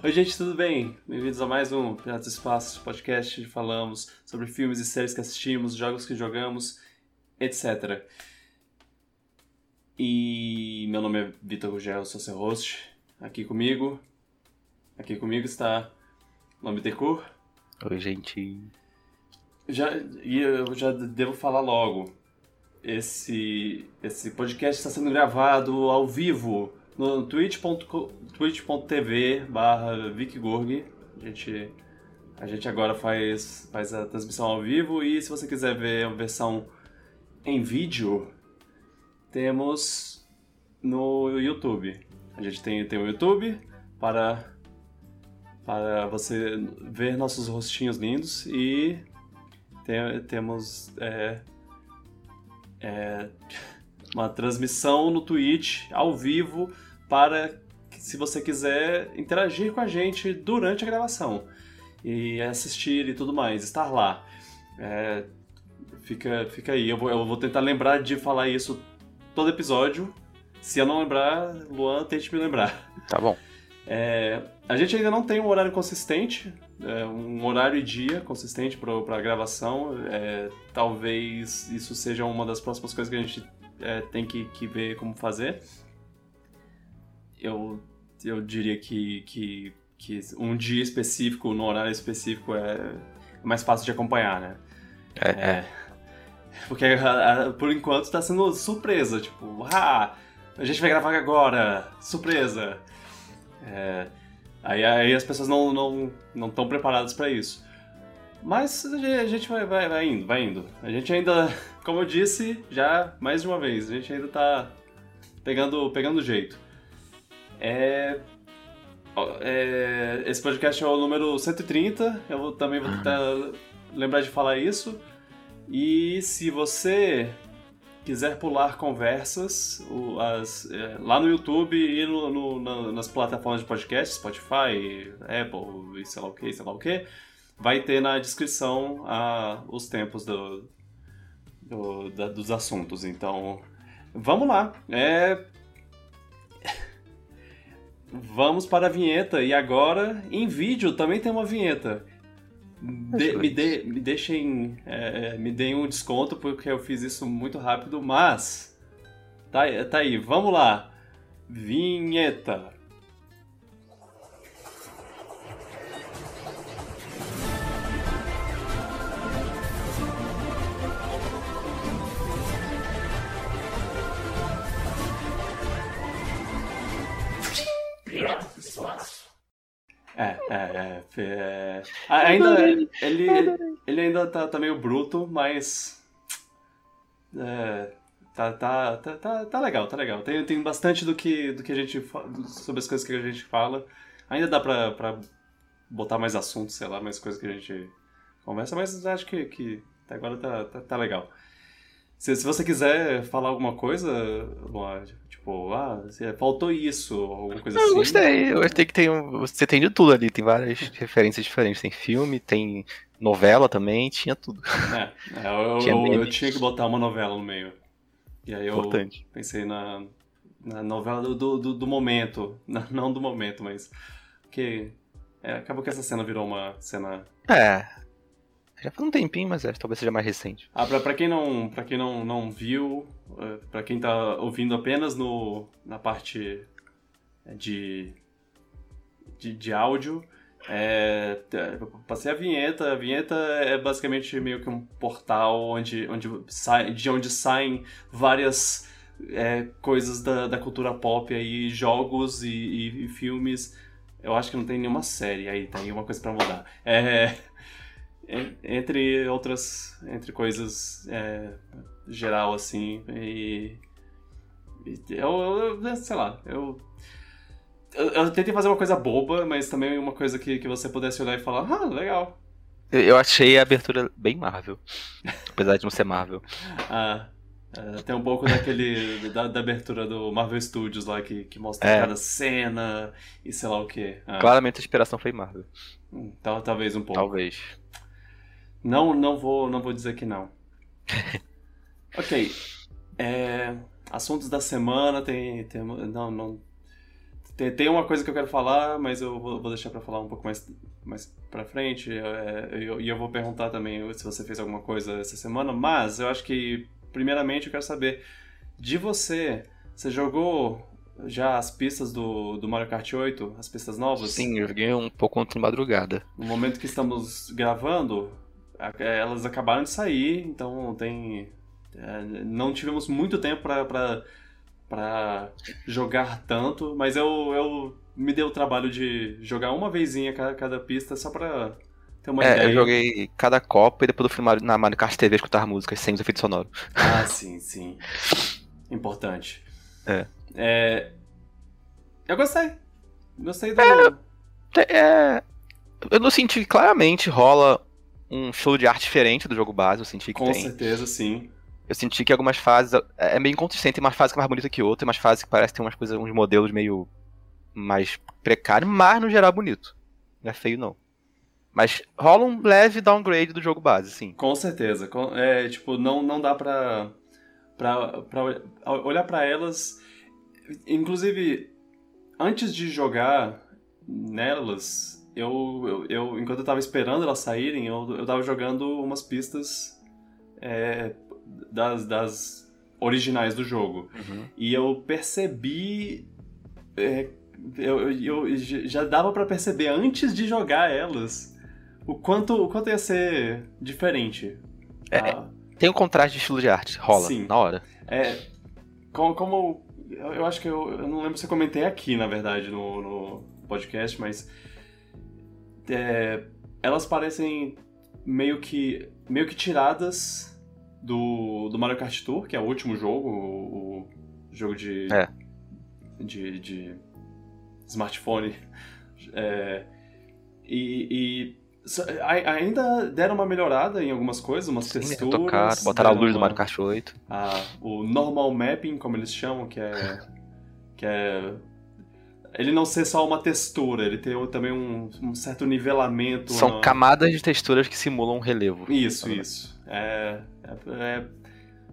Oi, gente, tudo bem? Bem-vindos a mais um Piratas Espaço podcast onde falamos sobre filmes e séries que assistimos, jogos que jogamos, etc. E meu nome é Vitor Gugel, sou seu host. Aqui comigo, aqui comigo está Nome Decor. Oi, gente. Já, e eu já devo falar logo. Esse, esse podcast está sendo gravado ao vivo no twitch.tv barra vicgorg. A gente, a gente agora faz, faz a transmissão ao vivo e se você quiser ver a versão em vídeo, temos no YouTube. A gente tem, tem o YouTube para, para você ver nossos rostinhos lindos e tem, temos é, é, uma transmissão no Twitch ao vivo para se você quiser interagir com a gente durante a gravação e assistir e tudo mais, estar lá. É, fica, fica aí, eu vou, eu vou tentar lembrar de falar isso todo episódio. Se eu não lembrar, Luan, tente me lembrar. Tá bom. É, a gente ainda não tem um horário consistente, é, um horário e dia consistente para a gravação. É, talvez isso seja uma das próximas coisas que a gente é, tem que, que ver como fazer eu, eu diria que, que, que um dia específico, no horário específico, é mais fácil de acompanhar, né? É. é. Porque por enquanto está sendo surpresa, tipo, ah, a gente vai gravar agora, surpresa. É, aí, aí as pessoas não estão não, não preparadas para isso. Mas a gente vai, vai, vai indo, vai indo. A gente ainda, como eu disse já mais de uma vez, a gente ainda está pegando, pegando jeito. É, é, esse podcast é o número 130, eu também vou tentar lembrar de falar isso. E se você quiser pular conversas as, é, lá no YouTube e no, no, na, nas plataformas de podcast, Spotify, Apple e sei lá o que, sei lá o que, vai ter na descrição a, os tempos do, do da, dos assuntos. Então, vamos lá. É, Vamos para a vinheta. E agora, em vídeo, também tem uma vinheta. De, me, de, me deixem. É, é, me deem um desconto porque eu fiz isso muito rápido, mas. Tá, tá aí, vamos lá. Vinheta. É, é, é, é. Ainda. Ele, ele ainda tá, tá meio bruto, mas. É, tá, tá, tá, tá, tá legal, tá legal. Tem, tem bastante do que, do que a gente. sobre as coisas que a gente fala. Ainda dá pra, pra botar mais assuntos, sei lá, mais coisas que a gente conversa, mas acho que, que até agora tá, tá, tá legal. Se, se você quiser falar alguma coisa, Luan, tipo, ah, faltou isso, alguma coisa eu assim. Eu gostei, eu gostei que tem um, você tem de tudo ali, tem várias referências diferentes. Tem filme, tem novela também, tinha tudo. É, é eu, tinha, eu, eu, tinha que botar uma novela no meio. E aí eu Importante. pensei na, na novela do, do, do momento. Não do momento, mas. Que. É, acabou que essa cena virou uma cena. É, já faz um tempinho, mas é, talvez seja mais recente. Ah, pra, pra quem, não, pra quem não, não viu, é, pra quem tá ouvindo apenas no, na parte de, de, de áudio, é, passei a vinheta. A vinheta é basicamente meio que um portal onde, onde sai, de onde saem várias é, coisas da, da cultura pop aí, jogos e, e, e, filmes. Eu acho que não tem nenhuma série aí, tem uma coisa para mudar. É, entre outras entre coisas é, geral assim e, e eu, eu, sei lá eu, eu, eu tentei fazer uma coisa boba mas também uma coisa que, que você pudesse olhar e falar ah legal eu achei a abertura bem Marvel apesar de não ser Marvel ah é, tem um pouco daquele da, da, abertura do Marvel Studios lá que, que mostra é. cada cena e sei lá o que. Ah. Claramente a inspiração foi Marvel. Então, talvez um pouco. Talvez. Não, não vou, não vou dizer que não. ok. É, assuntos da semana tem, tem não, não tem, tem uma coisa que eu quero falar, mas eu vou, vou deixar pra falar um pouco mais, mais pra frente. É, e eu, eu, vou perguntar também se você fez alguma coisa essa semana. Mas eu acho que, primeiramente, eu quero saber de você. Você jogou já as pistas do, do Mario Kart 8, as pistas novas? Sim, eu joguei um pouco ontem de madrugada. No momento que estamos gravando, elas acabaram de sair, então tem. É, não tivemos muito tempo para jogar tanto, mas eu, eu me dei o trabalho de jogar uma vezinha cada, cada pista só pra ter uma é, ideia. eu joguei cada copa e depois eu fui na Mario Kart TV escutar músicas sem os efeitos sonoros. Ah, sim, sim. Importante. É. é. Eu gostei. Gostei do. É, é, eu não senti claramente rola um show de arte diferente do jogo base, eu senti que Com tem. Com certeza, sim. Eu senti que algumas fases. É, é meio inconsistente, tem umas fases que é mais bonita que outra, tem umas fases que parece ter umas coisas, uns modelos meio mais precários, mas no geral bonito. Não é feio, não. Mas rola um leve downgrade do jogo base, sim. Com certeza. É, tipo, não, não dá pra, pra, pra olhar para elas. Inclusive, antes de jogar nelas, eu, eu, eu, enquanto eu tava esperando elas saírem, eu, eu tava jogando umas pistas é, das, das originais do jogo. Uhum. E eu percebi. É, eu, eu, já dava para perceber antes de jogar elas o quanto, o quanto ia ser diferente. É, ah, tem um contraste de estilo de arte, rola, sim. na hora. É, como, como eu acho que eu, eu, não lembro se eu comentei aqui, na verdade, no, no podcast, mas é, elas parecem meio que meio que tiradas do, do Mario Kart Tour, que é o último jogo, o, o jogo de, é. de, de smartphone. É, e, e, ainda deram uma melhorada em algumas coisas, umas Sim, texturas. Tocaram, botaram a luz uma, do Mario Kart 8. A, o normal mapping, como eles chamam, que é. que é ele não ser só uma textura, ele tem também um, um certo nivelamento. São no... camadas de texturas que simulam um relevo. Isso, isso. É, é,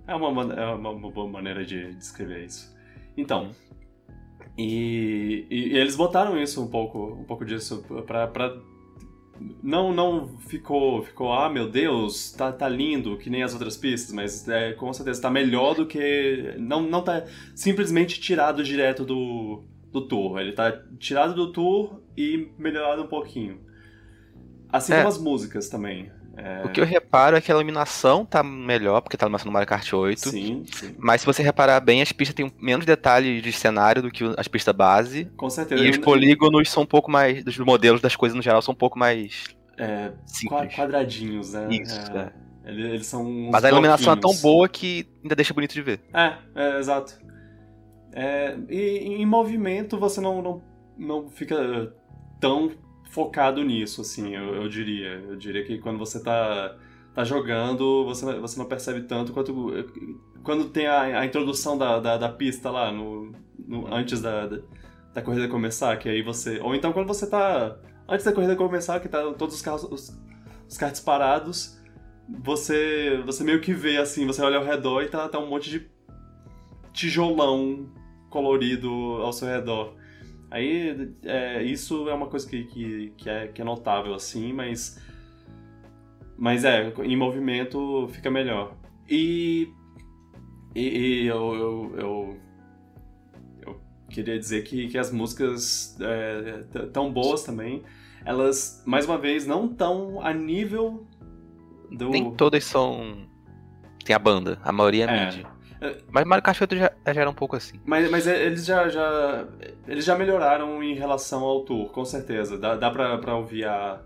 é, uma, é uma, uma boa maneira de descrever isso. Então, e, e, e, eles botaram isso um pouco, um pouco disso pra, pra não não ficou ficou ah meu Deus tá, tá lindo que nem as outras pistas mas é, com certeza tá melhor do que não não tá simplesmente tirado direto do do tour ele tá tirado do tour e melhorado um pouquinho assim é. como as músicas também é... O que eu reparo é que a iluminação tá melhor, porque tá iluminação no Mario Kart 8. Sim, sim. Mas se você reparar bem, as pistas têm menos detalhes de cenário do que as pistas base. Com certeza. E os polígonos são um pouco mais. Os modelos das coisas no geral são um pouco mais. É, simples. quadradinhos, né? Isso, é. é. Eles são Mas a iluminação é tão boa que ainda deixa bonito de ver. É, é exato. É, e em movimento você não, não, não fica tão focado nisso, assim, eu, eu, diria. Eu diria que quando você tá, tá jogando, você, você não percebe tanto quanto. Quando tem a, a introdução da, da, da, pista lá, no, no antes da, da, da, corrida começar, que aí você. Ou então quando você tá. Antes da corrida começar, que tá todos os carros. Os, os carros parados, você. Você meio que vê assim, você olha ao redor e tá, tá um monte de tijolão colorido ao seu redor. Aí, é, isso é uma coisa que, que, que, é, que é notável, assim, mas... Mas é, em movimento fica melhor. E... E, e eu, eu, eu, eu, queria dizer que, que as músicas é, tão boas também. Elas, mais uma vez, não tão a nível do... Nem todas são... Tem a banda, a maioria é, é. mídia. Mas Mario Kart 8 já, já era um pouco assim. Mas, mas eles já, já. Eles já melhoraram em relação ao tour, com certeza. Dá, dá pra, pra ouvir a.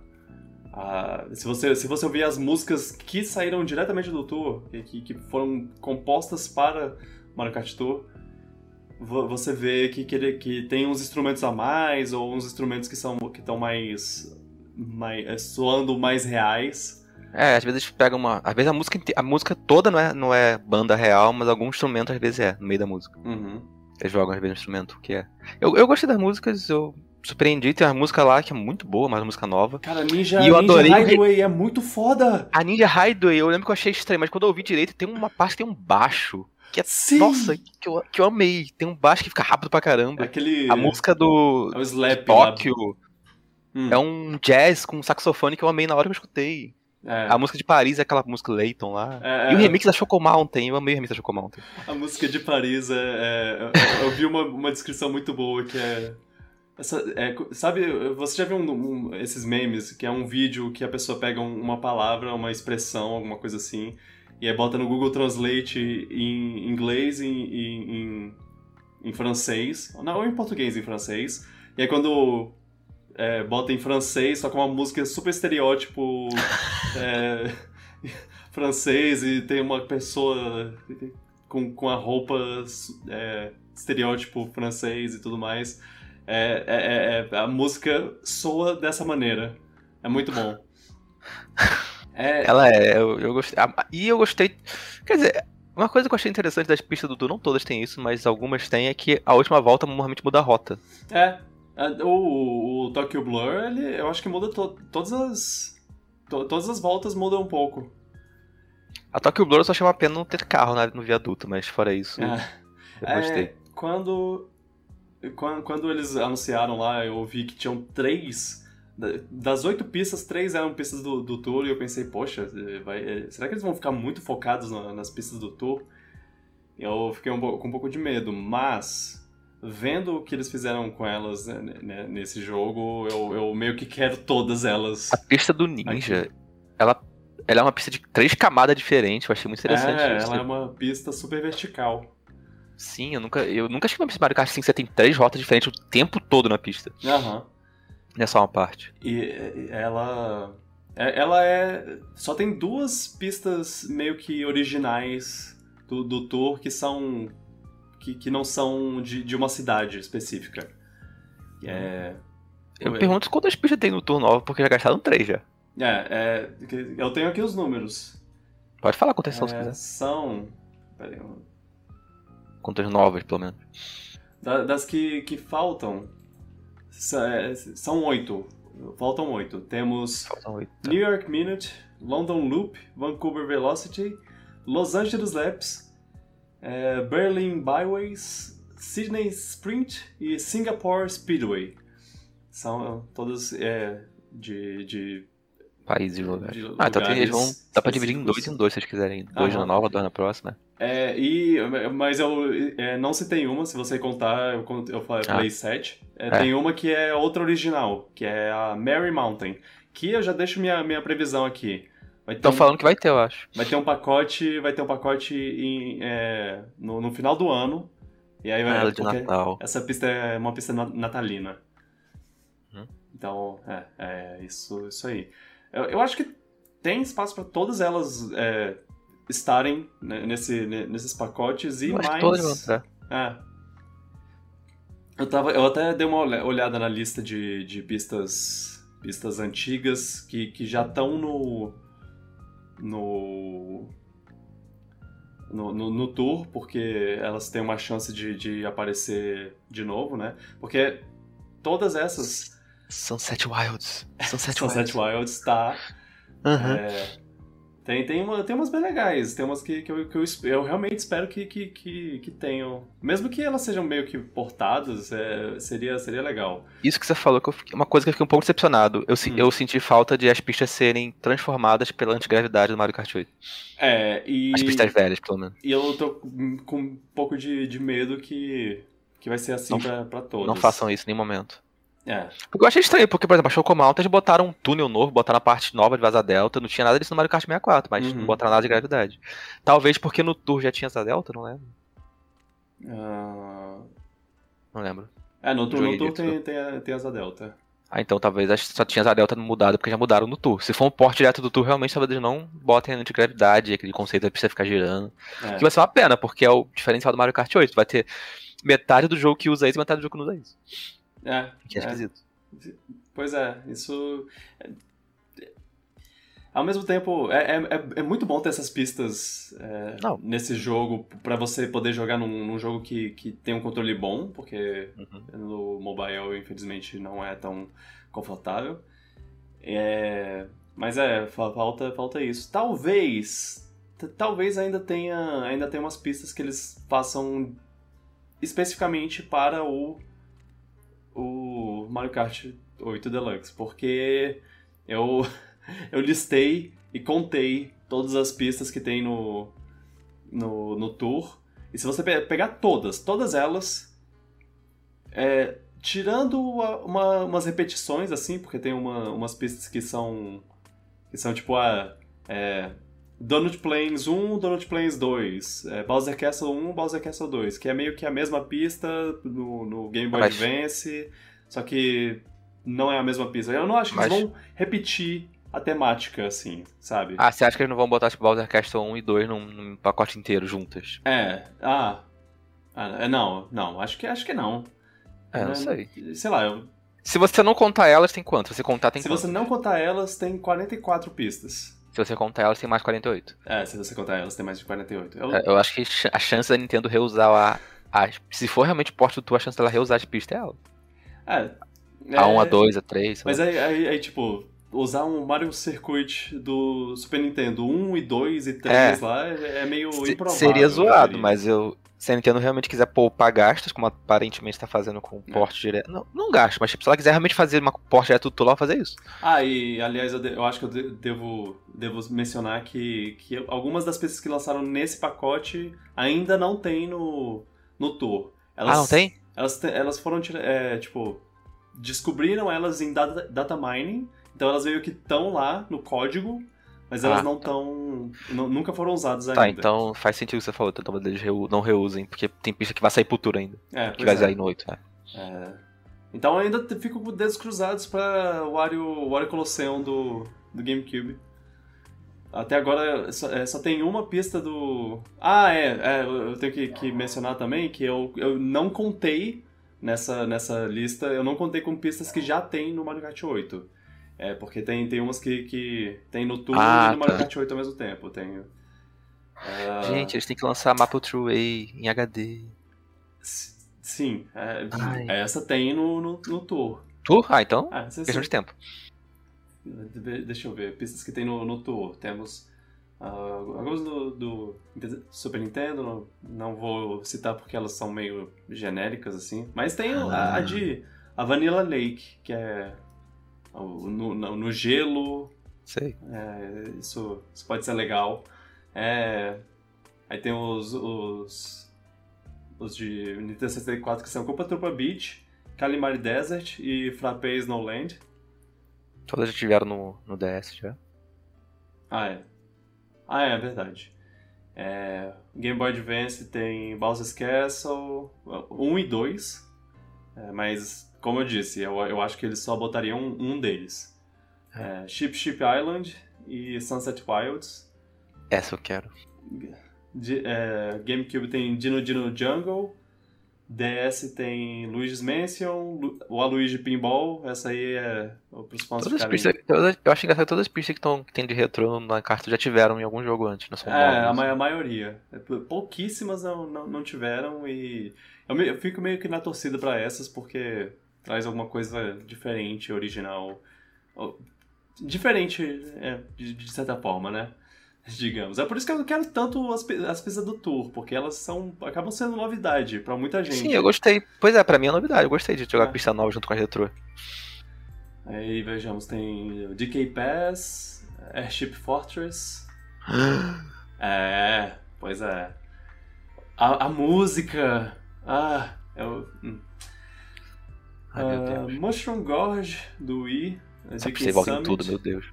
se, você, se você ouvir as músicas que saíram diretamente do tour, que, que foram compostas para Mario Kart Tour, você vê que, que, ele, que tem uns instrumentos a mais, ou uns instrumentos que são que estão mais, mais. soando mais reais. É, às vezes pega uma. Às vezes a música, a música toda não é, não é banda real, mas algum instrumento às vezes é, no meio da música. Uhum. Eles jogam às vezes um instrumento que é. Eu, eu gostei das músicas, eu surpreendi, tem uma música lá que é muito boa, mas uma música nova. Cara, Ninja, e eu Ninja adorei Highway é muito foda! A Ninja Highway, eu lembro que eu achei estranho, mas quando eu ouvi direito, tem uma parte que tem um baixo. Que é, Sim! nossa, que eu, que eu amei. Tem um baixo que fica rápido pra caramba. Aquele. A música do É o Slap. Tóquio Hum, é um jazz com saxofone que eu amei na hora que eu escutei. É. A música de Paris é aquela música Layton lá. É, E o é, remix da Choco Mountain, eu amei o remix da Choco Mountain. A música de Paris é. é- eu, eu vi uma, uma descrição muito boa que é. essa- é, sabe, você já viu um- um- esses memes que é um vídeo que a pessoa pega um- uma palavra, uma expressão, alguma coisa assim, e aí bota no Google Translate em inglês e em, em, em francês, não, ou em português em francês, e aí quando é, bota em francês, toca uma música super estereótipo é, francês e tem uma pessoa com, com a roupa é, estereótipo francês e tudo mais. É, é- é- é- a música soa dessa maneira. É muito bom. É, Ela é, eu, eu gostei. E eu gostei. Quer dizer, uma coisa que eu achei interessante das pistas do Tour, não todas têm isso, mas algumas têm, é que a última volta normalmente muda a rota. é. É, O, o Tokyo Blur, ele, eu acho que muda to- todas as. to- todas as voltas mudam um pouco. A Tokyo Blur eu só achei uma pena não ter carro na- no viaduto, mas fora isso, É. eu gostei. É, quando, quando, quando eles anunciaram lá, eu vi que tinham três. da- Das oito pistas, três eram pistas do, do Tour e eu pensei, poxa, vai- é, será que eles vão ficar muito focados na- nas pistas do Tour? Eu fiquei um, com um pouco de medo, mas vendo o que eles fizeram com elas né, né, nesse jogo, eu, eu meio que quero todas elas. A pista do Ninja, ela, ela é uma pista de três camadas diferentes, eu achei muito interessante é, isso. ela é uma pista super vertical. Sim, eu nunca, eu nunca achei uma pista Mario Kart assim que você tem três rotas diferentes o tempo todo na pista. Aham. Não é só uma parte. E e ela. é- Ela é. Só tem duas pistas meio que originais do, do tour que são. Que, que não são de, de uma cidade específica. É. Eu pergunto quantas pistas tem no Tour nova, porque já gastaram três já. É, é. Eu tenho aqui os números. Pode falar quantas são se É, quiser. são. Pera aí, Quantas novas, pelo menos. da- das que, que faltam. é, São oito. Faltam oito. Temos Faltam oito. New York Minute, London Loop, Vancouver Velocity, Los Angeles Laps, eh, Berlin Byways, Sydney Sprint e Singapore Speedway. São todas eh, de, de Países e lugares. de Ah, então tem- eles vão. Dá pra dividir em dois em dois se vocês quiserem. Dois Aham. na nova, dois na próxima. É, e, mas eu é, não citei uma, se você contar, eu, eu falei, Ah. falei sete. É, É. Tem uma que é outra original, que é a Mary Mountain. Que eu já deixo minha, minha previsão aqui. Estão um- falando que vai ter, eu acho. Vai ter um pacote, vai ter um pacote em, é, no, no final do ano. E aí vai Ah, ela de Natal. essa pista é uma pista na- natalina. Uhum. Então, é, é isso, isso aí. Eu, eu acho que tem espaço para todas elas é, estarem né, nesse, ne- nesses pacotes e Eu mais. todas vão entrar. É. Eu, tava, eu até dei uma olha- olhada na lista de, de pistas, pistas antigas que, que já estão no, no, no, no, no tour, porque elas têm uma chance de, de aparecer de novo, né? Porque todas essas, Sunset Wilds. Sunset, Sunset Wilds. Wilds tá é, tem, tem, uma, tem umas bem legais, tem umas que, que, eu, que eu, eu realmente espero que, que, que, que tenham. Mesmo que elas sejam meio que portadas, é, seria, seria legal. Isso que você falou, que fiquei- uma coisa que eu fiquei um pouco decepcionado. Eu, Hum. eu senti falta de as pistas serem transformadas pela antigravidade do Mario Kart 8. É, e, As pistas velhas, pelo menos. e eu tô com um pouco de, de medo que, que vai ser assim Não- pra, pra todas. Não façam isso em nenhum momento. É, Porque eu achei estranho, porque, por exemplo, a Choco Mountain eles botaram um túnel novo, botaram a parte nova de Vaza Delta, não tinha nada disso no Mario Kart 64, mas Uhum. não botaram nada de gravidade. Talvez porque no Tour já tinha essa Delta, não lembro. ah, Não lembro. é no, tour- no tour de tem, tem, tem asa delta. Ah, então talvez só tinha asa Delta mudada porque já mudaram no Tour. Se for um porte direto do Tour, realmente talvez eles não botem antigravidade, aquele conceito da pista ficar girando. É. Que vai ser uma pena, porque é o diferencial do Mario Kart 8. Vai ter metade do jogo que usa isso e metade do jogo que não usa isso. É, Que é é. esquisito. Pois é, isso. é- Ao mesmo tempo, é, é, é- é muito bom ter essas pistas é, nesse jogo pra você poder jogar num, num jogo que, que tem um controle bom, porque Uhum. no mobile, infelizmente, não é tão confortável. É, mas é, fa- falta, falta isso. Talvez, talvez ainda tenha, ainda tenha umas pistas que eles façam especificamente para o, o Mario Kart 8 Deluxe, porque eu, eu listei e contei todas as pistas que tem no, no, no tour, e se você pe- pegar todas, todas elas, é, tirando a- uma- umas repetições, assim, porque tem uma- umas pistas que são, que são tipo a... É, Donut Plains 1, Donut Plains 2, é, Bowser Castle 1, Bowser Castle 2, que é meio que a mesma pista no, no Game Boy Mas- Advance, só que não é a mesma pista. Eu não acho que Mas- eles vão repetir a temática, assim, sabe? Ah, você acha que eles não vão botar tipo Bowser Castle 1 e 2 num, num pacote inteiro juntas? É, ah, ah, é, não, não, acho que, acho que não. É, não É, sei. Sei lá, eu- Se você não contar elas, tem quanto? Se você contar, tem se quanto? você não contar elas, tem 44 pistas. Se você contar elas, tem mais 48. É, se você contar elas, tem mais de 48. Eu, É, Eu acho que a chance da Nintendo reusar a. a- se for realmente porte do tu, a chance dela reusar as pistas é ela. é, A 1, a é, 2, a 3. Mas aí, aí, aí, tipo, usar um Mario Circuit do Super Nintendo 1 e 2 e 3 lá é, é meio improvável. Seria zoado, mas eu. Se a Nintendo realmente quiser poupar gastos, como aparentemente está fazendo com o É. porte direto. Não, não gasto, mas tipo, se ela quiser realmente fazer uma porte direto do tu, ela vai fazer isso. Ah, e aliás, eu, de- eu acho que eu de- devo, devo mencionar que, que algumas das pistas que lançaram nesse pacote ainda não tem no, no Tour. Elas, ah, não tem? Elas, elas foram, é, tipo, descobriram elas em data, data mining, então elas meio que estão lá no código, mas elas Ah, não estão. nunca foram usadas ainda. Tá, então faz sentido o que você falou, então eles reu- não reusem, porque tem pista que vai sair pro tour ainda. É, Que vai é. sair no 8, né? É. Então ainda fico com dedos cruzados pra o Wario, Wario Colosseum do, do GameCube. Até agora só, é, só tem uma pista do. Ah, é, é, eu tenho que, que mencionar também que eu, eu não contei nessa, nessa lista, eu não contei com pistas que já tem no Mario Kart 8. É, porque tem, tem umas que, que tem no Tour Ah, e no Mario tá. Kart 8 ao mesmo tempo. Tem. ah, Gente, eles têm que lançar Maple True Way em HD. Sim, é, Ai. essa tem no, no, no Tour. Tour? Ah, então. Ah, Questão de tempo. De- Deixa eu ver, pistas que tem no, no tour. Temos ah, algumas do, do Super Nintendo, não, vou citar porque elas são meio genéricas assim. Mas tem o- a, a de a Vanilla Lake, que é no, no, no gelo, Sei. é, isso, isso pode ser legal. É, aí tem os, os, os de Nintendo 64 que são Copa Trupa Beach, Calimari Desert e Frappé Snowland. Todas já tiveram no, no DS já. Ah, é. Ah, é, é verdade. É, Game Boy Advance tem Bowser's Castle 1 e 2. É, mas, como eu disse, eu, eu acho que eles só botariam um, um deles. É, Ship Ship Island e Sunset Wilds. Essa eu quero. É, GameCube tem Dino Dino Jungle. DS tem Luigi's Mansion, Lu- o Luigi Pinball, essa aí é pros fãs Todas as pistas, todas- eu acho engraçado que todas as pistas que, tão, que tem de retrô na carta já tiveram em algum jogo antes, não são É, a, novas. ma- a maioria. É, pou- Pouquíssimas não, não, não tiveram e eu, me- eu fico meio que na torcida pra essas porque traz alguma coisa diferente, original. Diferente, é, de, de certa forma, né? Digamos. É por isso que eu quero tanto as, as pistas do Tour, porque elas são acabam sendo novidade pra muita gente. Sim, eu gostei. Pois é, pra mim é novidade. Eu gostei de jogar É. pista nova junto com a retrô. Aí vejamos, tem DK Pass, Airship Fortress. É, pois é. A, a música. Ah, é o. hum. Ai, Deus. Mushroom Gorge do Wii. DK que você volta em Summit. tudo, meu Deus.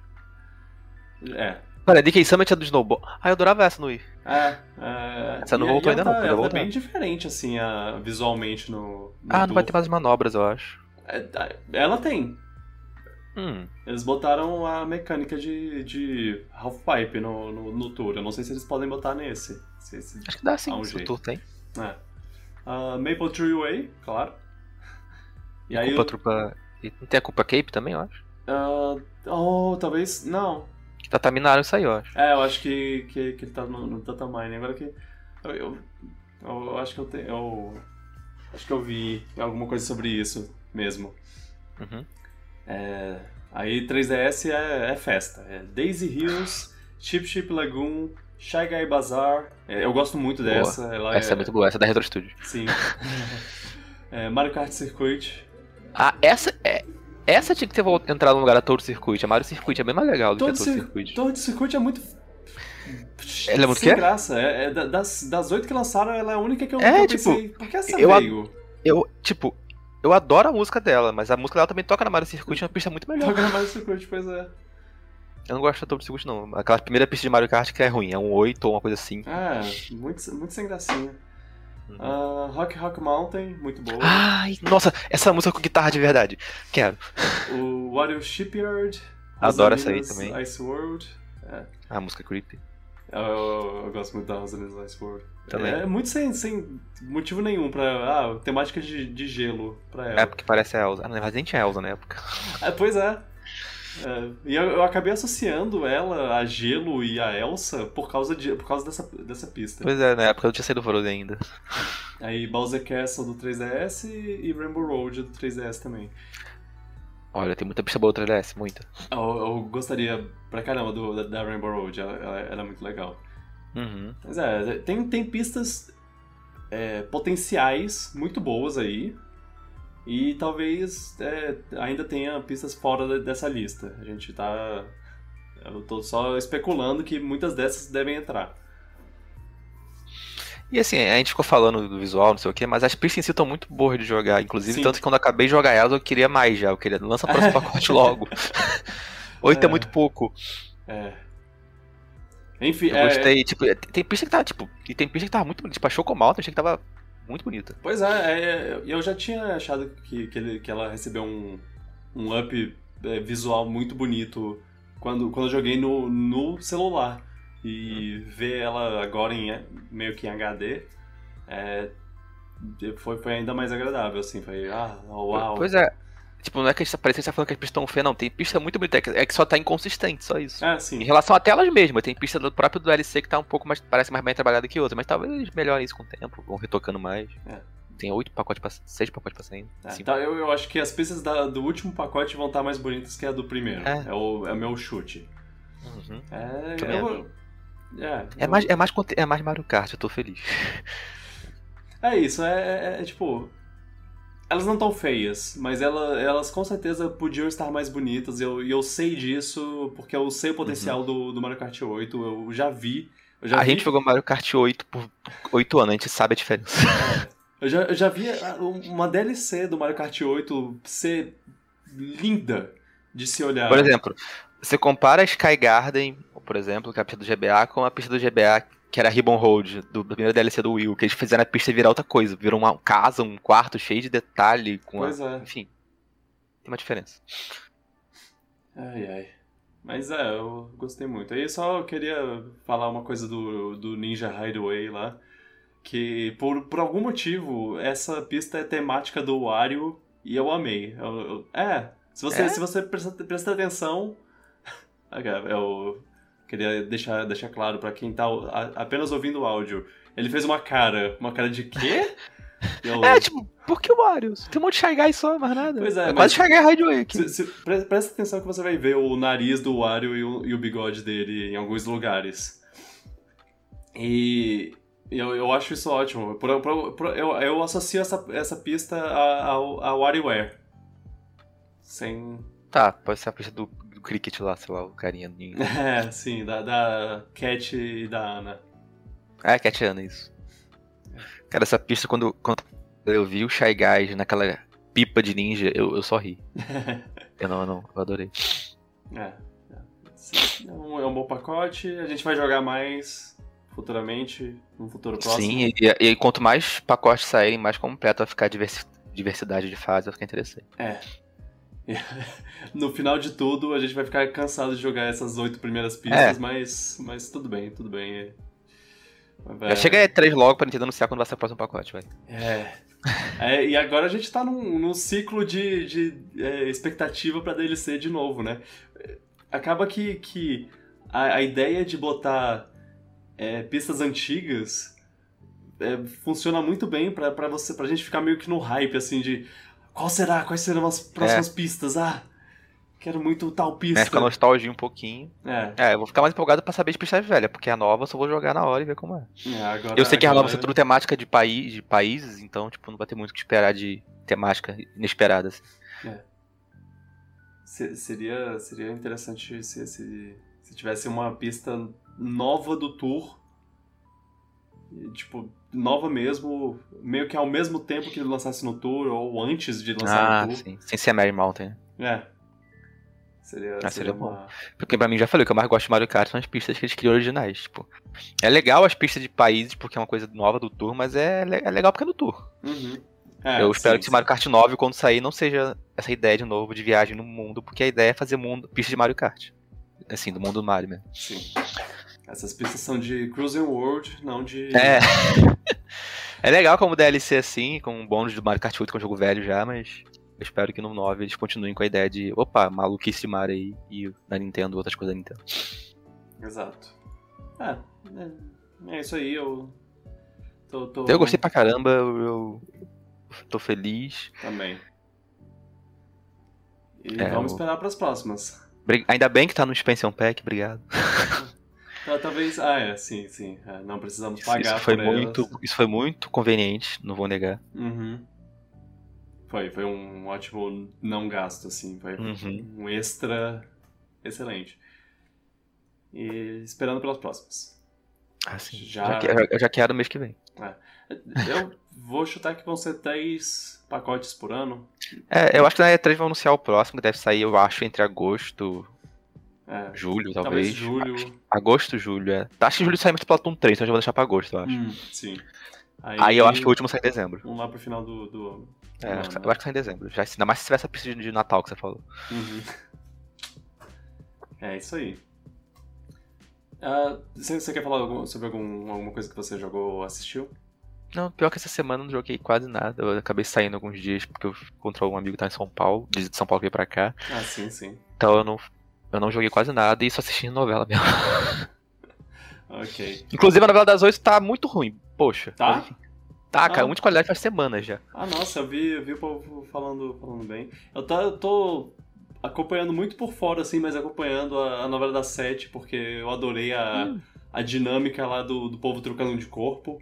É. Cara, a DK Summit é do Snowball. Ah, eu adorava essa no Wii. É, é, Essa não e- voltou ainda não, tá, podia ela tá voltar. bem diferente, assim, a- visualmente no. no Ah, não vai tour. ter mais manobras, eu acho. É, tá, ela tem. Hum, Eles botaram a mecânica de, de half-pipe no, no, no tour. Eu não sei se eles podem botar nesse. Se- se- acho que dá sim, um se o. Tour tem. É. Ah, Maple Tree Way, claro. E aí. culpa eu- trupa. E não tem a culpa Cape também, eu acho. ah, oh, talvez. Não. Que Tataminaram isso aí, eu acho. É, eu acho que, que, que ele tá no, no Data Mining. Agora que. Eu, eu, eu- eu acho que eu tenho. Eu, acho que eu vi alguma coisa sobre isso mesmo. Uhum. É, aí 3DS é, é festa. É Daisy Hills, Chip Chip Lagoon, Shy Guy Bazaar. É, eu gosto muito dessa. Ela essa é... é... muito boa, essa é da Retro Studio. Sim. é, Mario Kart Circuit. Ah, essa é. Essa tinha que ter entrado no lugar da Tour Circuit. A Mario Circuit é bem mais legal do Todo que a Circuit. Circuit é muito. Ela é muito Sem quê? graça. É, é, das, das oito que lançaram, ela é a única que eu, é, que eu tipo, pensei. Por que essa eu, veio? Eu, tipo, eu adoro a música dela, mas a música dela também toca na Mario Circuit, é uma pista muito melhor. Toca na Mario Circuit, pois é. Eu não gosto da Tour Circuit, não. Aquela primeira pista de Mario Kart que é ruim, é um 8 ou uma coisa assim. É, muito, muito sem gracinha. Uh, Rock Rock Mountain, muito boa. Ai, nossa, essa música com guitarra de verdade. Quero. O Wario Shipyard. Adoro essa aí também. Ice World. É. A música creepy. Eu, eu, eu, gosto muito da Rosalind Ice World. Também. É muito sem, sem motivo nenhum pra. Ah, temática de, de gelo pra ela. É porque parece a Elsa. Ah, verdade nem tinha Elsa na época. É, pois é. É, e eu, eu, acabei associando ela a Gelo e a Elsa por causa, de, por causa dessa, dessa pista. Pois é, na época eu tinha saído Frozen ainda. Aí Bowser Castle do 3DS e Rainbow Road do 3DS também. Olha, tem muita pista boa do 3DS, muita. Eu, eu gostaria pra caramba do, da, da Rainbow Road, ela, ela, ela, é muito legal. Uhum. Mas é, tem, tem pistas é, potenciais muito boas aí, e talvez é, ainda tenha pistas fora dessa lista. A gente tá. Eu tô só especulando que muitas dessas devem entrar. E assim, a gente ficou falando do visual, não sei o que, mas as pistas em si estão muito boas de jogar. Inclusive, Sim. tanto que quando acabei de jogar elas, eu queria mais já. Eu queria lança o próximo pacote logo. Oito é. é muito pouco. É. Enfim, eu é... gostei, tipo, tem pista que tá, tipo, e tem pista que tava muito bonita. Tipo, a Chocomalta, achei que tava muito bonita. Pois é, é, eu já tinha achado que, que, ele, que ela recebeu um, um up é, visual muito bonito quando, quando eu joguei no, no celular. E hum. ver ela agora em, meio que em HD é, foi, foi ainda mais agradável, assim. Foi, ah, uau. Pois é. Tipo, não é que a gente tá parecendo que tá falando que as pistas estão feias, não. Tem pista muito bonita, é que só tá inconsistente, só isso. É, sim. Em relação a telas mesmo, tem pista do próprio DLC que tá um pouco mais. parece mais bem trabalhada que outra, mas talvez melhore isso com o tempo, vão retocando mais. É. Tem oito pacotes pra. seis pacotes pra sair. É, então eu, eu acho que as pistas da, do último pacote vão estar tá mais bonitas que a do primeiro. É, é o é meu chute. Uhum. É, eu, é, é, mais, é, mais, é mais Mario Kart, eu tô feliz. É isso, é, é, é tipo. Elas não estão feias, mas ela, elas com certeza podiam estar mais bonitas. E eu, eu sei disso porque eu sei o potencial uhum. do, do Mario Kart 8. Eu já vi. Eu já a vi... gente jogou Mario Kart 8 por 8 anos, a gente sabe a diferença. É. Eu já, eu já vi uma DLC do Mario Kart 8 ser linda de se olhar. Por exemplo, você compara a Sky Garden, por exemplo, que é a pista do GBA, com a pista do GBA que era Ribbon Road, do, do primeiro DLC do Will, que eles fizeram a pista virar outra coisa. Virou uma casa, um quarto cheio de detalhe. Com pois a... é. Enfim, tem uma diferença. Ai, ai. Mas é, eu gostei muito. Aí só eu queria falar uma coisa do, do Ninja Hideaway lá. Que por, por algum motivo essa pista é temática do Wario e eu amei. Eu, eu, é, se você, é? Se você prestar, prestar atenção. Eu Queria deixar, deixar claro para quem tá apenas ouvindo o áudio. Ele fez uma cara. Uma cara de quê? Eu... É, tipo, por que o Mario? Tem um monte de Shy Guy só, mais nada. Pois é, é quase Shy Guy Hideaway aqui. Se, se, presta atenção que você vai ver o nariz do Wario e o, e o bigode dele em alguns lugares. E eu, eu acho isso ótimo. Por, por, por, eu, eu associo essa, essa pista ao, ao WarioWare. Sem... Tá, pode ser a pista do cricket lá, sei lá, o carinha. É, sim, da, da Cat e da Ana. É, Cat e Ana, isso. Cara, essa pista, quando, quando eu vi o Shy Guys naquela pipa de ninja, eu, eu só ri. eu não, não, eu adorei. É, é. um, é um bom pacote, a gente vai jogar mais futuramente, no futuro próximo. Sim, e, e, quanto mais pacotes saírem, mais completo vai ficar a diversidade de fase, vai ficar interessante. É, no final de tudo, a gente vai ficar cansado de jogar essas oito primeiras pistas, é. mas, mas tudo bem, tudo bem. Já chega aí três logo pra Nintendo anunciar quando vai ser o próximo pacote, vai. É. é. E agora a gente tá num, num ciclo de, de é, expectativa pra DLC de novo, né? Acaba que, que a, a ideia de botar é, pistas antigas é, funciona muito bem pra, pra, você, pra gente ficar meio que no hype, assim, de qual será? Quais serão as próximas é. pistas? Ah! quero muito tal pista. Né, fica nostalgia um pouquinho. É, É, eu vou ficar mais empolgado pra saber de pista velha, porque a nova eu só vou jogar na hora e ver como é. é, agora, Eu sei que a nova agora- ser tudo temática de, país, de países, então, tipo, não vai ter muito o que esperar de temática inesperada. assim. Se- seria, seria interessante se, se, se tivesse uma pista nova do tour. E, Tipo, nova mesmo, meio que ao mesmo tempo que ele lançasse no tour, ou antes de lançar Ah, no tour. sim. Sem ser Mary Mountain. É. Seria, Ah, seria seria uma... Porque pra mim, já falei, o que eu mais gosto de Mario Kart são as pistas que eles criam originais. Tipo, é legal as pistas de países, porque é uma coisa nova do Tour, mas é, é legal porque é no Tour. Uhum. É, eu espero sim, que esse. Mario Kart 9, quando sair, não seja essa ideia de novo de viagem no mundo, porque a ideia é fazer mundo, pista de Mario Kart. Assim, do mundo do Mario mesmo. Sim. Essas pistas são de Cruising World, não de. É. é legal como DLC assim, com um bônus do Mario Kart 8, que é um jogo velho já, mas eu espero que no 9 eles continuem com a ideia de, opa, maluquice de Mario aí, e na Nintendo, outras coisas da Nintendo. Exato. É, é, é isso aí, eu. Tô, tô- Eu gostei pra caramba, eu, tô feliz. Também. E É, vamos eu- esperar pras próximas. Ainda bem que tá no Expansion Pack, obrigado. Tá, talvez. Ah, é, sim, sim. É, não precisamos Isso, pagar isso foi por muito, elas. isso foi muito conveniente, não vou negar. Uhum. Foi, foi um ótimo não gasto, assim. Foi Uhum. um extra excelente. E esperando pelas próximas. Assim, Já- já... eu já quero mês que vem. Eu vou chutar que vão ser três pacotes por ano. É, eu acho que na E3 vão anunciar o próximo, que deve sair, eu acho, entre agosto, É, julho, talvez talvez. julho. Agosto, julho, é. Acho que julho sai muito Splatoon 3, então eu já vou deixar pra agosto, eu acho. Hum, sim. Aí eu acho que o último sai em dezembro. Vamos lá pro final do. do... É, Não, acho que- eu acho que sai em dezembro. Já, ainda mais se tiver essa pista de, Natal que você falou. Uhum. É isso aí. Ah, Você você quer falar algum- sobre algum- alguma coisa que você jogou ou assistiu? Não, pior que essa semana eu não joguei quase nada. Eu acabei saindo alguns dias porque eu encontrei um amigo que tá em São Paulo, de São Paulo veio pra cá. Ah, sim, sim. Então eu não, eu não joguei quase nada e só assisti novela mesmo. Ok. Inclusive a novela das oito tá muito ruim. Poxa. Tá? Tá, cara, Ah. muito de qualidade faz semanas já. Ah, nossa, eu vi, eu vi o povo falando, falando bem. Eu, tá, eu tô acompanhando muito por fora, assim, mas acompanhando a, a novela das sete, porque eu adorei a, Hum. a dinâmica lá do, do povo trocando de corpo.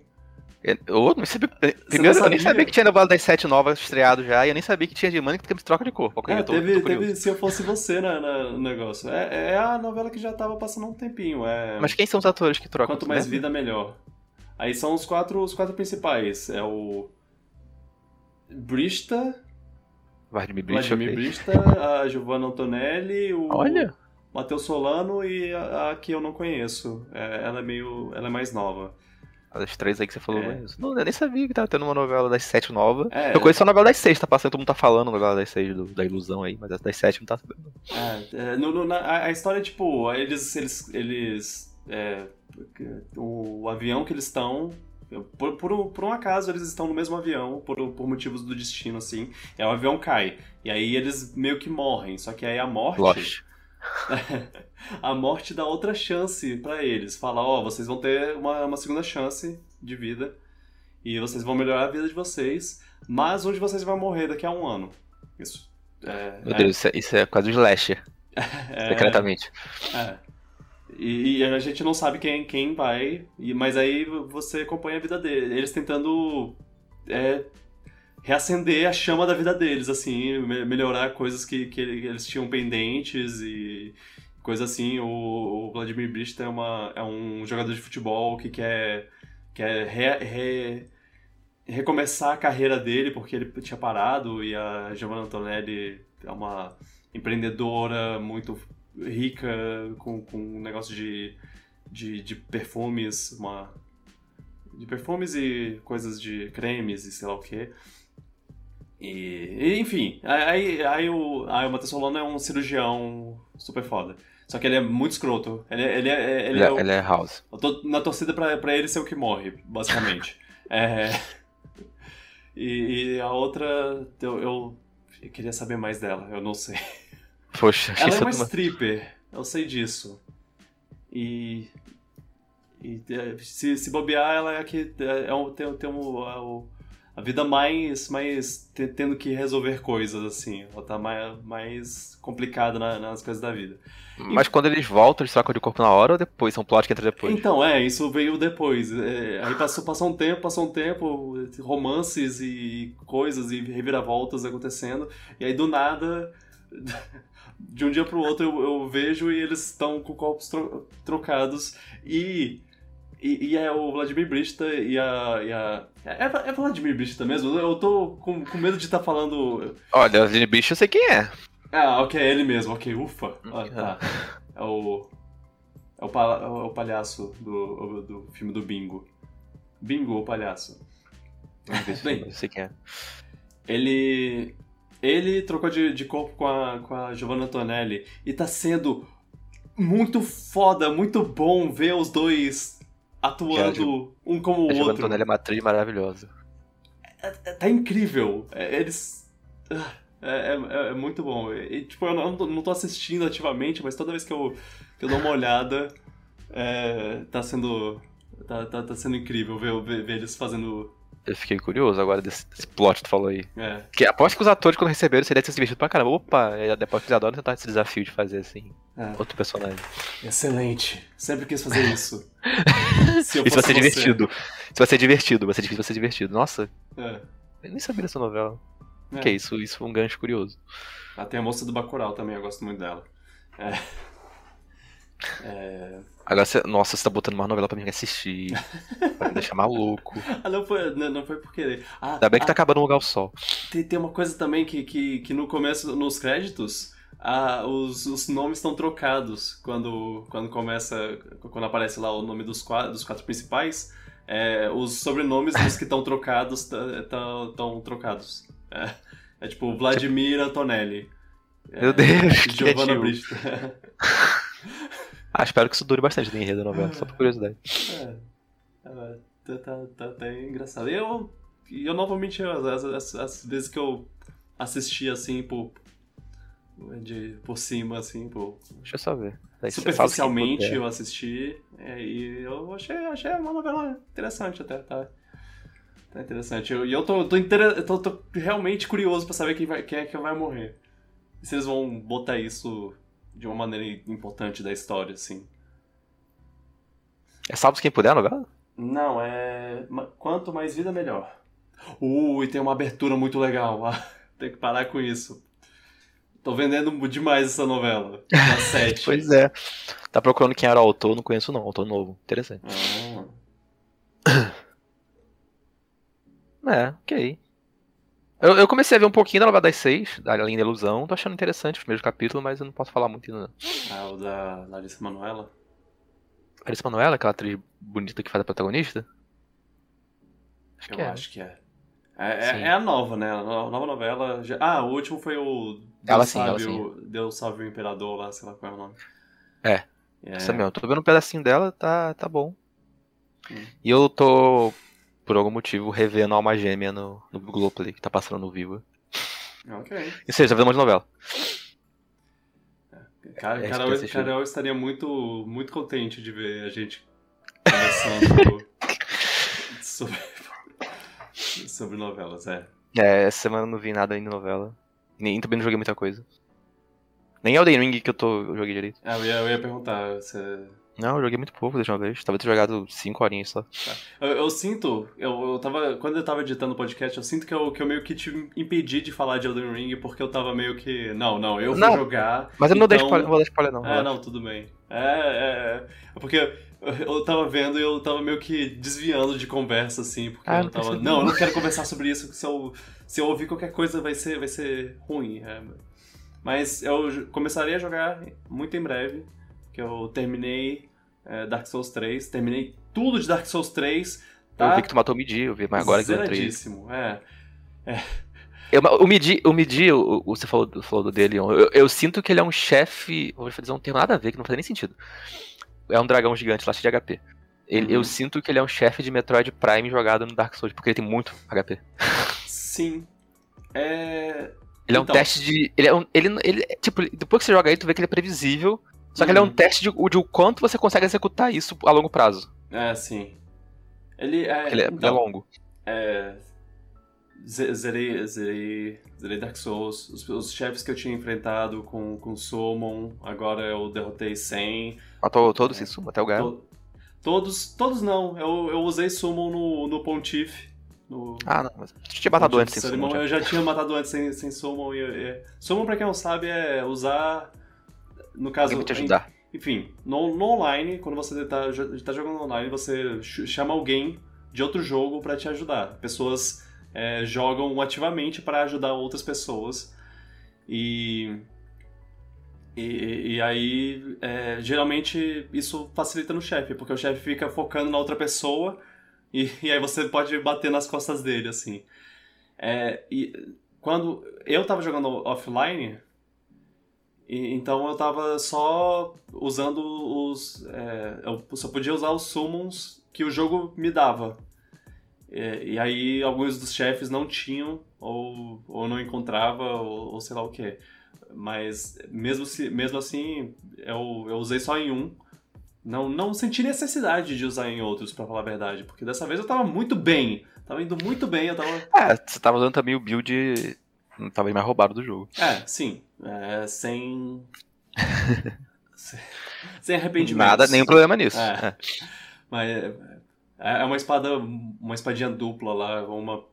Eu não sabia. Primeiro, eu nem sabia? que tinha novela das sete novas estreado já, e eu nem sabia que tinha de mãe que troca de. Ok, É, tô, teve, tô teve Se Eu Fosse Você na, na- no negócio. É, é a novela que já tava passando há um tempinho. É... Mas quem são os atores que trocam? Quanto tu mais lembra? vida, melhor. Aí são os quatro, os quatro principais. É o Brista, Vladimir ok. Brista, a Giovanna Antonelli, o Olha, Matheus Solano e a, a que eu não conheço. É, ela é meio. Ela é mais nova. As três aí que você falou É. Não, eu nem sabia que tava tendo uma novela das sete nova. É, Eu conheço a novela das seis, tá passando, todo mundo tá falando novela das seis do- da ilusão aí, mas das sete não tá sabendo. É, é, no- no- na- a, história é tipo, eles. eles, eles é, o, avião que eles estão. Por, por, um- por um acaso eles estão no mesmo avião, por, por motivos do destino, assim. E aí o avião cai. E aí eles meio que morrem. Só que aí a morte. Lost. a morte dá outra chance pra eles. Fala, ó, vocês vão ter uma, uma segunda chance de vida. E vocês vão melhorar a vida de vocês. Mas um de vocês vai morrer daqui a um ano. Isso. É, Meu é- Deus, isso é, isso é quase um slasher, é- secretamente. é. E, e a gente não sabe quem, quem vai, mas aí você acompanha a vida deles. Eles tentando é, reacender a chama da vida deles, assim, me- melhorar coisas que, que eles tinham pendentes e coisa assim. O, o Vladimir Brista é, é um jogador de futebol que quer, quer re- re- recomeçar a carreira dele porque ele tinha parado e a Giovanna Antonelli é uma empreendedora muito rica com, com um negócio de, de, de perfumes, uma de perfumes e coisas de cremes e sei lá o que. E, enfim, aí, aí o, aí o Matheus Solano é um cirurgião super foda. Só que ele é muito escroto. Ele, é- ele, é, ele é é, o- ele é House. eu tô na torcida pra, pra ele ser o que morre, basicamente. é... e, e a outra, eu, eu queria saber mais dela, eu não sei. Poxa, Ela é uma stripper, eu sei disso. E. e é, se, se bobear, ela é a que. É, é tem, tem o, é o- a vida mais, mais te- tendo que resolver coisas, assim. Ela tá mais, mais complicada na- nas coisas da vida. Mas quando eles voltam, eles trocam de corpo na hora ou depois? São plot que entra depois? Então, é, isso veio depois. É, aí passou, passou um tempo, passou um tempo, romances e coisas e reviravoltas acontecendo. E aí do nada, de um dia pro outro, eu, eu vejo e eles estão com corpos tro- trocados. E, e, e é o Vladimir Brista e a. E a é, é Vladimir Brista mesmo? Eu tô com, com medo de estar falando. Olha, Vini Bicho eu sei quem é. Ah, ok, é ele mesmo, ok, ufa. Ah, tá. É o. É o, pala- é o palhaço do, do filme do Bingo. Bingo, o palhaço. Bem. eu sei quem é. Ele. Ele trocou de, de corpo com a, com a Giovanna Antonelli e tá sendo muito foda, muito bom ver os dois atuando um como o outro. Antonelli é uma atriz maravilhosa. Tá incrível. É, Eles. ah, É, é- é muito bom. E, tipo, eu não, tô- não tô assistindo ativamente, mas toda vez que eu, que eu dou uma olhada, é, tá sendo. Tá, tá, tá sendo incrível ver, ver, ver eles fazendo. Eu fiquei curioso agora desse, desse plot que tu falou aí. É, Que aposto que os atores, quando receberam, você deve ter se divertido pra caramba. Opa, é, depois que eles adoram tentar esse desafio de fazer assim, é. outro personagem. Excelente. Sempre quis fazer isso. Isso vai ser divertido. Isso vai ser divertido, vai ser difícil, vai ser divertido. Nossa, É. eu nem sabia dessa novela. É. Que isso, isso foi um gancho curioso. Ah, tem a moça do Bacurau também, eu gosto muito dela. É. É... Agora, você, nossa, você tá botando uma novela pra mim assistir. Vai me deixar maluco. Ah, não foi, não, não foi por querer. Ah, Ainda bem que ah, tá acabando um lugar ao sol. Tem, tem uma coisa também que, que, que no começo, nos créditos, ah, os, os nomes estão trocados quando, quando começa, quando aparece lá o nome dos quatro, dos quatro principais, é, os sobrenomes dos que estão trocados estão trocados. É, é tipo Vladimir Antonelli. É, Meu Deus, que Giovanna criativo. Ah, espero que isso dure bastante no enredo novela, só por curiosidade. É, é, tá, tá, tá, tá engraçado. E eu, eu não vou mentir, as, as, as vezes que eu assisti assim por, de, por cima, assim, por, Deixa eu só ver. Que superficialmente eu assisti é, e eu achei, achei uma novela interessante até, tá? Tá interessante. Eu- E eu, tô, tô, inter- eu tô, tô realmente curioso pra saber quem, vai, quem é que vai morrer. E se eles vão botar isso de uma maneira importante da história, assim. É Salve quem puder a novela? Não, é. Quanto mais vida, melhor. Uh, e tem uma abertura muito legal. Ah, tem que parar com isso. Tô vendendo demais essa novela. 7. Pois é. Tá procurando quem era o autor, não conheço não, autor novo. Interessante. Ah, É, ok. Eu, eu comecei a ver um pouquinho da novela das seis, da Além da Ilusão. Tô achando interessante os primeiros capítulos, mas eu não posso falar muito ainda. não. ah, o da Larissa Manoela? Larissa Manoela, aquela atriz bonita que faz a protagonista? Acho Eu que é. acho que é. É, é- Sim. é a nova, né? A no- nova novela. já- Ah, o último foi o. Ela Deus sim, ela o- Deus Salve o Imperador lá, sei lá qual é o nome. É. É. Essa mesmo, tô vendo um pedacinho dela, tá, tá bom. Hum. E eu tô, por algum motivo, revendo Alma Gêmea no, no Globoplay, que tá passando no Viva. Ok. E você, já viu um monte de novela? Cara, É isso Carol, que eu assisti. Carol estaria muito, muito contente de ver a gente conversando sobre, sobre novelas, é. É, essa semana eu não vi nada ainda de novela. Nem também não joguei muita coisa. Nem Elden Ring que eu tô, eu joguei direito. Ah, eu ia, eu ia perguntar, você... Não, eu joguei muito pouco da última vez. Talvez ter jogado 5 horinhas só. Eu, eu sinto, eu, eu tava, quando eu tava editando o podcast, eu sinto que eu, que eu meio que te impedi de falar de Elden Ring, porque eu tava meio que, não, não, eu vou Não, jogar, Mas eu não, dei Então- spoiler, não vou dar spoiler não. É, não, tudo bem. É, é, é porque eu- tava vendo e eu tava meio que desviando de conversa, assim, porque Ah, eu não tava. percebi. Não, eu não quero conversar sobre isso, se eu, se eu ouvir qualquer coisa vai ser, vai ser ruim. é. Mas eu começarei a jogar muito em breve, que eu terminei é, Dark Souls 3, terminei tudo de Dark Souls 3, Eu tá? vi que tu matou o Midi, eu vi, mas agora que eu entrei. Zeradíssimo, é. Eu- o Midi, o Midi, o, o- você falou, falou do dele, eu, eu sinto que ele é um chefe. Vou dizer um termo nada a ver, que não faz nem sentido. É um dragão gigante lá cheio de HP. Ele- Uhum. Eu sinto que ele é um chefe de Metroid Prime jogado no Dark Souls, porque ele tem muito HP. Sim. É. Ele é um Então. teste de. Ele é um. Ele, ele, tipo, depois que você joga aí, tu vê que ele é previsível. Só que ele é um Uhum. teste de, de o quanto você consegue executar isso a longo prazo. É, sim. Ele é. Ele é, ele é então, longo. É, ze- zerei, zerei, zerei Dark Souls. Os, os chefes que eu tinha enfrentado com, com Summon, agora eu derrotei 100. Matou todos sem suma, até o Gael. To- todos, todos não. Eu, eu usei Summon no, no Pontiff. No, Ah, não, mas tu tinha matado antes sem suma. já. Eu já tinha matado antes sem, sem Summon. E, e, summon, pra quem não sabe, é usar. No caso. Alguém pra te ajudar. enfim, no, no online, quando você tá, jo- tá jogando online, você ch- chama alguém de outro jogo pra te ajudar. Pessoas é, jogam ativamente pra ajudar outras pessoas. E. E, e aí, é, geralmente, isso facilita no chefe, porque o chefe fica focando na outra pessoa e, e aí você pode bater nas costas dele, assim. É, e quando eu tava jogando offline, e- então eu tava só usando os. é, eu só podia usar os summons que o jogo me dava. É, e aí alguns dos chefes não tinham, ou, ou não encontrava, ou, ou sei lá o que. Mas mesmo, se, mesmo assim, eu, eu usei só em um. Não, não senti necessidade de usar em outros, pra falar a verdade. Porque dessa vez eu tava muito bem. Tava indo muito bem, eu tava. É, você tava usando também o build talvez mais roubado do jogo. É, sim. É, sem. sem- sem arrependimento. Nada, nenhum problema nisso. É. É. Mas é, é uma espada, uma espadinha dupla lá, uma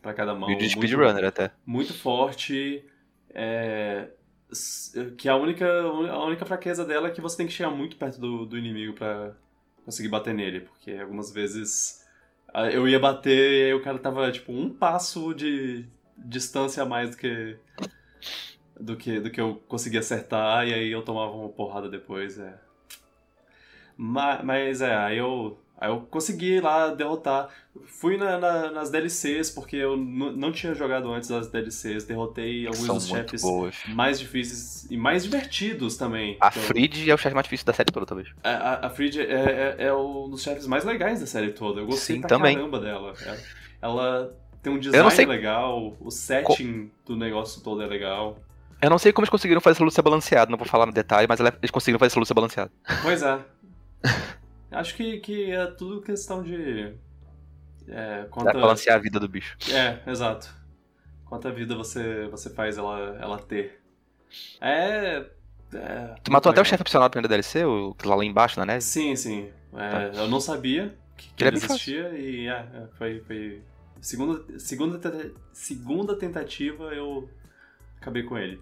pra cada mão. Build de speedrunner até. Muito forte. é, que a única, a única fraqueza dela é que você tem que chegar muito perto do, do inimigo pra conseguir bater nele. Porque algumas vezes ah, eu ia bater e aí o cara tava tipo um passo de distância a mais do que. Do que, do que eu conseguia acertar, e aí eu tomava uma porrada depois. É. Ma- Mas, é, aí eu, aí eu consegui lá derrotar. Fui na- na- nas DLCs, porque eu não tinha jogado antes das DLCs. Derrotei alguns São dos chefes boas. mais difíceis e mais divertidos também. A Então, Frid é o chefe mais difícil da série toda, talvez. a, a, a Fried é, é, é um dos chefes mais legais da série toda. Eu gostei Sim, pra também. caramba dela. Ela, ela tem um design legal, o setting do negócio todo é legal. Eu não sei como eles conseguiram fazer essa luta ser balanceada, não vou falar no detalhe, mas ela- eles conseguiram fazer essa luta ser balanceada. Pois é. Acho que, que é tudo questão de. É, quanta, balancear a vida do bicho. é, exato. Quanta vida você, você faz ela, ela ter. É. é Tu matou até o chefe opcional da primeira DLC, o que lá lá embaixo na neve? Sim, sim. É, Eu não sabia que, que Ele é ele existia e é, é, foi. foi... Segunda, segunda, segunda tentativa eu acabei com ele.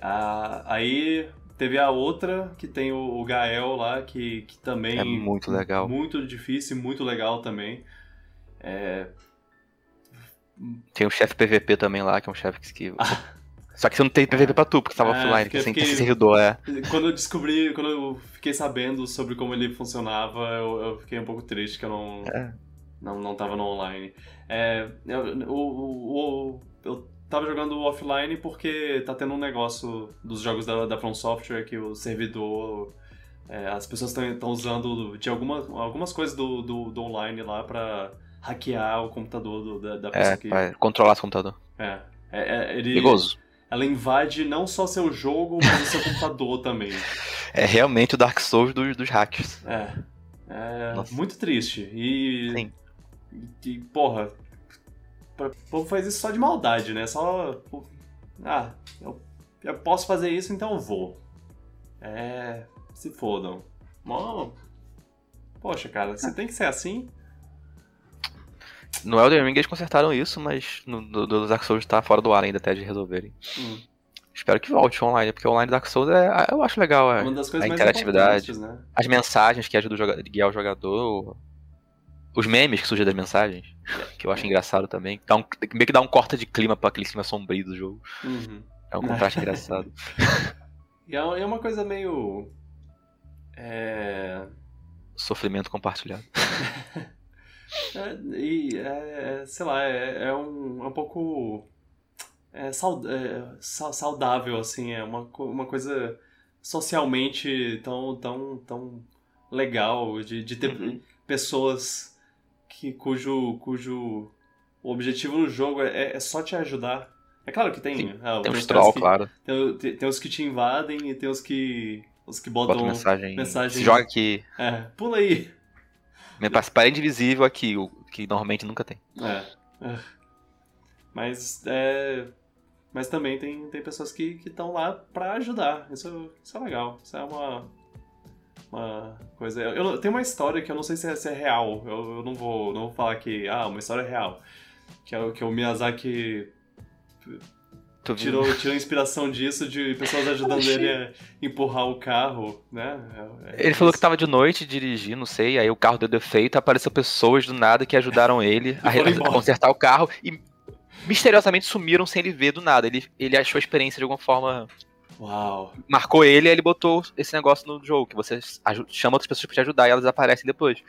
Ah, aí teve a outra que tem o, o Gael lá, que, que também. É muito legal. Muito difícil, muito legal também. É, Tem o chefe PVP também lá, que é um chefe que. que- Só que você não tem PVP pra tu, porque você tava É, offline, fiquei- tem fiquei- servidor, é. Quando eu descobri, quando eu fiquei sabendo sobre como ele funcionava, eu, eu fiquei um pouco triste que eu não, É. não, não tava no online. É, eu, o- eu tava jogando offline porque tá tendo um negócio dos jogos da, da From Software que o servidor. é, as pessoas estão usando de alguma, algumas coisas do, do, do online lá pra hackear o computador do- da, da pessoa É, que. pra controlar esse computador. É, é, é, ele, Perigoso. ela invade não só seu jogo, mas o seu computador também. É realmente o Dark Souls dos, dos hackers. É. É Nossa. muito triste. E. Sim. E, porra. Pra- O povo faz isso só de maldade, né? Só. Ah, eu, eu posso fazer isso, então eu vou. É. Se fodam. Mó- Poxa, cara, você tem que ser assim? No Elden Ring eles consertaram isso, mas no, no, no Dark Souls tá fora do ar ainda até de resolverem. Hum. Espero que volte online, porque o online Dark Souls é, eu acho legal. É. Uma das coisas a mais interatividade. né? As mensagens que ajudam joga- guiar o jogador. Os memes que surgem das mensagens, que eu acho engraçado também. Dá um, meio que dá um corte de clima pra aquele clima sombrio do jogo. Uhum. É um contraste engraçado. E é é uma coisa meio. É. Sofrimento compartilhado. É, e, é, é, sei lá, é, é um, é um pouco é, sau- é, sa- saudável, assim, é uma, uma coisa socialmente tão, tão, tão legal de, de ter Uhum. pessoas que, cujo, cujo o objetivo no jogo é, é só te ajudar. É claro que tem, Sim, ah, Tem os troll, que- claro. tem, tem- tem os que te invadem e tem os que os que botam Bota mensagem. mensagem- Se joga aqui. é, pula aí. Minha parede invisível aqui, o que normalmente nunca tem. É. é. Mas é. Mas também tem, tem pessoas que estão lá pra ajudar. Isso, isso é legal. Isso é uma. Uma coisa. Eu, tem uma história que eu não sei se é, se é real. Eu, eu, não, vou, não vou falar que. Ah, uma história real. Que é o que o Miyazaki tirou, tirou inspiração disso de pessoas ajudando ele a empurrar o carro, né? É, é ele falou que tava de noite dirigindo, não sei, aí o carro deu defeito, apareceu pessoas do nada que ajudaram ele a, a consertar o carro e misteriosamente sumiram sem ele ver do nada. Ele, ele achou a experiência de alguma forma. Uau. Marcou ele e ele botou esse negócio no jogo, que você chama outras pessoas pra te ajudar e elas aparecem depois.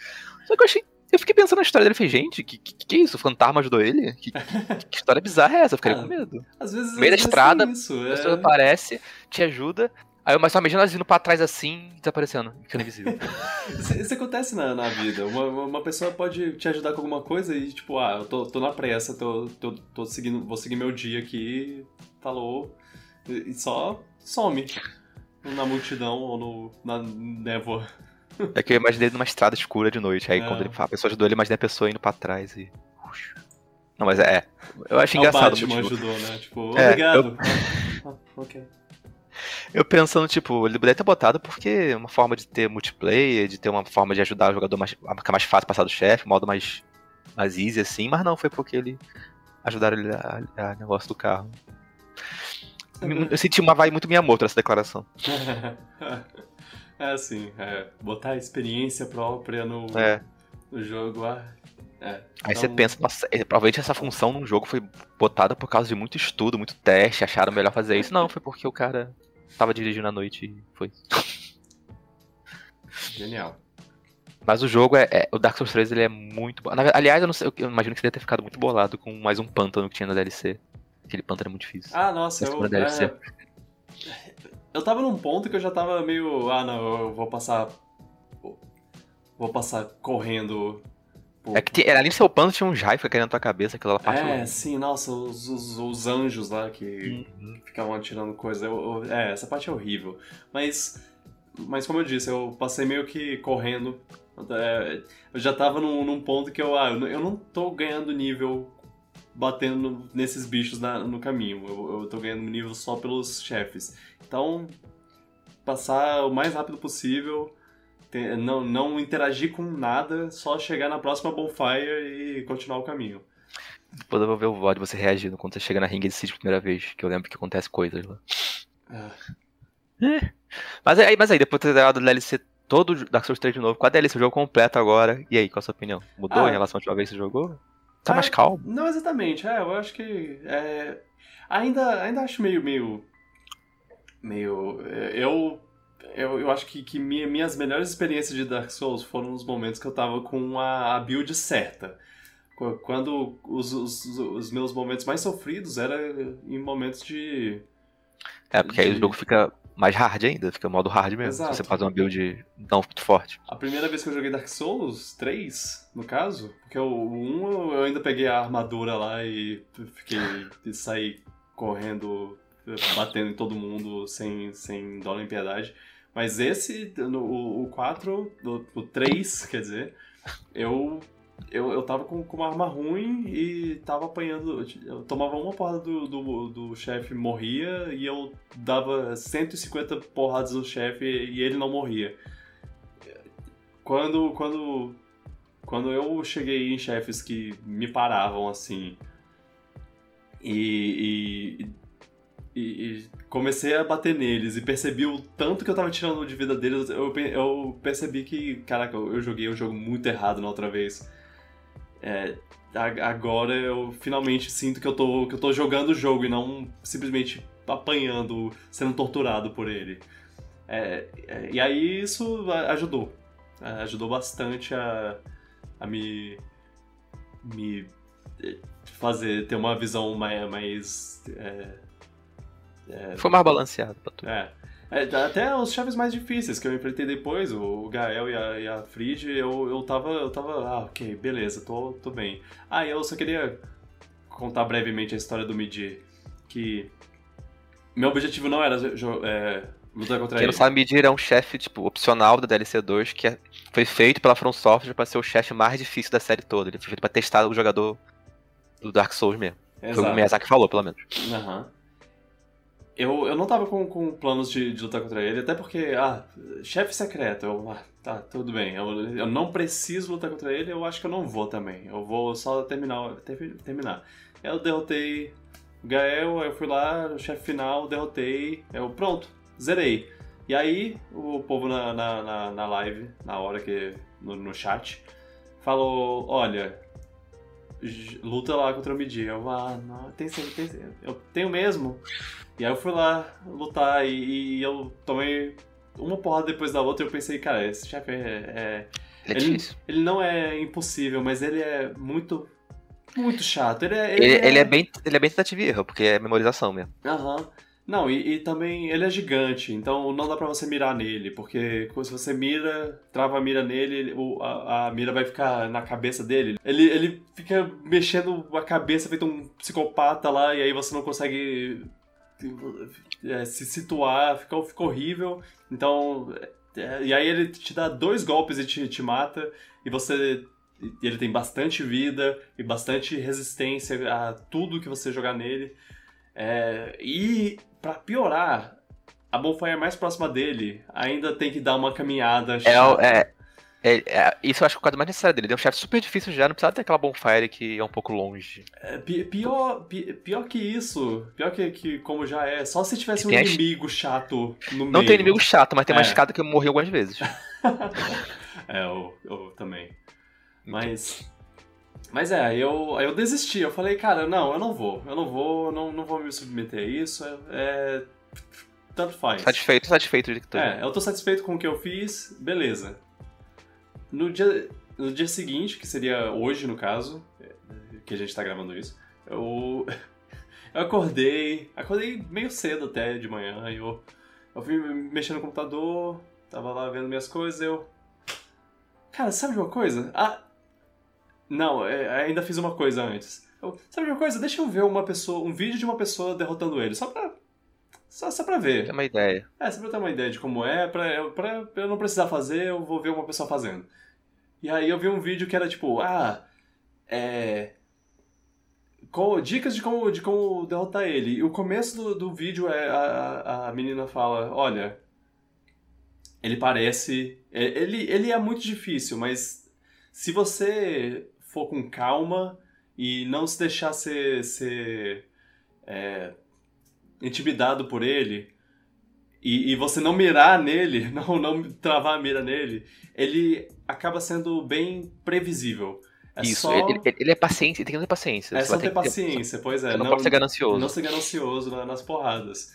Só que eu achei eu fiquei pensando na história dele, falei, gente, que, que, que é isso? O fantasma ajudou ele? Que, que história bizarra é essa? Eu ficaria ah, com medo. Às vezes. No meio da estrada, isso, a pessoa é... aparece, te ajuda. Aí eu mais só imagino elas indo pra trás assim, desaparecendo, ficando invisível. isso, isso, acontece na, na vida. Uma, uma pessoa pode te ajudar com alguma coisa e, tipo, ah, eu tô, tô na pressa, tô, tô, tô seguindo, vou seguir meu dia aqui, falou, e só some. Na multidão ou no, na névoa. É que eu imaginei numa estrada escura de noite. Aí é. quando ele fala, a pessoa ajudou ele, imaginei a pessoa indo pra trás e. Não, mas é. Eu acho é engraçado. O Batman ajudou, né? Tipo, é, obrigado. Eu... ah, ok. Eu pensando, tipo, ele poderia ter botado porque é uma forma de ter multiplayer, de ter uma forma de ajudar o jogador mais, a ficar mais fácil passar do chefe, um modo mais, mais easy assim, mas não, foi porque ele ajudaram ele a, a negócio do carro. Eu senti uma vibe muito minha moto nessa declaração. É assim, é, botar a experiência própria no, é. no jogo. Ah, é, Aí então... você pensa, nossa, é, provavelmente essa função num jogo foi botada por causa de muito estudo, muito teste, acharam melhor fazer isso. Não, foi porque o cara tava dirigindo à noite e foi. Genial. Mas o jogo é, é, O Dark Souls 3 ele é muito bom. Aliás, eu, não sei, eu imagino que você deve ter ficado muito bolado com mais um pântano que tinha na DLC. Aquele pântano é muito difícil. Ah, nossa, eu. É... Eu tava num ponto que eu já tava meio. Ah, não, eu vou passar. Vou passar correndo. Por... É que ali no seu pano tinha um Jaifa caindo na tua cabeça, aquela parte. É, sim, nossa, os, os, os anjos lá que uhum. ficavam atirando coisa. Eu, eu, é, essa parte é horrível. Mas. Mas como eu disse, eu passei meio que correndo. É, eu já tava num, num ponto que eu, ah, eu não tô ganhando nível batendo nesses bichos na, no caminho. Eu, eu tô ganhando nível só pelos chefes. Então, passar o mais rápido possível, ter, não, não interagir com nada, só chegar na próxima bonfire e continuar o caminho. Depois eu vou ver o VOD você reagindo quando você chega na ringue de City primeira vez, que eu lembro que acontece coisas lá. Ah. É. Mas, aí, mas aí, depois de ter dado o DLC todo Dark Souls 3 de novo, com a DLC, o jogo completo agora, e aí, qual a sua opinião? Mudou ah. em relação a última vez que você jogou? Tá ah, mais calmo? Não exatamente, é, eu acho que. É, ainda, ainda acho meio, meio meio. É, eu. Eu, eu acho que, que minha, minhas melhores experiências de Dark Souls foram nos momentos que eu tava com a, a build certa. Quando os, os, os, meus momentos mais sofridos era em momentos de. É, porque de... aí o jogo fica mais hard ainda, fica modo hard mesmo. Exato. Se você faz uma build não muito forte. A primeira vez que eu joguei Dark Souls, 3, no caso, porque o 1 eu ainda peguei a armadura lá e fiquei. e saí correndo batendo em todo mundo sem, sem dó nem piedade. Mas esse, no, o 4, o, o 3, quer dizer, eu, eu, eu tava com, com uma arma ruim e tava apanhando. Eu tomava uma porrada do, do, do chefe, morria, e eu dava 150 porradas do chefe e ele não morria. Quando, quando, quando eu cheguei em chefes que me paravam assim. E, e e, comecei a bater neles e percebi o tanto que eu tava tirando de vida deles, eu, eu percebi que, caraca, eu, joguei o jogo muito errado na outra vez. É, agora eu finalmente sinto que eu, tô, que eu tô jogando o jogo e não simplesmente apanhando, sendo torturado por ele. É, é, e aí isso ajudou. É, ajudou bastante a, a me, me é, fazer ter uma visão mais, mais é, é, Foi mais balanceado pra tu. É. é. Até os chaves mais difíceis que eu enfrentei depois, o Gael e a, e a Frid, eu, eu tava. Eu tava. Ah, ok, beleza, tô, tô bem. Ah, eu só queria contar brevemente a história do Midir. Que. Meu objetivo não era é, lutar contra Quem ele. não sabe, Midir é um chefe, tipo, opcional da DLC 2, que é, foi feito pela From Software pra ser o chefe mais difícil da série toda. Ele foi feito pra testar o jogador do Dark Souls mesmo. Foi o que o Miyazaki falou, pelo menos. Aham. Eu, eu não tava com, com planos de, de lutar contra ele, até porque, ah, chefe secreto, eu, ah, tá, tudo bem. Eu, eu não preciso lutar contra ele, eu acho que eu não vou também. Eu vou só terminar. ter- terminar. Eu derrotei o Gael, eu fui lá, no chefe final, derrotei, eu, pronto, zerei. E aí, o povo na, na, na, na live, na hora que. no, no chat, falou: olha, luta lá contra o Midi. Eu, ah, não, tem, cer- tem, cer- eu tenho mesmo. E aí eu fui lá lutar e, e eu tomei uma porrada depois da outra e eu pensei, cara, esse chefe é, é- Ele é Ele- difícil. Ele não é impossível, mas ele é muito. Muito chato. Ele é. Ele, ele é bem, ele é bem tentativa e erro, porque é memorização mesmo. Aham. Não, e, e também ele é gigante, então não dá pra você mirar nele, porque se você mira, trava a mira nele, ele- o- a, a mira vai ficar na cabeça dele. Ele, ele fica mexendo a cabeça feito um psicopata lá, e aí você não consegue é, se situar, fica, fica horrível. Então. é, e aí ele te dá dois golpes e te, te mata, e você. Ele tem bastante vida e bastante resistência a tudo que você jogar nele. É, e pra piorar, a Bonfire mais próxima dele ainda tem que dar uma caminhada. É, é, é- é- isso eu acho que é o quadro mais necessário dele. Ele é um chefe super difícil já, não precisa ter aquela bonfire que é um pouco longe. É, pi- pior, pi- pior que isso, pior que, que como já é, só se tivesse um Tem inimigo chato no meio. Não tem inimigo chato, mas tem uma É. escada que eu morri algumas vezes. É, eu, eu também. Mas. Mas é, aí eu, aí eu desisti. Eu falei, cara, não, eu não vou. Eu não vou, não, não vou me submeter a isso. É. é- tanto faz. Satisfeito, satisfeito de que tô. É, eu tô satisfeito com o que eu fiz, beleza. No dia, no dia seguinte, que seria hoje no caso, que a gente tá gravando isso, eu, eu acordei, acordei meio cedo até de manhã, e eu, eu fui mexer no computador, tava lá vendo minhas coisas, eu... Cara, sabe de uma coisa? Ah, não, é, ainda fiz uma coisa antes. Eu, sabe uma coisa? Deixa eu ver uma pessoa, um vídeo de uma pessoa derrotando ele, só pra... Só, só pra ver. Tem uma ideia. É, só pra eu ter uma ideia de como é, pra, eu- pra eu não precisar fazer, eu vou ver uma pessoa fazendo. E aí eu vi um vídeo que era tipo, ah, é. qual- dicas de como, de como derrotar ele. E o começo do, do vídeo é a, a- a menina fala, olha. Ele parece. é, Ele, ele é muito difícil, mas se você for com calma e não se deixar ser. ser é, intimidado por ele, e, e você não mirar nele, não, não travar a mira nele, ele acaba sendo bem previsível. É Isso, só, ele, ele- é paciente, ele tem que ter paciência. é só ter paciência, pois é. Você não, pode ser ganancioso. Não ser ganancioso na- nas porradas.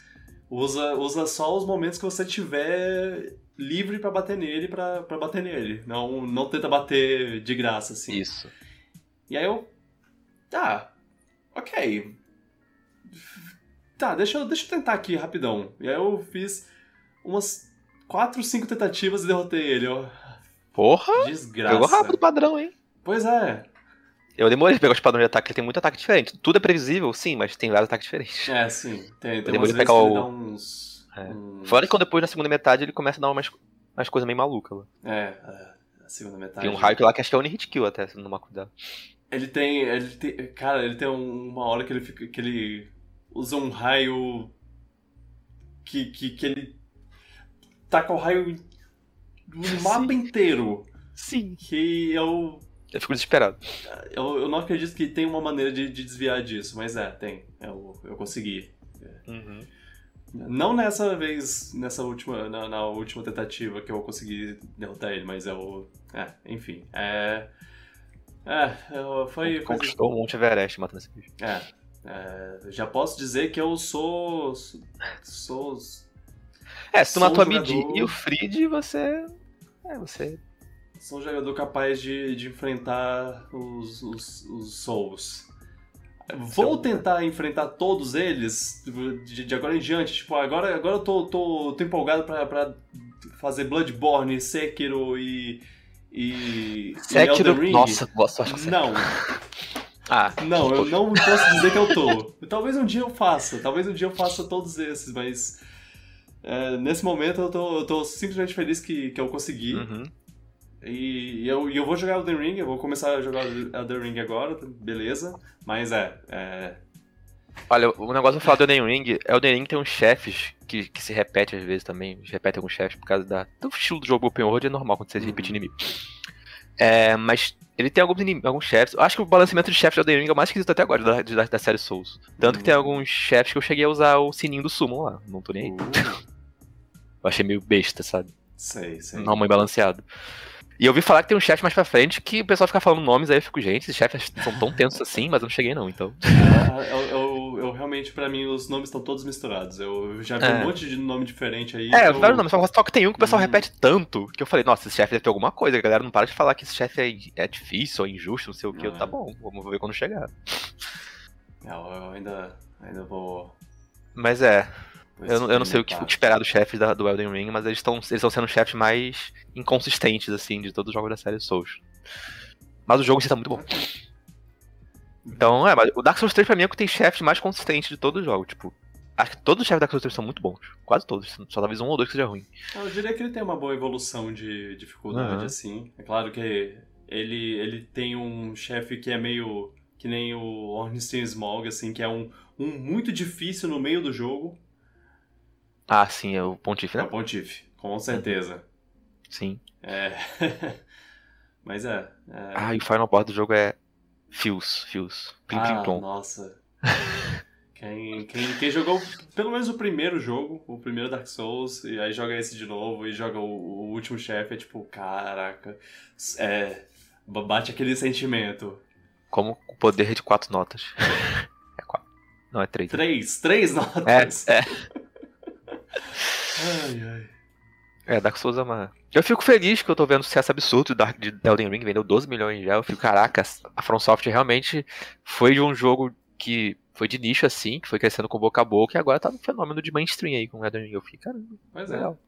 Usa, usa só os momentos que você tiver livre pra bater nele, pra, pra bater nele. Não, não tenta bater de graça, assim. Isso. E aí eu. Tá, ok. Tá, deixa eu, deixa eu tentar aqui rapidão. E aí eu fiz umas 4, 5 tentativas e derrotei ele. Eu, Porra! desgraça. Pegou rápido o padrão, hein? Pois é. Eu demorei pra pegar os padrões de ataque, ele tem muito ataque diferente. Tudo é previsível, sim, mas tem vários ataques diferentes. É, sim. Tem, tem demorei umas pegar o- dá uns. É. uns- Fora que quando depois na segunda metade ele começa a dar umas, umas coisas meio malucas lá. É, é, a segunda metade. Tem um raio que lá que acho que é Only Hit Kill até, se não tomar cuidado. Ele tem. Ele tem. Cara, ele tem um- uma hora que ele fica. que ele usa um raio. Que, que, que ele taca o raio no mapa inteiro. Sim. Que eu, Eu fico desesperado. eu. Eu não acredito que tem uma maneira de, de desviar disso, mas é, tem. Eu, eu consegui. Não nessa vez, nessa última. Na, na última tentativa que eu consegui derrotar ele, mas eu. É, enfim. É. É, foi. Conquistou o Monte Everest matando esse bicho. É, é, já posso dizer que eu sou. Sou. É, se tu matou a Midi e o Fried, você. É, você. Sou um jogador capaz de, de enfrentar os, os, os Souls. Vou tentar enfrentar todos eles de, de agora em diante. Tipo, agora, agora eu tô, tô, tô empolgado pra, pra fazer Bloodborne, Sekiro e. E. e Sekiro. Ring. Nossa, sorte com Sekiro. Não, Ah, Não, eu não posso dizer que eu tô. Talvez um dia eu faça, talvez um dia eu faça todos esses, mas é, nesse momento eu tô, eu tô simplesmente feliz que, que eu consegui. Uhum. E, eu, e eu vou jogar Elden Ring, eu vou começar a jogar Elden Ring agora, beleza. Mas é, é, Olha, o negócio de falar do Elden Ring é o Elden Ring tem uns chefes que, que se repete às vezes também. Repete alguns chefes por causa da, do estilo do jogo Open World, é normal quando você Uhum. repete inimigo. É, mas ele tem alguns, inim- alguns chefes. Eu acho que o balanceamento de chefes do Elden Ring é o mais esquisito até agora da, da, da série Souls. Tanto que tem Uhum. alguns chefes que eu cheguei a usar o sininho do Summon lá. Não tô nem aí. Uh, Eu achei meio besta, sabe? sei, sei. Não muito balanceado. E eu ouvi falar que tem um chefe mais pra frente que o pessoal fica falando nomes, aí eu fico, gente, esses chefes são tão tensos assim, mas eu não cheguei não, então. Ah, Eu, eu, eu realmente, pra mim, os nomes estão todos misturados. Eu já vi É. um monte de nome diferente aí. É, eu- vários nomes, só que tem um que o pessoal Hum. repete tanto que eu falei, nossa, esse chefe deve ter alguma coisa. A galera não para de falar que esse chefe é, é difícil ou injusto, não sei o que. Eu, tá bom, vamos ver quando chegar. Não, eu ainda, ainda vou. Mas é, vou eu, não- eu não sei o que, o que experimentar. esperar dos chefes da- do Elden Ring, mas eles estão eles estão sendo os chefes mais inconsistentes, assim, de todos os jogos da série Souls. Mas o jogo em si tá muito bom. Então, é, mas o Dark Souls 3 pra mim é o que tem chefes mais consistentes de todo o jogo. Tipo, acho que todos os chefes da Dark Souls 3 são muito bons. Quase todos. Só talvez um ou dois que seja ruim. Eu diria que ele tem uma boa evolução de dificuldade, Aham. assim. É claro que ele, ele tem um chefe que é meio que nem o Ornstein Smog, assim, que é um, um muito difícil no meio do jogo. Ah, sim, é o Pontife, É né? o Pontife, com certeza. Sim. É. Mas é. é... Ah, e o final boss do jogo é Fios, Fios. Plim, plim, Ah, plom. nossa. Quem, quem, quem jogou pelo menos o primeiro jogo, o primeiro Dark Souls, e aí joga esse de novo e joga o, o último chefe, é tipo, caraca. É. Bate aquele sentimento. Como o poder de quatro notas. é quatro. Não, é três. né? Três, três notas. É, é. Ai, ai. É, Dark Souls é uma. Eu fico feliz que eu tô vendo o sucesso absurdo da- de Elden Ring, vendeu 12 milhões já. Eu fico, caraca, a From Software realmente foi de um jogo que foi de nicho assim, que foi crescendo com boca a boca, e agora tá no fenômeno de mainstream aí com Elden Ring. Eu fico, caramba, Mas é. legal.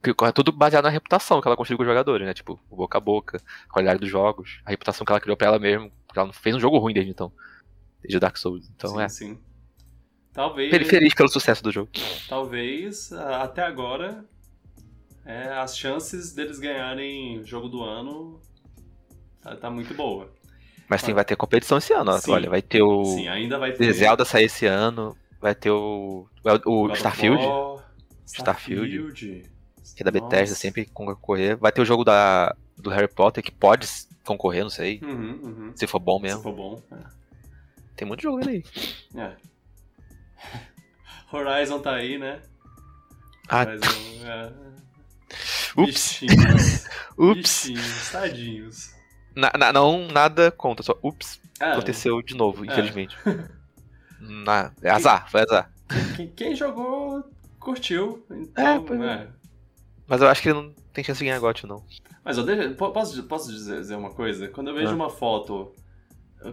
Porque é tudo baseado na reputação que ela construiu com os jogadores, né? Tipo, o boca a boca, a qualidade dos jogos, a reputação que ela criou pra ela mesmo. Porque ela não fez um jogo ruim desde então. Desde o Dark Souls. Então sim, é. sim. Talvez. Feliz, pelo sucesso do jogo. Talvez, a- até agora, é, as chances deles ganharem jogo do ano tá, tá muito boa. Mas sim, vai ter competição esse ano. Sim. Olha, vai ter o. Sim, ainda vai ter. Zelda sair esse ano. Vai ter o. O, o of Starfield, War, Starfield, Starfield. que é da Bethesda, Nossa. sempre concorrer. Vai ter o jogo da, do Harry Potter, que pode concorrer, não sei. Uhum, uhum. Se for bom Se mesmo. for bom. Tem muito jogo aí. É. é. Horizon tá aí, né? Ah, Horizon, é. Ups, Bichinhos. ups. Bichinhos, tadinhos. Na- na- não, nada contra, só ups. É, Aconteceu de novo, É. infelizmente. Na, é azar, foi azar. quem, quem jogou curtiu. É, Então, pois é. é. Mas eu acho que ele não tem chance de ganhar GOT, não. Mas eu deixo, po- posso, posso dizer dizer uma coisa? Quando eu vejo Ah. uma foto,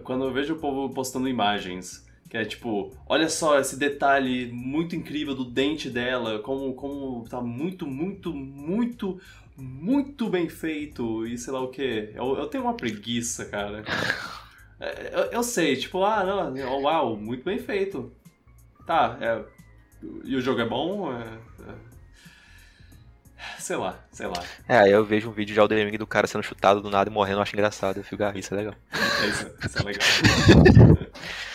quando eu vejo o povo postando imagens, que é tipo, olha só esse detalhe muito incrível do dente dela, como, como tá muito, muito, muito, muito bem feito e sei lá o que. Eu, eu tenho uma preguiça, cara. É, Eu, eu sei, tipo, ah, não, uau, muito bem feito. Tá, é, e o jogo é bom? É, é, sei lá, sei lá. É, aí eu vejo um vídeo de Elden Ring do cara sendo chutado do nada e morrendo, eu acho engraçado. Eu fico, ah, isso é legal. É isso, isso é legal.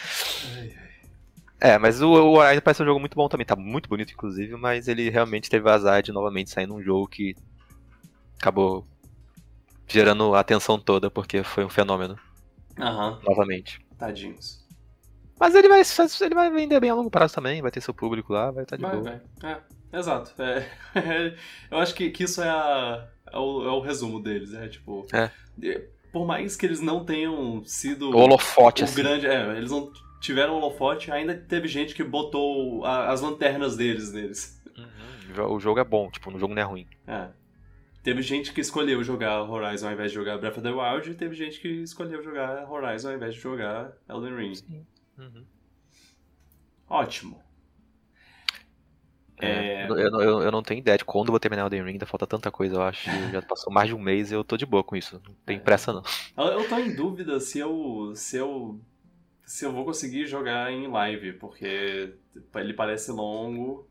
É, mas o, o Horizon parece um jogo muito bom também, tá muito bonito inclusive, mas ele realmente teve azar de novamente sair num jogo que acabou gerando a atenção toda, porque foi um fenômeno, Aham, novamente. tadinhos. Mas ele vai, ele vai vender bem a longo prazo também, vai ter seu público lá, vai estar de Vai, boa. vai. É, exato. É, eu acho que, que isso é, a- é o, é o resumo deles. É tipo. É. é, Por mais que eles não tenham sido O holofote, o assim. grande. É, eles não tiveram holofote, ainda teve gente que botou a- as lanternas deles neles. Uhum, o jogo é bom, tipo, o jogo não é ruim. É. Teve gente que escolheu jogar Horizon ao invés de jogar Breath of the Wild, e teve gente que escolheu jogar Horizon ao invés de jogar Elden Ring. Uhum. Ótimo. É, É. eu, eu- eu- eu não tenho ideia de quando eu vou terminar Elden Ring, ainda falta tanta coisa, eu acho. Já passou mais de um mês e eu tô de boa com isso. Não tem É. pressa, não. Eu, eu tô em dúvida se eu, se eu se eu vou conseguir jogar em live, porque ele parece longo.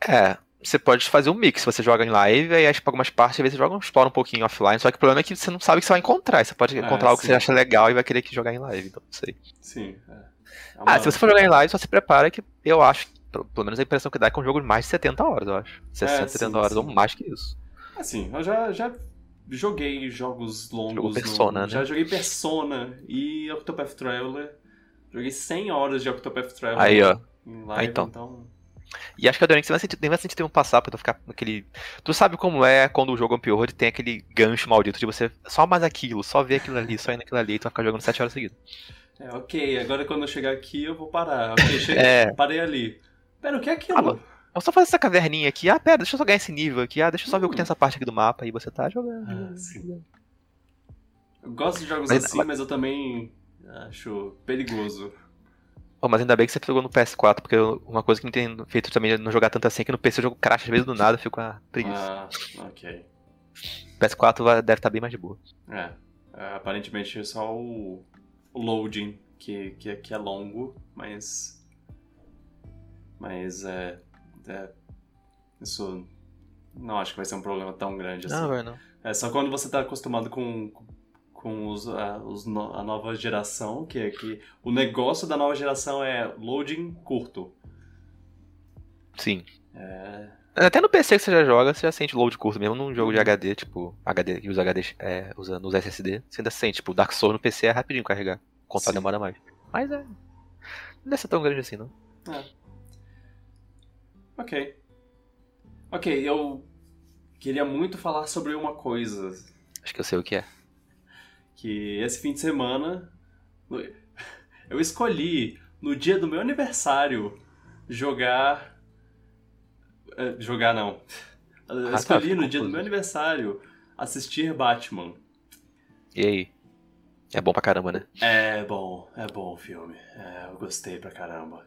É, você pode fazer um mix. Você joga em live, aí acho que algumas partes, às vezes você joga, explora um pouquinho offline. Só que o problema é que você não sabe o que você vai encontrar. Você pode É, encontrar algo que sim. você acha legal e vai querer que jogar em live, então não sei. Sim. é. É uma- Ah, se você for jogar em live, só se prepara que eu acho, pelo menos a impressão que dá é que é um jogo de mais de 70 horas, eu acho. 60, É, sim, 70 horas sim. ou mais que isso. Assim, eu já, já joguei jogos longos. Jogou no- Persona, né? Já joguei Persona e Octopath Traveler. Joguei 100 horas de Octopath Traveler Aí, ó. live, então. então... E acho que a Dorian você vai sentir, nem vai sentir tempo passar pra tu ficar naquele. Tu sabe como é quando o jogo é um pior e tem aquele gancho maldito de você só mais aquilo, só ver aquilo ali, só ir naquilo ali, e tu vai ficar jogando 7 horas seguidas. É, ok, agora quando eu chegar aqui eu vou parar. Ok, cheguei, É. parei ali. Pera, o que é aquilo? Ah, mano. Vamos só fazer essa caverninha aqui. Ah, pera, deixa eu só ganhar esse nível aqui. Ah, deixa eu só ver o que tem essa parte aqui do mapa. E você tá jogando. Ah, sim. Eu gosto de jogos Mas- assim, mas eu também acho perigoso. Pô, mas ainda bem que você pegou no PS4, porque eu- uma coisa que me tem feito também é não jogar tanto assim é que no PC o jogo crash às vezes do nada, eu fico com a preguiça. Ah, ok. PS4 vai- deve estar bem mais de boa. É, é, aparentemente é só o, o loading que, que, que é longo, mas. Mas é, é. Isso não acho que vai ser um problema tão grande assim. Não, vai não. É só quando você tá acostumado com, com os, a, os no- a nova geração, que é que o negócio da nova geração é loading curto. Sim. É, Até no PC que você já joga, você já sente load curto mesmo num jogo de Uhum. HD, tipo, HD que usa HD é, usando os SSD, você ainda sente, tipo, Dark Souls no PC é rapidinho carregar. O Sim. demora mais. Mas é. Não deve ser tão grande assim, não. ok. Ok, eu queria muito falar sobre uma coisa. Acho que eu sei o que é. Que esse fim de semana eu escolhi no dia do meu aniversário jogar eh, jogar não eu Ah, tá, escolhi no dia do meu aniversário assistir Batman E aí? É bom pra caramba, né? é bom é bom o filme É, eu gostei pra caramba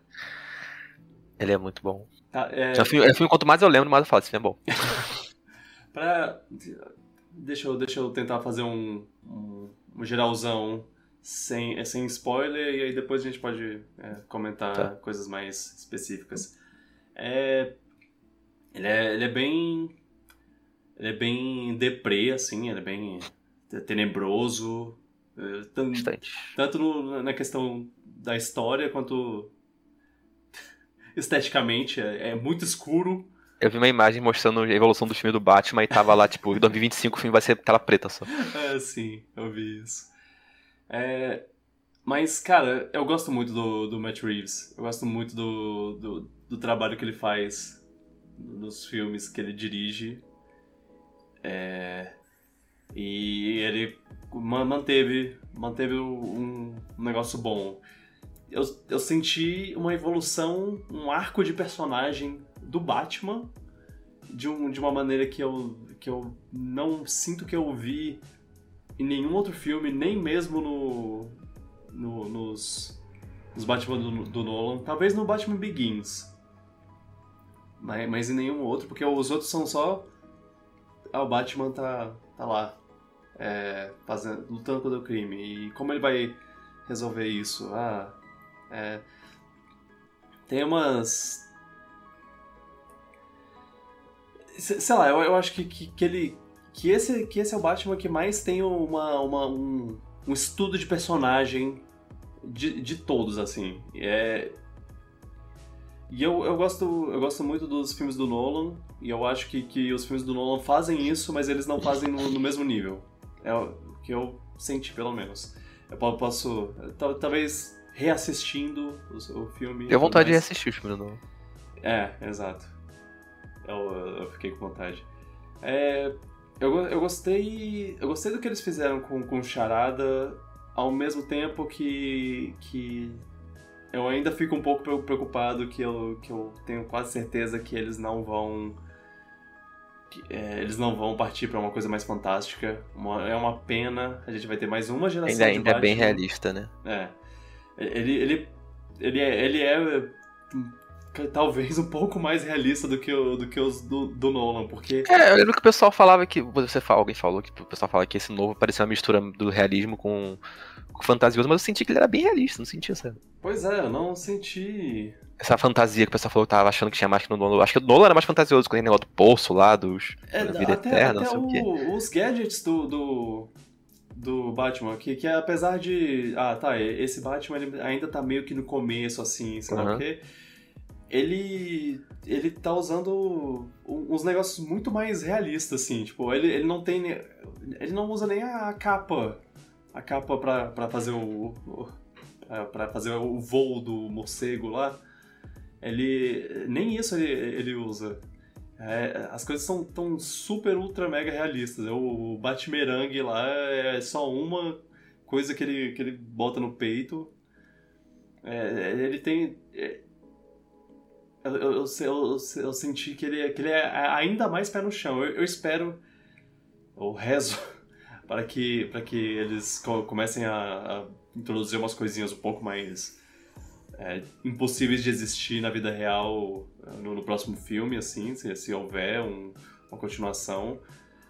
Ele é muito bom. tá, é, É um filme, é um filme, quanto mais eu lembro, mais eu falo, esse filme é bom. pra deixa eu deixa eu tentar fazer um, um, um geralzão sem, sem spoiler e aí depois a gente pode é, comentar Tá. coisas mais específicas. É, ele, é, ele é bem. Ele é bem deprê, assim, ele é bem tenebroso. é, tan- Bastante. tanto no- na questão da história quanto esteticamente. É, é muito escuro. Eu vi uma imagem mostrando a evolução do filme do Batman e tava lá, tipo, em 2025 o filme vai ser tela preta só. É, sim, eu vi isso. É, mas, cara, eu gosto muito do, do Matt Reeves. Eu gosto muito do, do, do trabalho que ele faz nos filmes que ele dirige. É, e ele ma- manteve, manteve um, um negócio bom. Eu, eu senti uma evolução, um arco de personagem do Batman de, um, de uma maneira que eu, que eu não sinto que eu vi em nenhum outro filme, nem mesmo no, no- nos, nos Batman do, do Nolan. Talvez no Batman Begins. Mas, mas em nenhum outro, porque os outros são só. Ah, o Batman tá, tá lá. é, fazendo, lutando contra o crime. E como ele vai resolver isso? Ah. É, tem umas. Sei lá, eu, eu acho que, que, que ele. Que esse, que esse é o Batman que mais tem uma, uma- um, um estudo de personagem de, de todos, assim. É, e eu, eu, gosto, eu gosto muito dos filmes do Nolan, e eu acho que, que os filmes do Nolan fazem isso, mas eles não fazem no, no mesmo nível. É o que eu senti, pelo menos. Eu po- posso, tal- talvez reassistindo o, o filme. Deu vontade de mas- assistir o filme do Nolan. é, exato. Eu, eu fiquei com vontade. É, eu, eu gostei. Eu gostei do que eles fizeram com, com Charada, ao mesmo tempo que. que eu ainda fico um pouco pre- preocupado que eu, que eu tenho quase certeza que eles não vão. que, é, eles não vão partir pra uma coisa mais fantástica. Uma- é uma pena. A gente vai ter mais uma geração Ainda, de ainda é bem realista, né? É. Ele, ele, ele é, ele é talvez um pouco mais realista do que, o, do que os do, do Nolan, porque É, eu lembro que o pessoal falava que. Você fala, alguém falou que o pessoal fala que esse novo parecia uma mistura do realismo com, com fantasioso, mas eu senti que ele era bem realista, não senti essa, Pois é, eu não senti. essa fantasia que o pessoal falou que tava achando que tinha mais que no Nolan. Acho que o Nolan era mais fantasioso, com aquele negócio do poço lá, dos. É, da vida até eterna, não até sei o quê. o- os gadgets do, do, do Batman, que, que apesar de. Ah, tá, esse Batman ainda tá meio que no começo, assim, sei lá o quê. Ele. Ele tá usando uns negócios muito mais realistas, assim. Tipo, ele, ele não tem. Ele não usa nem a capa. A capa pra, pra fazer o. para fazer o voo do morcego lá. Ele. Nem isso ele, ele usa. É, as coisas são tão super, ultra, mega realistas. O Batmerangue lá é só uma coisa que ele, que ele bota no peito. É, ele tem. É, eu, eu, eu, eu, senti que ele, que ele é ainda mais pé no chão. Eu, espero, eu rezo, para que, para que eles comecem a, a introduzir umas coisinhas um pouco mais é, impossíveis de existir na vida real no, no próximo filme, assim, se, se houver um, uma continuação.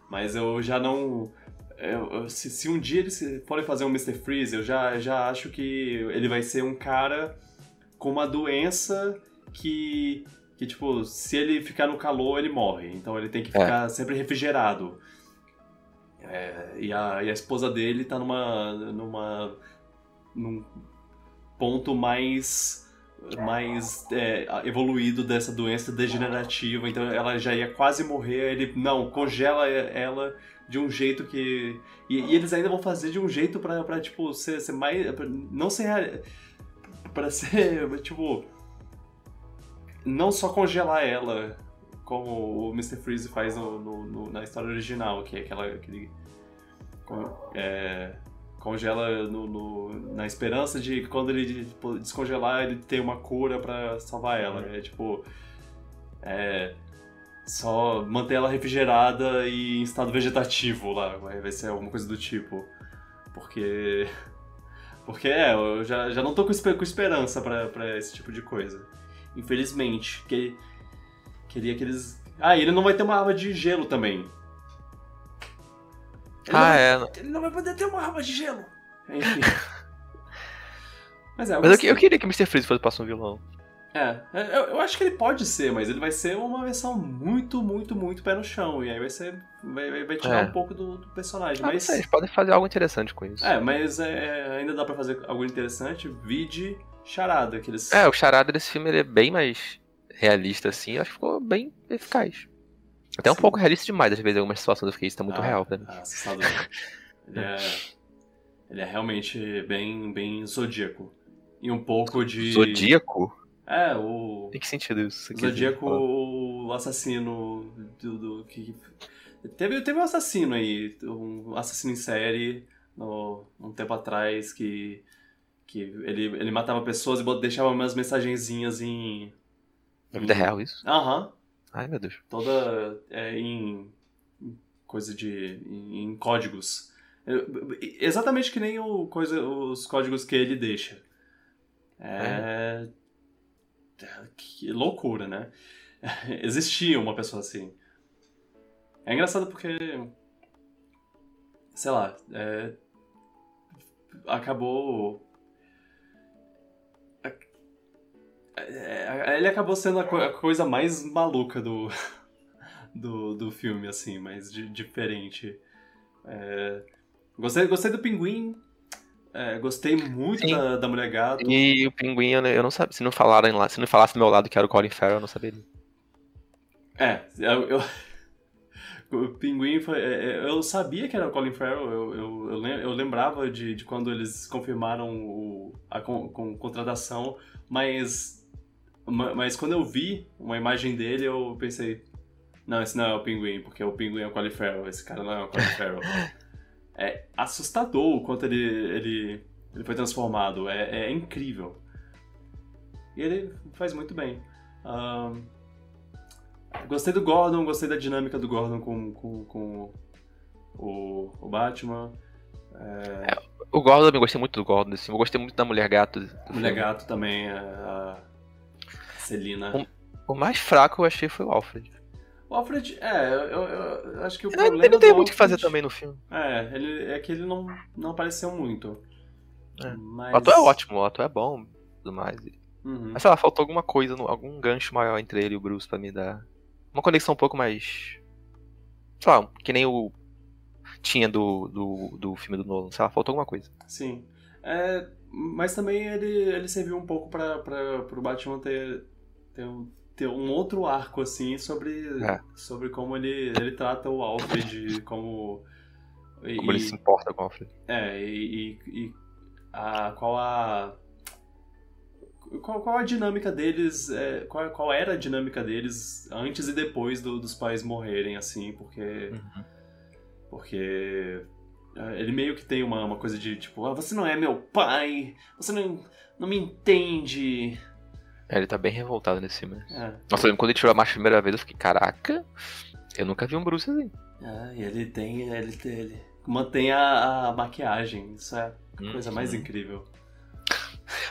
Mas eu já não. Eu, se, se, um dia eles forem fazer um Mr. Freeze, eu já, já acho que ele vai ser um cara com uma doença que, que, tipo, se ele ficar no calor, ele morre. Então ele tem que ficar é. sempre refrigerado. É, e, a, e a esposa dele tá numa. numa. num ponto mais mais é, evoluído dessa doença degenerativa, então ela já ia quase morrer, ele não, congela ela de um jeito que e, e eles ainda vão fazer de um jeito para para tipo ser, ser mais pra não ser para ser tipo não só congelar ela como o Mr. Freeze faz no, no, no, na história original, que é aquela aquele é, congela na esperança de quando ele tipo, descongelar ele ter uma cura para salvar ela. É tipo. É, só manter ela refrigerada e em estado vegetativo lá. Vai, ser alguma coisa do tipo. Porque. Porque é, eu já, já não tô com, com esperança para esse tipo de coisa. Infelizmente. Que, queria que eles. Ah, ele não vai ter uma arma de gelo também. Ele ah, é. Ele não vai poder ter uma arma de gelo. Enfim. mas é, eu, mas eu, eu, queria que o Mr. Freeze fosse passar um vilão. É, é, eu, eu, acho que ele pode ser, mas ele vai ser uma versão muito, muito, muito pé no chão. E aí vai ser. Vai, vai tirar é. um pouco do, do personagem. Ah, mas sei, eles podem fazer algo interessante com isso. É, mas é, ainda dá pra fazer algo interessante. Vide Charada. Que eles... É, o Charada desse filme ele é bem mais realista, assim. Acho que ficou bem eficaz. Até um pouco realista demais, às vezes, algumas situações eu fiquei, isso tá muito ah, real pra mim. Ah, assustador. ele, é, ele é realmente bem, bem zodíaco. E um pouco de. Zodíaco? É, o. Em que sentido isso? Zodíaco, o assassino do. do que... Teve, teve um assassino aí, um assassino em série, no, um tempo atrás, que. Que ele, ele matava pessoas e deixava umas mensagenzinhas em. Na vida real, isso? Aham. Ai, meu Deus. Toda é, em, coisa de. em, em códigos. É, exatamente que nem o coisa, os códigos que ele deixa. É. é. Que loucura, né? Existia uma pessoa assim. É engraçado porque. Sei lá. É, acabou ele acabou sendo a, co a, coisa mais maluca do, do, do filme, assim, mais di diferente. É, gostei, gostei do pinguim. É, gostei muito da, da Mulher Gato. E o pinguim, eu não sabia. Se não falarem lá, se não falasse do meu lado que era o Colin Farrell, eu não saberia. É, eu, eu o pinguim foi. É, é, eu sabia que era o Colin Farrell, eu, eu, eu lembrava de, de quando eles confirmaram o, a con, com, contratação, mas mas quando eu vi uma imagem dele, eu pensei, não, esse não é o Pinguim, porque o Pinguim é o Colin Farrell, esse cara não é o Colin Farrell. é assustador o quanto ele, ele, ele foi transformado, é, é incrível. E ele faz muito bem. Um, gostei do Gordon, gostei da dinâmica do Gordon com, com, com o, o Batman. É... É, o Gordon, eu gostei muito do Gordon, assim, eu gostei muito da Mulher Gato. Mulher filme. Gato também, a, Celina. O, o, mais fraco eu achei foi o Alfred. O Alfred, é, eu, eu, eu acho que o ele, problema. Ele não tem muito o que fazer também no filme. É, ele, é que ele não, não apareceu muito. É. Mas... O ator é ótimo, o ator é bom tudo mais. Uhum. Mas sei lá, faltou alguma coisa, algum gancho maior entre ele e o Bruce pra me dar. Uma conexão um pouco mais. Sei lá, que nem o. tinha do, do, do filme do Nolan. Sei lá, faltou alguma coisa. Sim. É, mas também ele, ele serviu um pouco para o Batman ter, ter, um, ter um outro arco, assim, sobre, É. sobre como ele, ele trata o Alfred, como... e- Como ele se importa com o Alfred. É, e, e, e a, qual a. Qual, qual a dinâmica deles. é, qual, qual era a dinâmica deles antes e depois do- dos pais morrerem, assim, porque. Uhum. Porque. é, Ele meio que tem uma, uma coisa de tipo, ah, você não é meu pai, você não, não me entende. É, ele tá bem revoltado nesse filme. né? É, Nossa, quando ele tirou a marcha a primeira vez, eu fiquei, caraca, eu nunca vi um Bruce assim. é, e ele tem. Ele, ele mantém a, a maquiagem, isso é a coisa mais Uhum. incrível.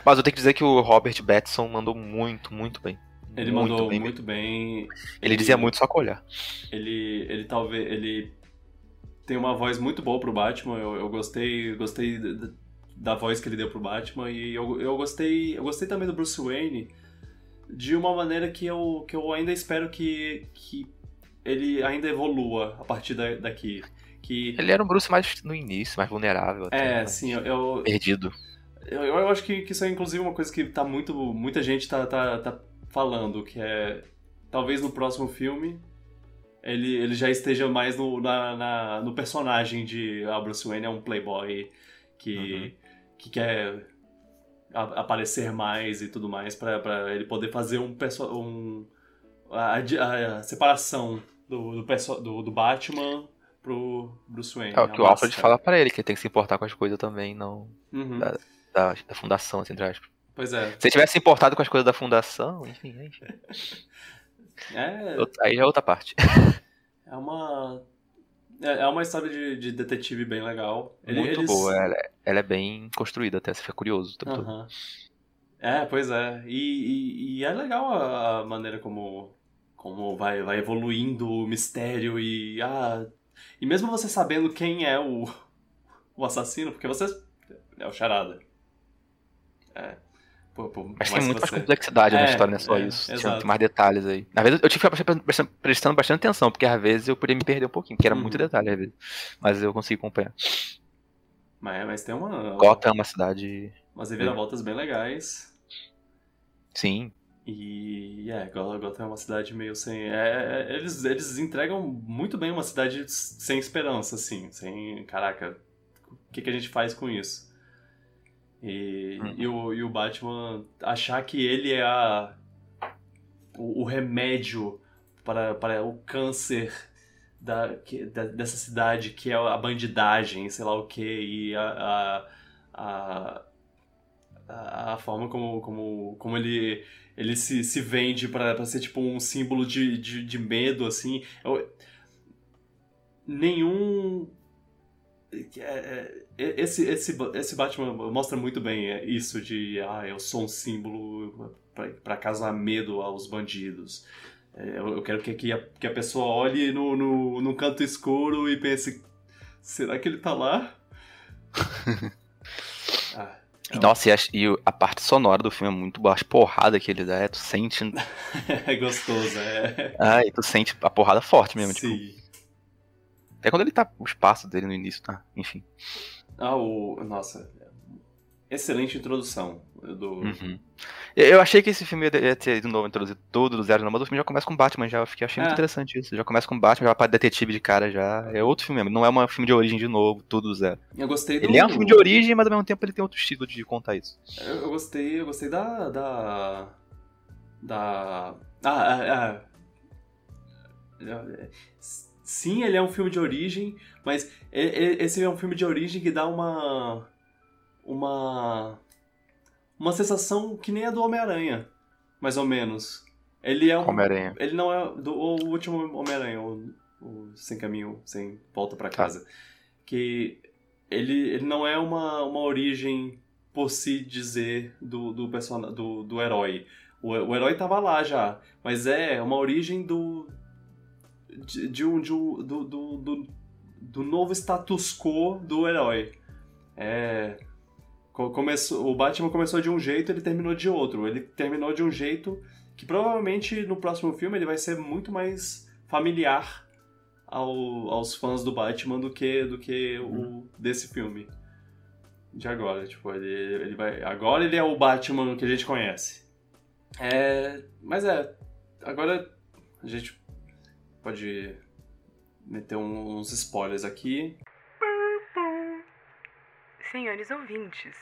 Mas eu tenho que dizer que o Robert Pattinson mandou muito, muito bem. Ele muito mandou bem. muito bem. Ele dizia muito só com olhar. Ele, ele talvez. Ele tem uma voz muito boa pro Batman. Eu, eu gostei, gostei da- voz que ele deu pro Batman. E eu, eu gostei. Eu gostei também do Bruce Wayne de uma maneira que eu, que eu ainda espero que, que ele ainda evolua a partir da, daqui. Que. Ele era um Bruce mais no início, mais vulnerável. até, É, sim, eu, eu, Perdido. eu, eu acho que, que isso é inclusive uma coisa que tá muito. Muita gente tá, tá, tá falando, que é. Talvez no próximo filme ele, ele já esteja mais no, na, na- no personagem de ah, Bruce Wayne é um playboy que, que quer aparecer mais e tudo mais pra, pra ele poder fazer um, um a, a- a separação do, do, do, do Batman pro Bruce Wayne. É o que o Alfred fala pra ele, que ele tem que se importar com as coisas também, não Uhum. da, da, da fundação, assim, entre aspas. Pois é. Se ele tivesse se importado com as coisas da fundação, enfim, enfim. É, Outra- Aí já é outra parte. É uma. É é uma história de, de detetive bem legal. Ele- Muito eles- boa, ela, é- ela é bem construída até, você fica curioso todo. Aham. É, pois é. E, e- e é legal a, a maneira como, como vai, vai evoluindo o mistério e. Ah, e mesmo você sabendo quem é o, o assassino, porque você. É o Charada. É. Por, por Mas mais tem muito mais você- complexidade na É, história, não é só é, isso. Tinha exato. muito mais detalhes aí. Às vezes eu tive que ficar prestando, bastante atenção, porque às vezes eu podia me perder um pouquinho, porque era Uhum. muito detalhe às vezes. Mas eu consegui acompanhar. Mas, mas tem uma, Gotham é uma cidade. umas reviravoltas bem legais. Sim. E é, Go- Gotham é uma cidade meio sem. é, é, eles, eles entregam muito bem uma cidade sem esperança, assim. Sem. Caraca, o que, que a gente faz com isso? E, Uhum. e, o, e o Batman achar que ele é a, o, o remédio para, para o câncer da, que- da- dessa cidade, que é a bandidagem, sei lá o que, e a, a, a, a- forma como, como, como ele ele se, se vende pra ser tipo um símbolo de, de, de medo, assim. Eu- nenhum. É, é, Esse, esse, esse Batman mostra muito bem é, isso de ah, eu sou um símbolo pra causar medo aos bandidos. É, Eu, eu quero que, que, a, que a pessoa olhe no, no, no canto escuro e pense: será que ele tá lá? ah, E, nossa, e a, e a parte sonora do filme é muito boa. As porradas que ele dá, é, tu sente. é gostoso, é. Ai, tu sente a porrada forte mesmo. Tipo, Sim. Até quando ele tá. Os passos dele no início, tá? Enfim. Ah, o. Nossa. Excelente introdução do. Uhum. Eu achei que esse filme ia ter de novo introduzido tudo do zero, não, mas o filme já começa com Batman já. Eu fiquei, achei muito É. interessante isso. Já começa com Batman, já vai pra detetive de cara já. É outro filme mesmo. Não é um filme de origem de novo, tudo do zero. Eu gostei do. Ele é um filme de origem, mas ao mesmo tempo ele tem outro estilo de contar isso. Eu, eu gostei, eu gostei da. Da. Da. Ah, ah, ah. Sim, ele é um filme de origem, mas esse é um filme de origem que dá uma. Uma. Uma sensação que nem a do Homem-Aranha, mais ou menos. Ele é um. Homem-Aranha. Ele não é do o último Homem-Aranha, o, o Sem Caminho, Sem Volta pra Casa. Que ele, ele não é uma, uma origem por si dizer do, do, person... do, do herói. O, o herói tava lá já, mas é uma origem do. De, de um. De um do, do, do, do novo status quo do herói. É. co- Começou, o Batman começou de um jeito, ele terminou de outro. Ele terminou de um jeito que provavelmente no próximo filme ele vai ser muito mais familiar ao- aos fãs do Batman do que, do que o desse filme. De agora, tipo, ele, ele vai. Agora ele é o Batman que a gente conhece. É. Mas é. Agora a gente pode meter uns spoilers aqui. Senhores ouvintes,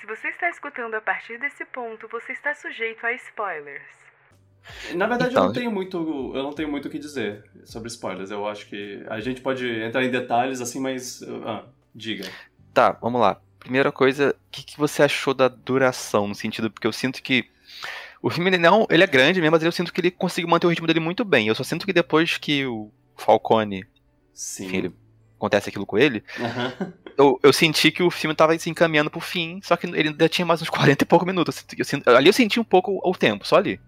se você está escutando a partir desse ponto, você está sujeito a spoilers. Na verdade, Então, eu não tenho muito, eu não tenho muito o que dizer sobre spoilers. Eu acho que a gente pode entrar em detalhes assim, mas ah, diga. Tá, vamos lá. Primeira coisa, o que, que você achou da duração? No sentido, porque eu sinto que o filme ele não, ele é grande mesmo, mas eu sinto que ele conseguiu manter o ritmo dele muito bem. Eu só sinto que depois que o Falcone, Sim. enfim, ele, acontece aquilo com ele, Aham. eu, eu senti que o filme tava se encaminhando pro fim, só que ele ainda tinha mais uns 40 e pouco minutos. Eu eu ali eu senti um pouco o tempo, só ali.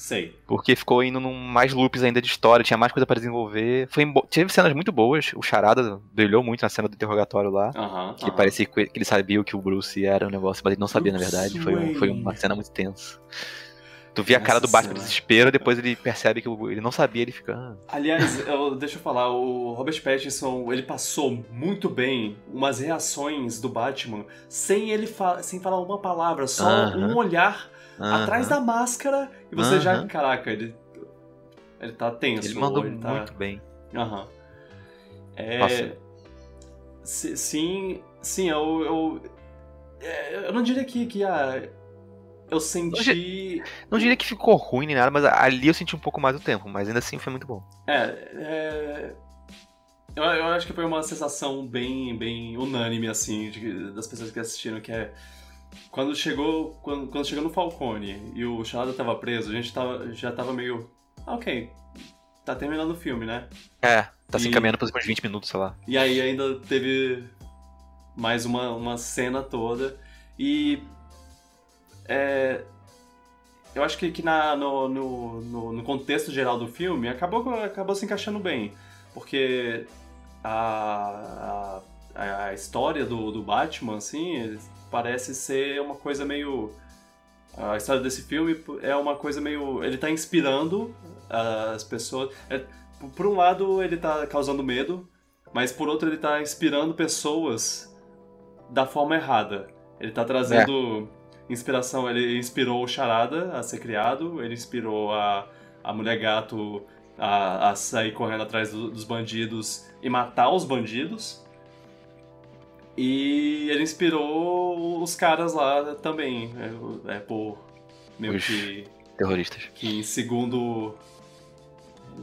Sei. Porque ficou indo num mais loops ainda de história, tinha mais coisa pra desenvolver. Foi em bo- Teve cenas muito boas, o Charada brilhou muito na cena do interrogatório lá. Aham. Que aham. parecia que ele sabia o que o Bruce era um negócio, mas ele não sabia, na Bruce verdade. Foi, um- foi uma cena muito tensa. Tu vê a cara do Batman Senhora. desespero, depois ele percebe que o- ele não sabia, ele fica. "Ah". Aliás, eu- deixa eu falar, o Robert Pattinson, ele passou muito bem umas reações do Batman sem ele fa sem falar uma palavra, só Aham. um olhar atrás Aham. da máscara e você já, Aham. caraca, ele ele tá tenso. Ele mandou ou ele tá... muito bem. Aham. É, Sim, sim, eu. Eu, é, eu não diria que, que a. Eu senti. Não diria que ficou ruim nem nada, mas ali eu senti um pouco mais o tempo, mas ainda assim foi muito bom. É. é eu, eu acho que foi uma sensação bem, bem unânime, assim, de- das pessoas que assistiram, que é. Quando chegou. Quando, quando chegou no Falcone e o Charada tava preso, a gente tava, já tava meio. ah, Ok. Tá terminando o filme, né? É, tá se E- encaminhando pelos últimos 20 minutos, sei lá. E aí ainda teve mais uma, uma cena toda. E. é, eu acho que, que na, no, no, no, no contexto geral do filme acabou, acabou se encaixando bem. Porque a, a, a história do, do Batman, assim, parece ser uma coisa meio. A história desse filme é uma coisa meio. Ele tá inspirando as pessoas. é, por um lado, ele tá causando medo, mas por outro, ele tá inspirando pessoas da forma errada. Ele tá trazendo inspiração. Ele inspirou o Charada a ser criado, ele inspirou a, a Mulher Gato a, a sair correndo atrás do- dos bandidos e matar os bandidos. E ele inspirou os caras lá também, é, é por meio Os- que Terroristas. que em segundo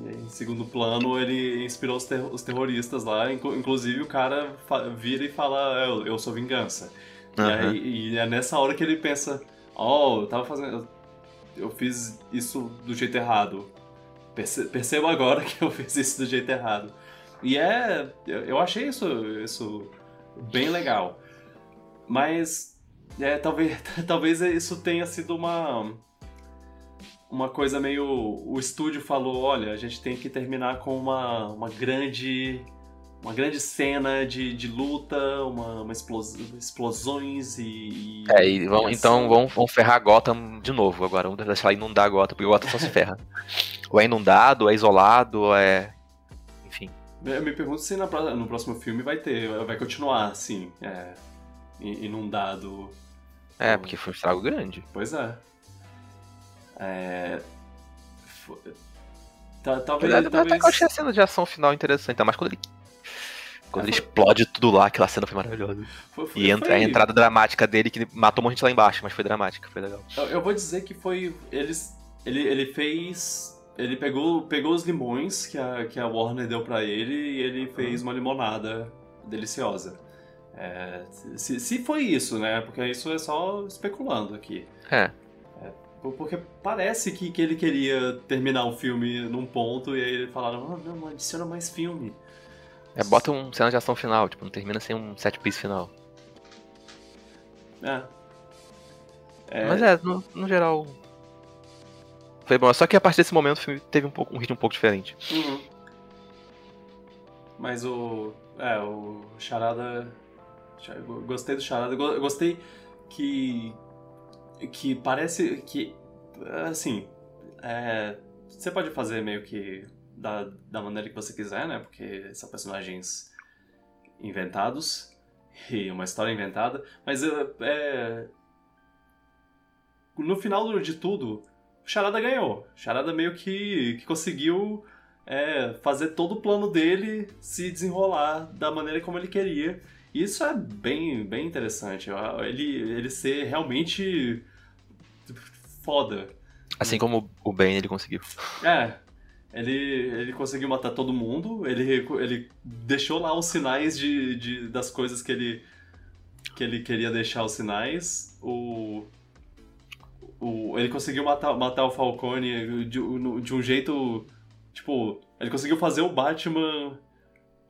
em segundo plano ele inspirou os, ter- os terroristas lá, inclu- inclusive o cara vira e fala eu, eu sou vingança. E, Aham. aí, e é nessa hora que ele pensa, oh, eu tava fazendo eu fiz isso do jeito errado. Perce- perceba agora que eu fiz isso do jeito errado. E é eu, eu achei isso isso bem legal. Mas é, talvez talvez isso tenha sido uma uma coisa meio. O estúdio falou: olha, a gente tem que terminar com uma, uma grande. Uma grande cena de, de luta, uma, uma explos- explosões e. É, e vão, então vão, vão ferrar Gotham de novo agora. Vamos deixar inundar Gotham, porque Gotham só se ferra. ou é inundado, ou é isolado, ou é. Enfim. Eu me pergunto se na no próximo filme vai ter, vai continuar assim, é, inundado. É, porque foi um estrago grande. Pois é. É. ta- Talvez. Até até talvez... que eu achei a cena de ação final interessante, mais quando ele. Quando ele explode tudo lá, aquela cena foi maravilhosa. foi- foi- E entra, foi- a entrada dramática dele, que matou um monte lá embaixo, mas foi dramática, foi legal. Eu, eu vou dizer que foi. Eles, ele, ele fez. Ele pegou, pegou os limões que a, que a Warner deu pra ele e ele fez uma limonada deliciosa. É, se, se foi isso, né? Porque isso é só especulando aqui. É. Por- Porque parece que, que ele queria terminar o filme num ponto e aí ele falaram: ah, não, adiciona mais filme. É, bota um cena de ação final, tipo, não termina sem um set piece final. É. É, Mas é, no, no geral. Foi bom. Só que a partir desse momento o filme teve um, pouco, um ritmo um pouco diferente. Uhum. Mas o. É, o Charada. Gostei do Charada. Gostei que. Que parece que. Assim. é, você pode fazer meio que da, da maneira que você quiser, né? Porque são personagens inventados e uma história inventada. Mas é, é... no final de tudo, Charada ganhou. Charada meio que, que conseguiu é, fazer todo o plano dele se desenrolar da maneira como ele queria. E isso é bem, bem interessante. Ele, ele ser realmente foda. Assim como o Ben ele conseguiu. É. Ele, ele conseguiu matar todo mundo, ele, ele deixou lá os sinais de, de, das coisas que ele, que ele queria deixar os sinais. O, o, ele conseguiu matar, matar o Falcone de, de um jeito. Tipo, ele conseguiu fazer o Batman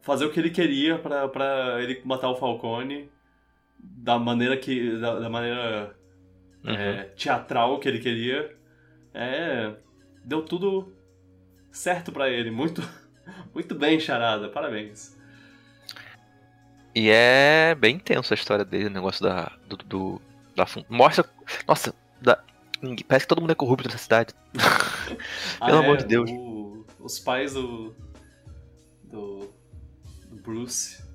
fazer o que ele queria pra, pra ele matar o Falcone da maneira que. da, da maneira uhum. é, teatral que ele queria. É. Deu tudo certo para ele. Muito, muito bem, Charada. Parabéns. E é bem intenso a história dele, o negócio da. do. do da, mostra. Nossa, da, parece que todo mundo é corrupto nessa cidade. Pelo ah, amor é, de Deus. O, os pais do. do. do Bruce.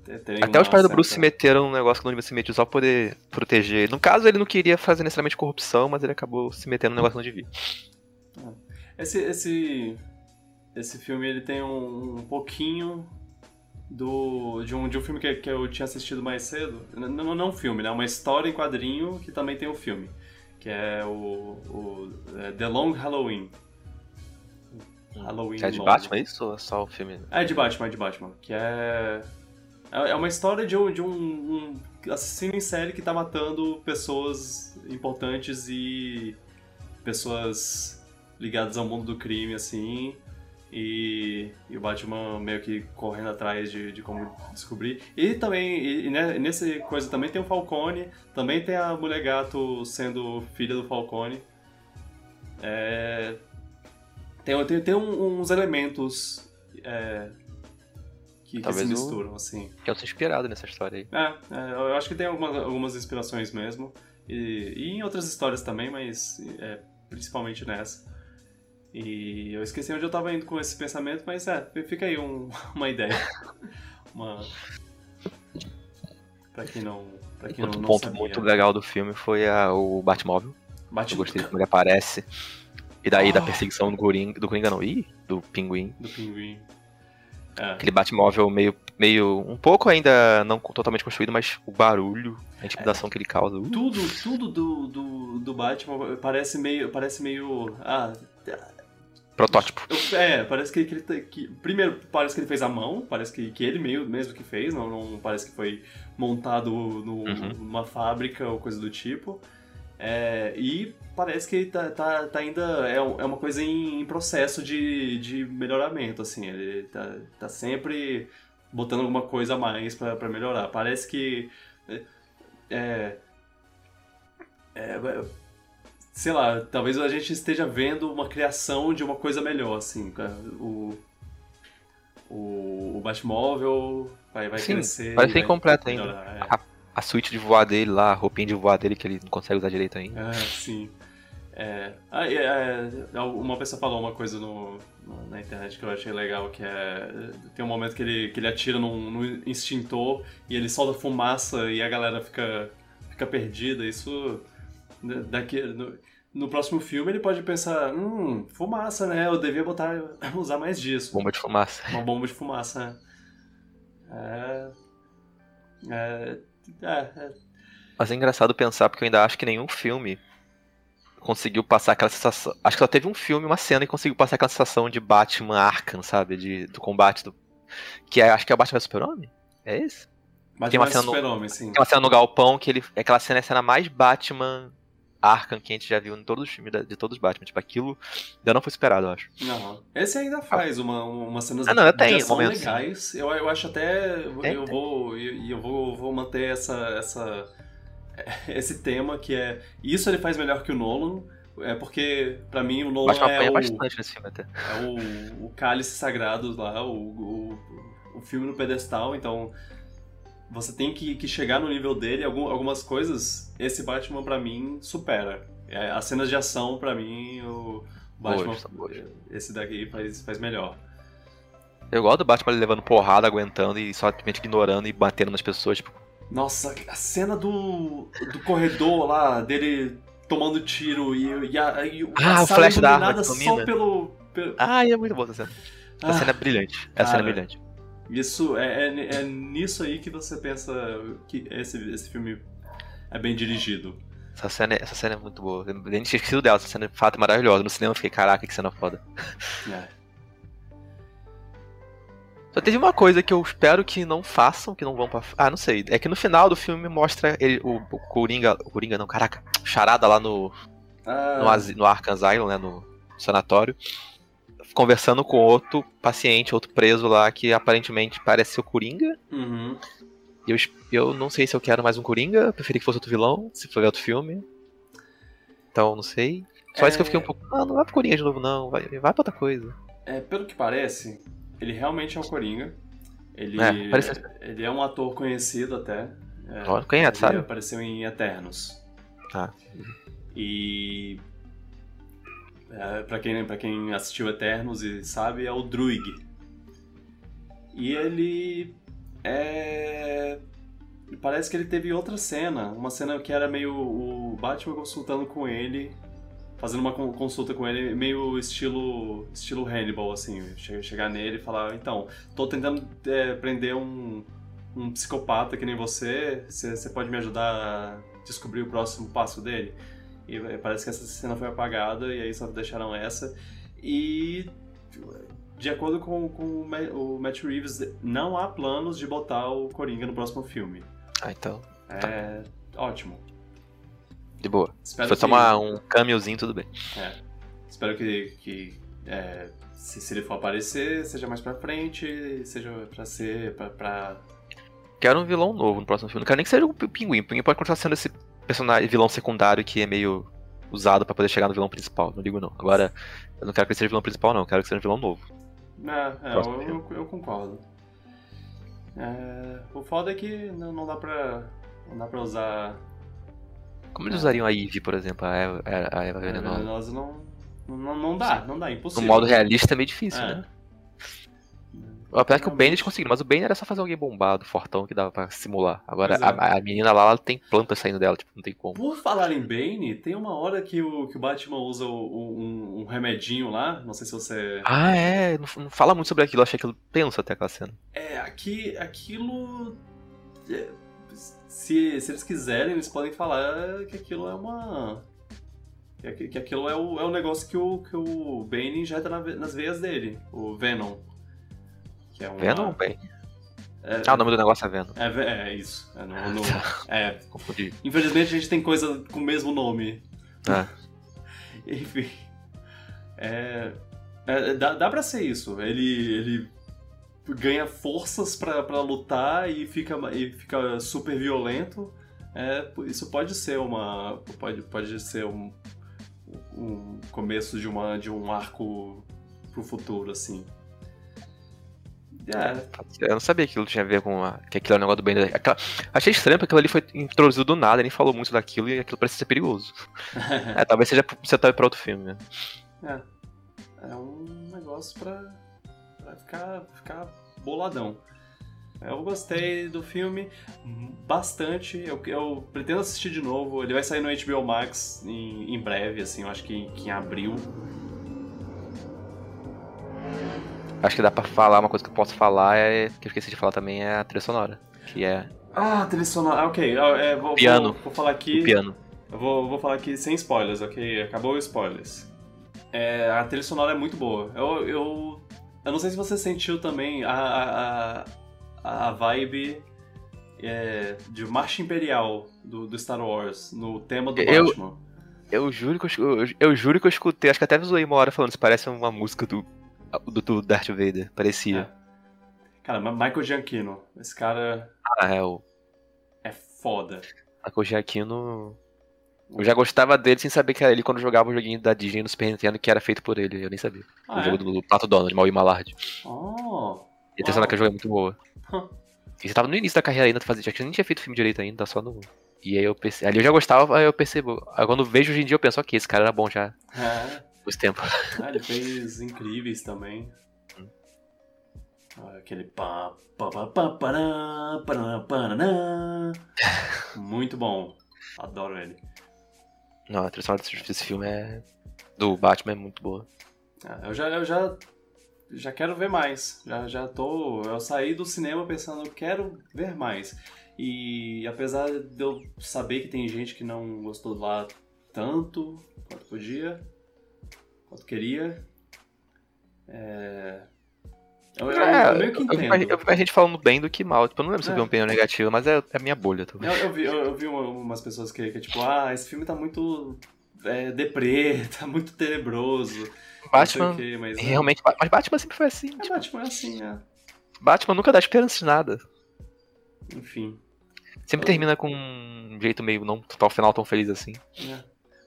Até os pais do Bruce se meteram num negócio que não devia se meter só pra poder proteger. No caso, ele não queria fazer necessariamente corrupção, mas ele acabou se metendo num negócio que não devia. Esse, esse, esse filme ele tem um, um pouquinho do, de, um, de um filme que, que eu tinha assistido mais cedo. Não, não um filme, né? Uma história em quadrinho que também tem o um filme. Que é o, o é The Long Halloween. Halloween. É de Batman isso ou é só o filme? É de Batman, é de Batman. Que é. É, é uma história de um, de um, um assassino em série que tá matando pessoas importantes e pessoas ligadas ao mundo do crime, assim. E, e, o Batman meio que correndo atrás de, de como descobrir. E também, e, e nessa coisa também tem o Falcone, também tem a Mulher Gato sendo filha do Falcone. É, tem, tem, tem uns elementos é, que, que, se misturam, assim. Que eu sou inspirado nessa história aí. É, é, eu acho que tem algumas, algumas inspirações mesmo. E, e em outras histórias também, mas é, principalmente nessa. E eu esqueci onde eu tava indo com esse pensamento, mas é, fica aí um, uma ideia. uma. Pra quem não. Pra quem Outro não, ponto sabia. muito legal do filme foi a, o Batmóvel. Bate... Eu gostei de como ele aparece. E daí oh. da perseguição do Coringa. Do Coringa não, ih, do Pinguim. Do Pinguim. É. Aquele Batmóvel meio, meio. um pouco ainda não totalmente construído, mas o barulho, a intimidação é. que ele causa. Uh. Tudo, tudo do, do, do Batman parece meio. Parece meio. Ah, Protótipo. É, parece que, que ele. Que, primeiro, parece que ele fez à mão, parece que, que ele meio, mesmo que fez, não, não parece que foi montado no, uhum. numa fábrica ou coisa do tipo. É, e parece que tá, tá, tá ainda. É, é uma coisa em, em, processo de, de melhoramento, assim. Ele tá, tá sempre botando alguma coisa a mais para melhorar. Parece que. É, é, sei lá, talvez a gente esteja vendo uma criação de uma coisa melhor, assim. O, o, o Batmóvel vai, vai Sim, crescer. Parece incompleto ainda. É. A, a suíte de voar dele lá, a roupinha de voar dele que ele não consegue usar direito ainda. É, sim. É, ah, é, é, uma pessoa falou uma coisa no, no, na internet que eu achei legal, que é... Tem um momento que ele, que ele atira num, num extintor e ele solta fumaça e a galera fica, fica perdida. Isso daqui no, no, próximo filme ele pode pensar, hum, fumaça, né? Eu devia botar, usar mais disso. Bomba de fumaça. Uma bomba de fumaça, né? É, é, é, é. Mas é engraçado pensar porque eu ainda acho que nenhum filme conseguiu passar aquela sensação. Acho que só teve um filme, uma cena que conseguiu passar aquela sensação de Batman Arkham, sabe? De, do combate do. Que é, acho que é o Batman Super-Homem? É esse? Batman tem uma cena Super-Homem, sim. Tem uma cena no Galpão que ele. Aquela cena é a cena mais Batman Arkham que a gente já viu em todos os filmes de todos os Batman. Tipo, aquilo ainda não foi esperado, eu acho. Não. Esse ainda faz uma, uma cenas ah, não, de tem, ação legais. Eu, eu acho até. Tem, eu tem. vou. E eu, eu, vou, vou manter essa, essa, esse tema que é. Isso ele faz melhor que o Nolan. É porque, pra mim, o Nolan é o, bastante nesse filme até. é o, o cálice sagrado lá, o, o, o filme no pedestal, então você tem que, que chegar no nível dele. Algum, algumas coisas, esse Batman pra mim supera. É, as cenas de ação, pra mim, o Batman, esse daqui faz, faz melhor. Eu gosto do Batman levando porrada, aguentando e simplesmente ignorando e batendo nas pessoas, tipo. Nossa, a cena do, do corredor lá, dele tomando tiro e, e a, e Ah, o flash da arma só pelo... pelo... Ah, é muito boa essa cena. Essa Ah, cena é brilhante. Essa cena é cara. brilhante. Isso, é, é, é nisso aí que você pensa que esse, esse filme é bem dirigido. Essa cena, é- essa cena é muito boa. Eu nem tinha esquecido dela, essa cena de fato é maravilhosa. No cinema eu fiquei, caraca, que cena foda. É. Só teve uma coisa que eu espero que não façam, que não vão pra. Ah, não sei. É que no final do filme mostra ele, o, o Coringa. O Coringa não, caraca. Charada lá no, Ah, no, no Arkham Asylum, né? No sanatório. Conversando com outro paciente, outro preso lá, que aparentemente parece ser o Coringa. uhum. Eu, eu não sei se eu quero mais um Coringa, preferi que fosse outro vilão, se for outro filme. Então, não sei. Só isso que eu fiquei um pouco. Ah, não vai pro Coringa de novo, não. Vai, vai pra outra coisa. É, pelo que parece, ele realmente é o Coringa. Ele É, parece- ele é um ator conhecido até. É, Quem é, ele sabe? apareceu em Eternos. Ah. E. É, pra, quem, pra quem assistiu Eternos e sabe, é o Druig. E ele. É. Parece que ele teve outra cena. Uma cena que era meio o Batman consultando com ele. Fazendo uma con- consulta com ele, meio estilo estilo Hannibal, assim. Che- Chegar nele e falar: Então, tô tentando é, prender um, um psicopata que nem. Você você pode me ajudar a descobrir o próximo passo dele? E eh, parece que essa cena foi apagada e aí só deixaram essa. E de acordo com, com o Ma- o Matt Reeves, não há planos de botar o Coringa no próximo filme. Ah, então. É ótimo. De boa. Se Espero for só que, uma, um cameozinho, tudo bem. espero que, que é, se, se ele for aparecer, seja mais pra frente, seja pra ser pra, pra- Quero um vilão novo no próximo filme. Não quero nem que seja o Pinguim. O Pinguim pode continuar sendo esse personagem, vilão secundário que é meio usado pra poder chegar no vilão principal. Não ligo, não. Agora, eu não quero que ele seja vilão principal, não. Eu quero que seja um vilão novo. É, é, eu, eu, eu concordo. É, o foda é que não, não dá pra. Não dá pra usar. Como eles usariam a Eve, por exemplo, a Eva, a Eva a Venenosa? venenosa não, não. Não dá, não dá, No impossível. modo realista é meio difícil, É. né? Apesar que o Realmente. conseguiram, mas o Bane era só fazer alguém bombado, fortão, que dava pra simular. Agora, é. a, a menina lá, ela tem plantas saindo dela, tipo, não tem como. Por falar em Bane, tem uma hora que o, que o Batman usa o- um, um remedinho lá. Não sei se você. Ah, é, não, não fala muito sobre aquilo, eu achei aquilo tenso até aquela cena. É, aqui, aquilo. é, Se, se eles quiserem, eles podem falar que aquilo é uma. Que, aqui- que aquilo é o, é o negócio que o, que o Bane injeta nas veias dele, o Venom. Que é uma, Venom ou Bane? É, Ah, o nome do negócio é Venom. é, é isso. É, no, no- Tá. é, Confundi. infelizmente a gente tem coisa com o mesmo nome. Ah. Enfim. É, é, dá, dá pra ser isso. Ele, ele ganha forças pra, pra lutar e fica, e fica super violento. É, isso pode ser uma. Pode, pode ser um, um começo de, uma, de um arco pro futuro, assim. É, Eu não sabia que aquilo tinha a ver com a, que aquilo era um negócio do Bane. Aquela- Achei estranho porque aquilo ali foi introduzido do nada, nem falou muito daquilo e aquilo parece ser perigoso. É, talvez seja pro setup pra outro filme. né? É. É um negócio pra, pra ficar, ficar boladão. Eu gostei do filme bastante. Eu, eu pretendo assistir de novo. Ele vai sair no HBO Max em, em breve, assim, eu acho que, que em abril. Acho que dá pra falar, uma coisa que eu posso falar é. que eu esqueci de falar também é a trilha sonora. Que é Ah, trilha sonora. Ah, ok. Ah, é, vou, Piano. Vou, vou falar aqui. o piano. Eu vou, vou falar aqui sem spoilers, ok? Acabou os spoilers. É, a trilha sonora é muito boa. Eu, eu, eu não sei se você sentiu também a, a, a, a vibe é, de Marcha Imperial do, do Star Wars, no tema do Eu- Batman. Eu juro que eu, eu, eu juro que eu escutei, acho que até zoei uma hora falando, isso parece uma música do, do, do Darth Vader. Parecia. Cara, Ma- Michael Giacchino, esse cara Ah, é o. é foda. Michael Giacchino. Eu já gostava dele sem saber que era ele quando jogava o joguinho da Disney no Super Nintendo que era feito por ele. Eu nem sabia. Ah, o jogo é? do Pato Donald, Maui Malard. Oh, E a sonora que eu joguei é muito boa. E você tava no início da carreira ainda, fazia, já que eu nem tinha feito filme direito ainda, tá só no. E aí eu perce... ali eu já gostava, aí eu percebo. Aí quando vejo hoje em dia eu penso, ok, esse cara era bom já é. Nos tempos. Ah, ele fez incríveis também. Aquele pá, pá, pá, pá, pará, pará, pará. Muito bom. Adoro ele. Não, a trilha sonora desse, filme é. Do Batman é muito boa. Ah, eu já, eu já, já quero ver mais. Já, já tô. Eu saí do cinema pensando, eu quero ver mais. E apesar de eu saber que tem gente que não gostou lá tanto quanto podia, quanto queria, é... Eu, eu, É, eu meio que eu, vi entendo. eu vi mais gente falando bem do que mal. Tipo, eu não lembro se eu vi É. uma opinião negativa, mas é, é a minha bolha, Eu, talvez. eu vi, eu, eu vi uma- umas pessoas que, que, tipo, ah, esse filme tá muito é, deprê, tá muito tenebroso. Batman, quê, mas, é, realmente. Mas Batman sempre foi assim. É, tipo, Batman é assim, é. Batman nunca dá esperança de nada. Enfim. Sempre termina com um jeito meio não tal final tão feliz assim. é.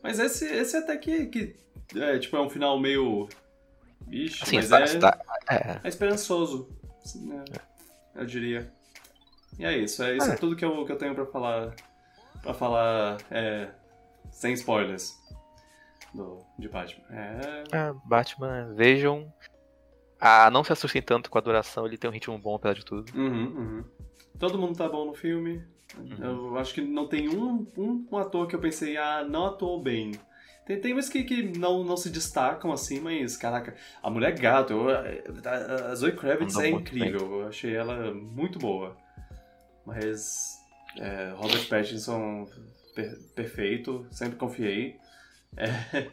Mas esse, esse até que, que é, tipo, é um final meio. Ixi, Assim, mas tá- é, tá- é. é esperançoso. assim, né, Eu diria. E é isso, é isso é, É. tudo que eu, que eu tenho pra falar. Pra falar é, sem spoilers do, de Batman. É. É, Batman, vejam. Ah, não se assustem tanto com a duração, ele tem um ritmo bom apesar de tudo. Uhum, uhum. Todo mundo tá bom no filme. Eu acho que não tem um, um, um ator que eu pensei, ah, não atuou bem. Tem, tem uns que, que não, não se destacam assim, mas, caraca, a mulher gato, eu- a, a Zoe Kravitz é incrível, eu achei ela muito boa. Mas é, Robert Pattinson, per- perfeito, sempre confiei. É,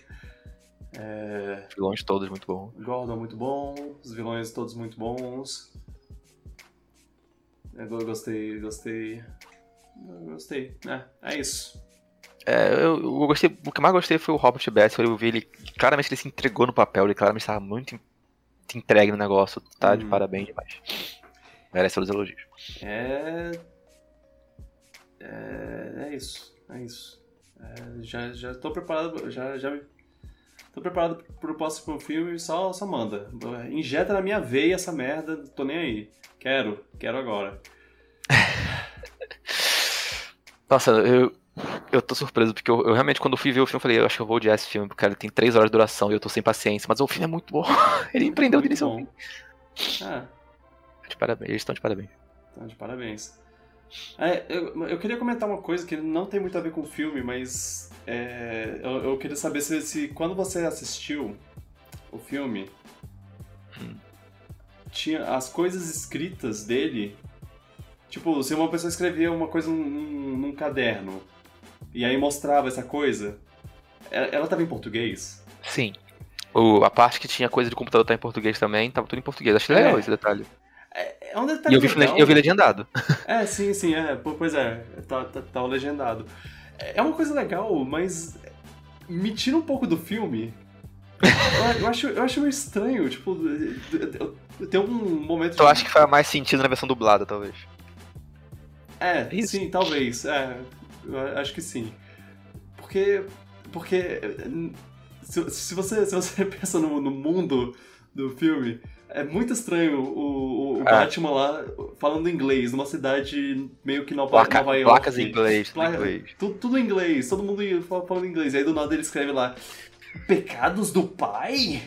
é, Vilões todos muito bom. Gordon muito bom, os vilões todos muito bons. Eu go- gostei, gostei. Eu Gostei. É, é isso. É, eu, eu gostei, o que mais gostei foi o Robert Bessel, eu vi ele, claramente ele se entregou no papel, ele claramente estava muito en- entregue no negócio, tá de Uhum. parabéns demais. Merece todos os elogios. É. É, é isso. É isso. É, já, já tô preparado. Já, já Tô preparado pro próximo filme, só, só manda. Injeta na minha veia essa merda, tô nem aí. Quero, quero agora. Nossa, eu, eu tô surpreso, porque eu, eu realmente, quando eu fui ver o filme, eu falei, eu acho que eu vou odiar esse filme, porque ele tem 3 horas de duração e eu tô sem paciência, mas o filme é muito bom. ele empreendeu Muito início ao fim. Ah, De parabéns, eles estão de parabéns. Então, de parabéns. É, eu, eu queria comentar uma coisa que não tem muito a ver com o filme, mas é, eu, eu queria saber se, se quando você assistiu o filme, Hum. tinha as coisas escritas dele, tipo, se uma pessoa escrevia uma coisa num, num- num caderno e aí mostrava essa coisa, ela, ela tava em português? Sim. O, a parte que tinha coisa de computador tá em português também, tava tudo em português. Achei É. legal esse detalhe. É, é um detalhe e eu vi, legal. eu vi legendado. É, sim, sim, é. Pois é, tá, tá, tá o legendado. É uma coisa legal, mas me tira um pouco do filme. Eu, eu acho, eu acho meio estranho, tipo, tem um momento. Eu acho que faz mais sentido na versão dublada, talvez. É, Isso. sim, talvez. É, acho que sim. Porque. Porque. Se, se você, se você pensa no, no mundo do filme, é muito estranho o, o É. Batman lá falando inglês, numa cidade meio que Nova, Placa- Nova York. placas em inglês, tudo em Placa- inglês. Tudo, tudo em inglês, todo mundo fala- falando inglês. E aí do nada ele escreve lá: Pecados do Pai?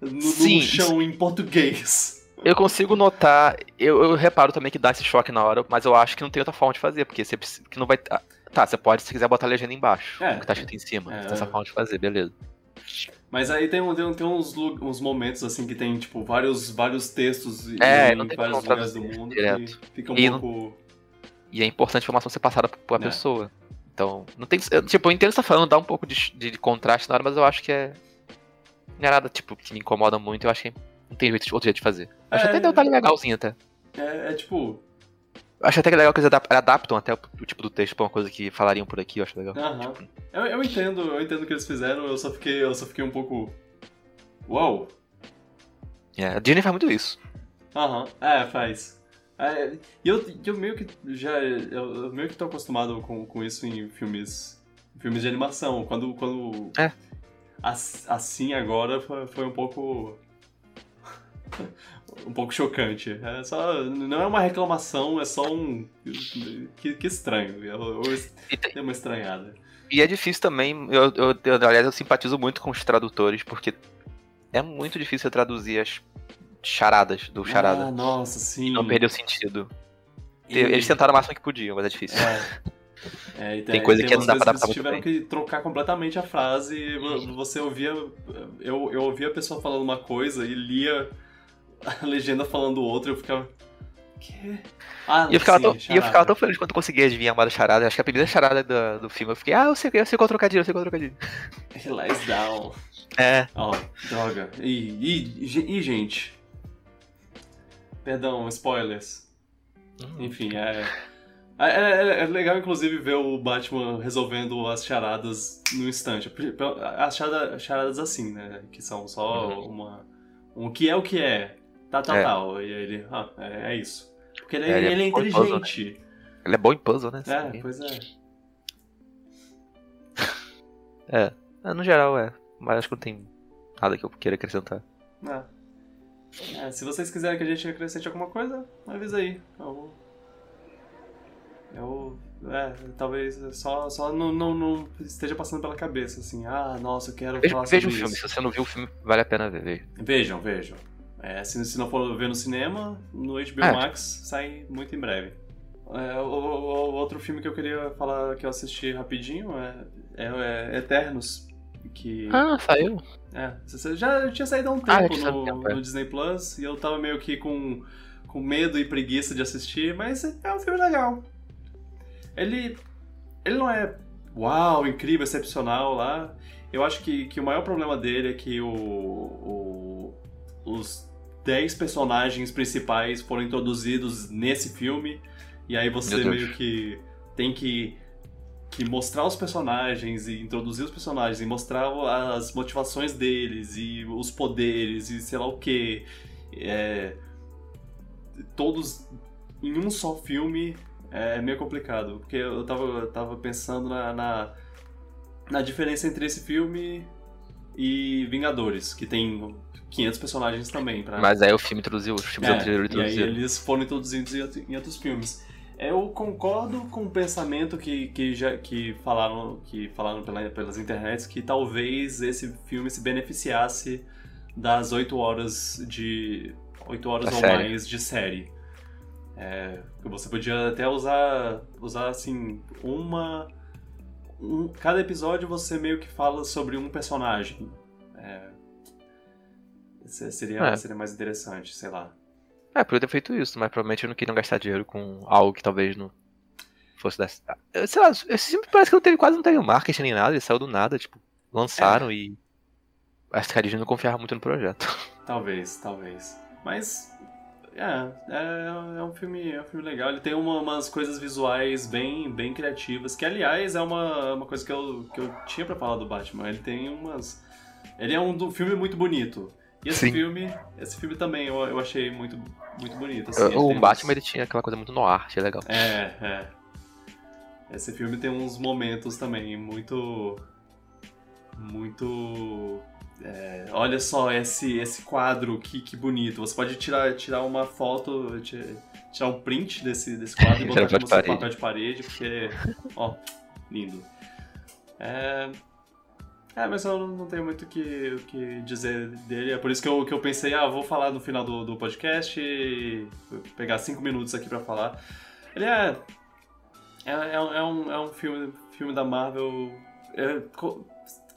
No, no Sim, chão em português. Eu consigo notar, eu, eu reparo também que dá esse choque na hora, mas eu acho que não tem outra forma de fazer, porque você precisa- que não vai. ah, Tá, você pode, se quiser, botar a legenda embaixo, É. o que tá escrito em cima. É. Tem essa forma de fazer, beleza. Mas aí tem, tem, tem uns, uns momentos assim que tem, tipo, vários, vários textos É, em não tem vários lugares do mundo direto. que fica um E não- pouco. E é importante a informação ser passada pra, É. pessoa. Então, não tem. eu, Tipo, eu entendo o que você tá falando, dá um pouco de, de contraste na hora, mas eu acho que é. Não é nada, tipo, que me incomoda muito, eu acho que não tem jeito, outro jeito de fazer. Acho É. até um detalhe legalzinho até. É, é tipo. Acho até que é legal que eles adap- adaptam até o, o tipo do texto pra uma coisa que falariam por aqui, eu acho legal. Aham. Eu, eu entendo, eu entendo o que eles fizeram, eu só fiquei, eu só fiquei um pouco. Uau! É, a Disney faz muito isso. Aham, é, faz. É, E eu, eu meio que já. Eu, eu meio que tô acostumado com, com isso em filmes. filmes de animação. Quando. quando É. as- assim agora foi, foi um pouco. um pouco chocante. É só, não é uma reclamação, é só um. Que, que estranho. Eu, eu tem- dei uma estranhada. E é difícil também, eu, eu, eu, aliás, eu simpatizo muito com os tradutores, porque é muito difícil traduzir as charadas, do charada. Ah, nossa, sim. Não perdeu sentido. E- Eles tentaram o máximo que podiam, mas é difícil. É. É, e Tem coisa que umas não dá pra adaptar que muito tiveram que trocar completamente a frase. vo- Você ouvia. Eu, eu ouvia a pessoa falando uma coisa e lia a legenda falando outra e eu ficava. Quê? Ah, E eu ficava, sim, tão, e eu ficava tão feliz quando eu conseguia adivinhar uma das charadas. Acho que a primeira charada do, do filme eu fiquei, ah, eu sei, eu sei qual trocadilho, eu sei qual trocadilho. He lies down. É. Ó, droga. E, e, gente. Perdão, spoilers. Enfim, é. É, é- é legal, inclusive, ver o Batman resolvendo as charadas no instante. As charada- charadas assim, né? Que são só Uhum. uma. Um o que é o que é. Tá, tal, É. tal. E aí ele. Ah, é, é isso. Porque ele, É, ele é ele é em puzzle, né? inteligente. Ele é bom em puzzle, né? É, pois é. É. É, No geral, é. Mas acho que não tem nada que eu queira acrescentar. É. É, se vocês quiserem que a gente acrescente alguma coisa, avisa aí. Eu. Eu. É, talvez só, só não, não, não esteja passando pela cabeça, assim. Ah, nossa, eu quero Veja, falar veja o sobre filme. isso. Se você não viu o filme, vale a pena ver. veja. Vejam, vejam. É, se, se não for ver no cinema, no HBO É. Max sai muito em breve. É, o, o- outro filme que eu queria falar que eu assisti rapidinho é, é, é Eternos. Que. Ah, saiu. É, já tinha saído há um Ah, já tempo saído no, tempo, é. no Disney Plus e eu tava meio que com, com medo e preguiça de assistir, mas é um filme legal. Ele, ele não é uau, incrível, excepcional lá. Eu acho que, que o maior problema dele é que o, o- os 10 personagens principais foram introduzidos nesse filme e aí você meio que tem que que mostrar os personagens e introduzir os personagens e mostrar as motivações deles e os poderes e sei lá o que. todos em um só filme é meio complicado. Porque eu tava, eu tava pensando na, na, na diferença entre esse filme e Vingadores, que tem 500 personagens também. Pra, Mas aí o filme introduziu, os filmes é, anteriores e aí introduziram. eles foram introduzidos em, outro- em outros filmes. Eu concordo com o pensamento que, que, já, que falaram, que falaram pela, pelas internets que talvez esse filme se beneficiasse das 8 horas de. 8 horas Da ou série. mais de série. É, você podia até usar, usar assim, uma. um- cada episódio você meio que fala sobre um personagem. É, seria, É. seria mais interessante, sei lá. É, podia ter feito isso, mas provavelmente não queriam gastar dinheiro com algo que talvez não fosse dessa. Ah, Sei lá, filme parece que não teve, quase não teve marketing nem nada, ele saiu do nada, tipo, lançaram e. Acho que a Disney não confiava muito no projeto. Talvez, talvez. Mas. É, é, é um filme, é um filme legal. Ele tem uma- umas coisas visuais bem, bem criativas, que aliás é uma, uma coisa que eu, que eu tinha pra falar do Batman. Ele tem umas. Ele é um filme muito bonito. E esse Sim. filme. Esse filme também eu, eu achei muito, muito bonito. assim. Ele o uns- Batman ele tinha aquela coisa muito no arte, é legal. É, é. Esse filme tem uns momentos também muito. Muito. é, olha só esse, esse quadro, que, que bonito. Você pode tirar, tirar uma foto, ti- tirar um print desse, desse quadro e botar como de seu papel de parede, porque. Ó, lindo. É. É, mas eu não tenho muito o que, o que dizer dele. É por isso que eu, que eu pensei, ah, vou falar no final do, do podcast e pegar cinco minutos aqui pra falar. Ele é. É, é, é um, é um filme, filme da Marvel. é,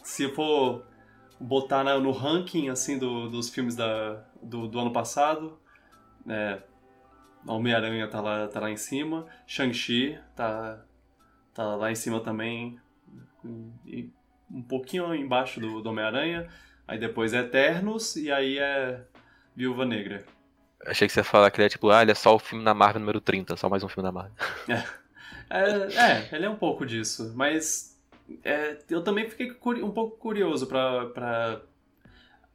se for botar no ranking assim do- dos filmes da, do, do ano passado, é, Homem-Aranha tá lá, tá lá em cima, Shang-Chi tá, tá lá em cima também, e um pouquinho embaixo do, do Homem-Aranha, aí depois é Eternos e aí é Viúva Negra. Achei que você ia falar que ele é tipo, ah, ele é só o filme da Marvel número 30, só mais um filme da Marvel. É, é, ele é um pouco disso, mas é, eu também fiquei um pouco curioso pra, pra.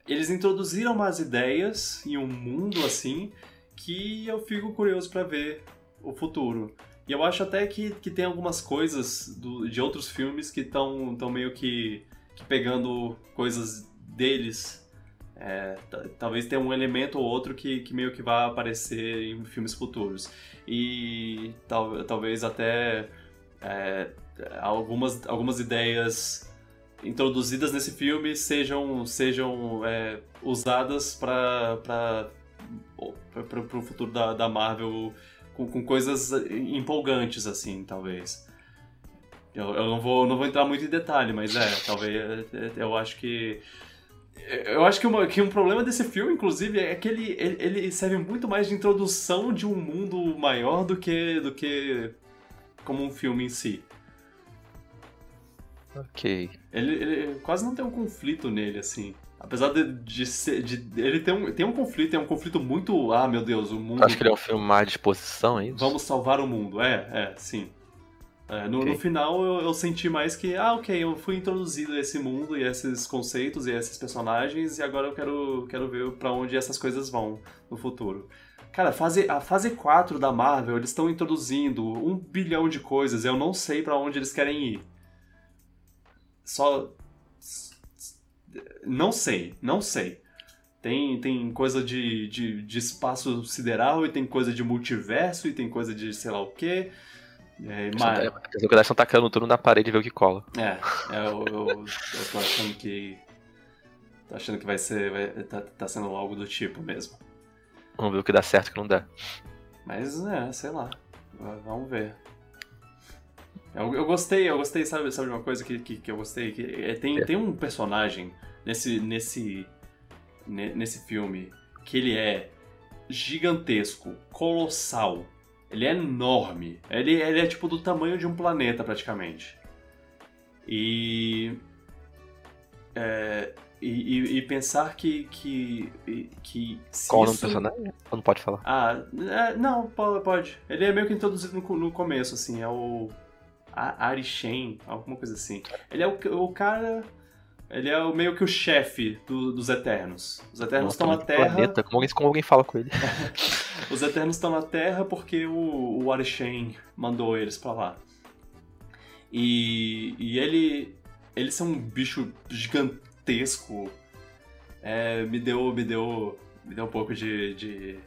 Eles introduziram umas ideias e um mundo assim que eu fico curioso pra ver o futuro. E eu acho até que, que tem algumas coisas do- de outros filmes que estão tão meio que, que pegando coisas deles. É, ta- talvez tenha um elemento ou outro que, que meio que vai aparecer em filmes futuros. E tal, talvez até é, algumas, algumas ideias introduzidas nesse filme sejam, sejam é, usadas para pro futuro da, da Marvel com, com coisas empolgantes, assim, talvez. Eu, eu não, vou, não vou entrar muito em detalhe, mas é, talvez eu acho que. Eu acho que, uma, que um problema desse filme, inclusive, é que ele, ele, ele, serve muito mais de introdução de um mundo maior do que, do que como um filme em si. Ok. Ele, ele quase não tem um conflito nele, assim. Apesar de, de, ser, de ele ter um, tem um conflito, é um conflito muito. Ah, meu Deus, o mundo. Acho que ele é um filme mais de exposição, é isso? Vamos salvar o mundo, é, é, sim. É, no, okay. no, final eu, eu, senti mais que, ah, ok, eu fui introduzido a esse mundo e a esses conceitos e a esses personagens e agora eu quero, quero ver para onde essas coisas vão no futuro. Cara, fase, a fase 4 da Marvel, eles estão introduzindo um bilhão de coisas, eu não sei para onde eles querem ir. Só. Não sei, não sei. Tem, tem coisa de, de, de espaço sideral e tem coisa de multiverso e tem coisa de sei lá o quê. É, mas... As localidades estão tacando tudo na parede e ver o que cola. É, é eu, eu, eu tô achando que. Tô achando que vai ser. Vai, tá, tá sendo algo do tipo mesmo. Vamos ver o que dá certo e o que não dá. Mas é, sei lá. Vamos ver. Eu, eu gostei, eu gostei, sabe, sabe uma coisa que, que, que eu gostei? Que é, tem, é. tem um personagem nesse, nesse, nesse filme que ele é gigantesco, colossal, ele é enorme. Ele, ele é tipo do tamanho de um planeta, praticamente. E. É, e, e, pensar que. que, que Qual isso... o nome do personagem? Ou não pode falar? Ah, é, não, pode. Ele é meio que introduzido no, no começo, assim. É o. Ari Shen, alguma coisa assim. Ele é o, o cara ele é meio que o chefe do, dos Eternos. Os Eternos estão na Terra. Planeta. Como, alguém, como alguém fala com ele? Os Eternos estão na Terra porque o, o Arishem mandou eles para lá. E, e ele. Eles são um bicho gigantesco. É, me deu. Me deu. Me deu um pouco de, de,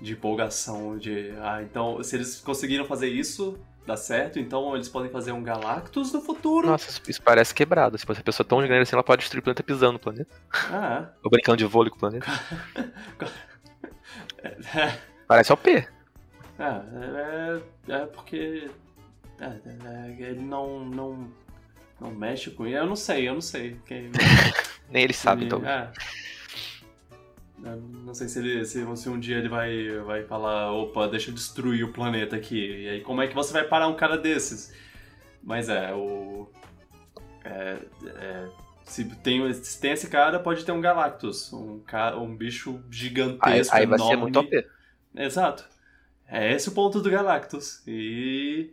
de empolgação. De. Ah, então, se eles conseguiram fazer isso, dá certo, então eles podem fazer um Galactus no futuro. Nossa, isso parece quebrado. Se a pessoa é tão grande assim, ela pode destruir o planeta pisando no planeta. Ah. Ou brincando de vôlei com o planeta. parece OP. É, é, é porque. É, é, ele não, não. Não mexe com ele. Eu não sei, eu não sei. Quem... Nem ele sabe, então. É. Não sei se, ele, se, se, um dia ele vai, vai falar, opa, deixa eu destruir o planeta aqui. E aí como é que você vai parar um cara desses? Mas é, o. É, é, se, tem, se tem esse cara, pode ter um Galactus. Um, um bicho gigantesco. Aí, aí vai ser muito OP. Exato. É esse o ponto do Galactus. E.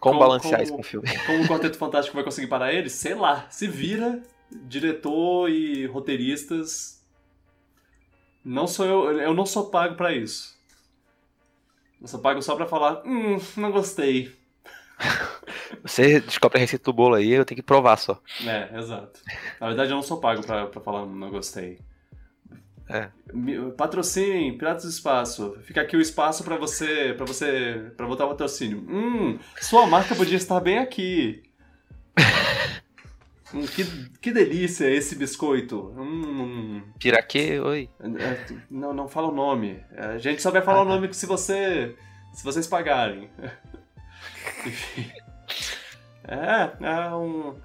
Como, como balancear como, isso com o filme? Como o Quarteto Fantástico vai conseguir parar ele? Sei lá. Se vira, diretor e roteiristas não sou eu, eu não sou pago para isso. Eu sou pago só para falar, hum, não gostei. Você descobre a receita do bolo aí, eu tenho que provar só. É, exato. Na verdade, eu não sou pago pra, pra falar não gostei. É. Patrocinem Piratas do Espaço. Fica aqui o espaço para você, para você, para botar o patrocínio. Hum, sua marca podia estar bem aqui. Hum, que, que delícia esse biscoito. Hum. Piraquê, oi. É, não, não fala o nome. A gente só vai falar ah, o nome se você. se vocês pagarem. Enfim. É, é um.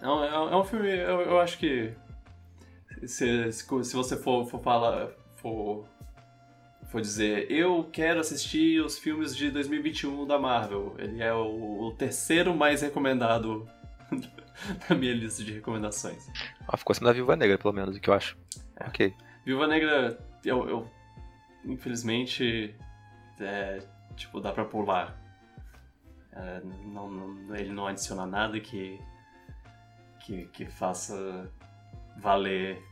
É um, é um é filme. Eu, eu acho que. Se, se você for, for falar. For, for dizer, eu quero assistir os filmes de 2021 da Marvel. Ele é o, o terceiro mais recomendado na minha lista de recomendações. Ah, ficou acima da Viúva Negra, pelo menos, o que eu acho. É. Ok. Viúva Negra, eu, eu infelizmente, é, tipo, dá pra pular. É, não, não, ele não adiciona nada que, que, que faça valer.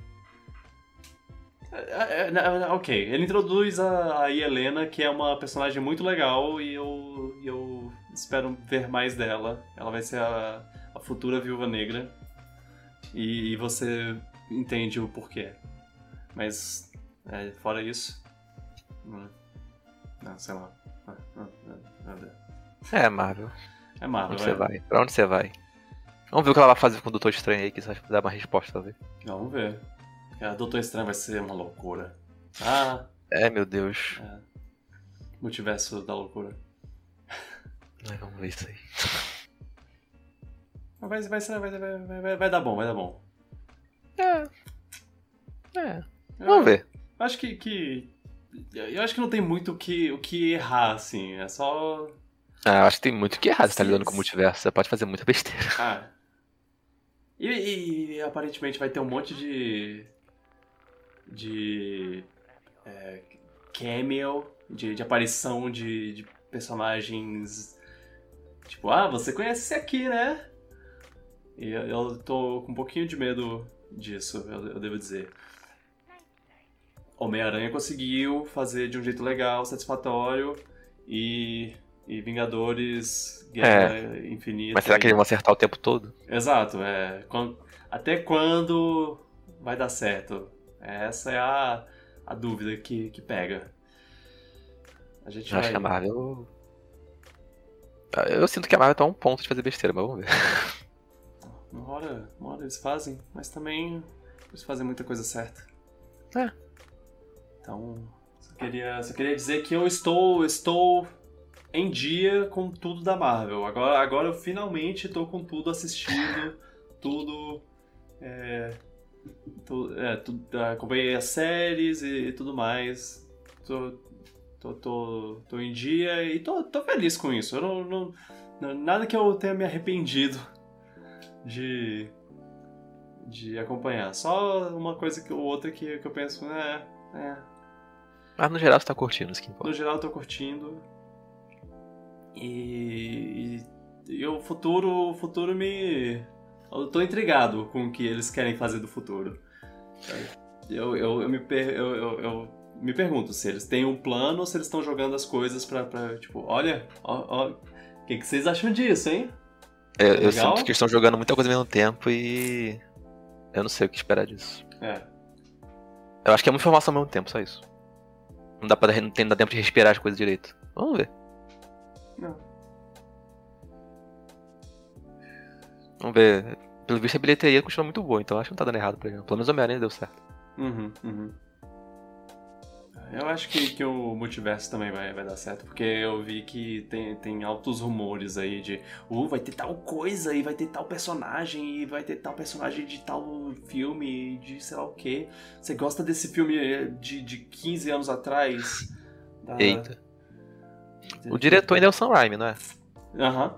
É, é, é, ok, ele introduz a, a Helena, que é uma personagem muito legal, e eu, eu espero ver mais dela. Ela vai ser a, a futura viúva negra e, e você entende o porquê. Mas, é, fora isso. Não, não sei lá. é Marvel. É Marvel. Onde é. você vai? Pra onde você vai? Vamos ver o que ela vai fazer com o Doutor Estranho aí, que você vai dar uma resposta, talvez. Vamos ver. A Doutor Estranho vai ser uma loucura. Ah, É, meu Deus. multiverso da loucura. Ai, vamos ver isso aí. Mas vai, vai, vai, vai, vai, vai, dar bom, vai dar bom. É. É. Vamos ver. Eu acho que, que. Eu acho que não tem muito o que, o que errar, assim. É só. Ah, eu acho que tem muito que errado você tá lidando com o multiverso. Você pode fazer muita besteira. Ah. E, e, aparentemente vai ter um monte de. de. É, cameo, de, de aparição de, de personagens. Tipo, ah, você conhece esse aqui, né? E eu, tô com um pouquinho de medo disso, eu, eu devo dizer. Homem-Aranha conseguiu fazer de um jeito legal, satisfatório, e, e Vingadores Guerra Infinita. Mas será que eles vão acertar o tempo todo? Exato, é. Quan- Até quando vai dar certo? Essa é a, a dúvida que, que pega. A gente acho vai. que a Marvel. Eu sinto que a Marvel tá a um ponto de fazer besteira, mas vamos ver. Uma hora, uma hora eles fazem, mas também eles fazem muita coisa certa. É. Então, só queria, só queria dizer que eu estou, estou em dia com tudo da Marvel. Agora, agora eu finalmente estou com tudo assistido, tudo. É, tu- é, tu- acompanhei as séries e, e tudo mais. Tô, tô, tô, tô em dia e tô, tô feliz com isso. Eu não, não- nada que eu tenha me arrependido de, de acompanhar. Só uma coisa que, ou outra que, que eu penso, é, é, Mas no geral você tá curtindo isso que importa. no geral eu tô curtindo. E, e, e o futuro, o futuro me. Eu tô intrigado com o que eles querem fazer do futuro. Eu, eu, eu, me, per, eu, eu, eu me pergunto se eles têm um plano ou se eles estão jogando as coisas pra, pra tipo, olha, ó, ó, o que, que vocês acham disso, hein? Eu, eu Legal. sinto que eles estão jogando muita coisa ao mesmo tempo e. Eu não sei o que esperar disso. É. Eu acho que é muita informação ao mesmo tempo, só isso. Não dá, pra, não tem, não dá tempo de respirar as coisas direito. Vamos ver. Não. Vamos ver. Pelo visto a bilheteria continua muito boa, então acho que não tá dando errado pra. Pelo menos o Homem-Aranha deu certo. Uhum, uhum. Eu acho que, que o multiverso também vai, vai dar certo, porque eu vi que tem, tem altos rumores aí de uh, vai ter tal coisa e vai ter tal personagem e vai ter tal personagem de tal filme de sei lá o que. Você gosta desse filme eh, de, de 15 anos atrás? Da- Eita. O diretor ainda é o Sam Raimi, não é? Aham.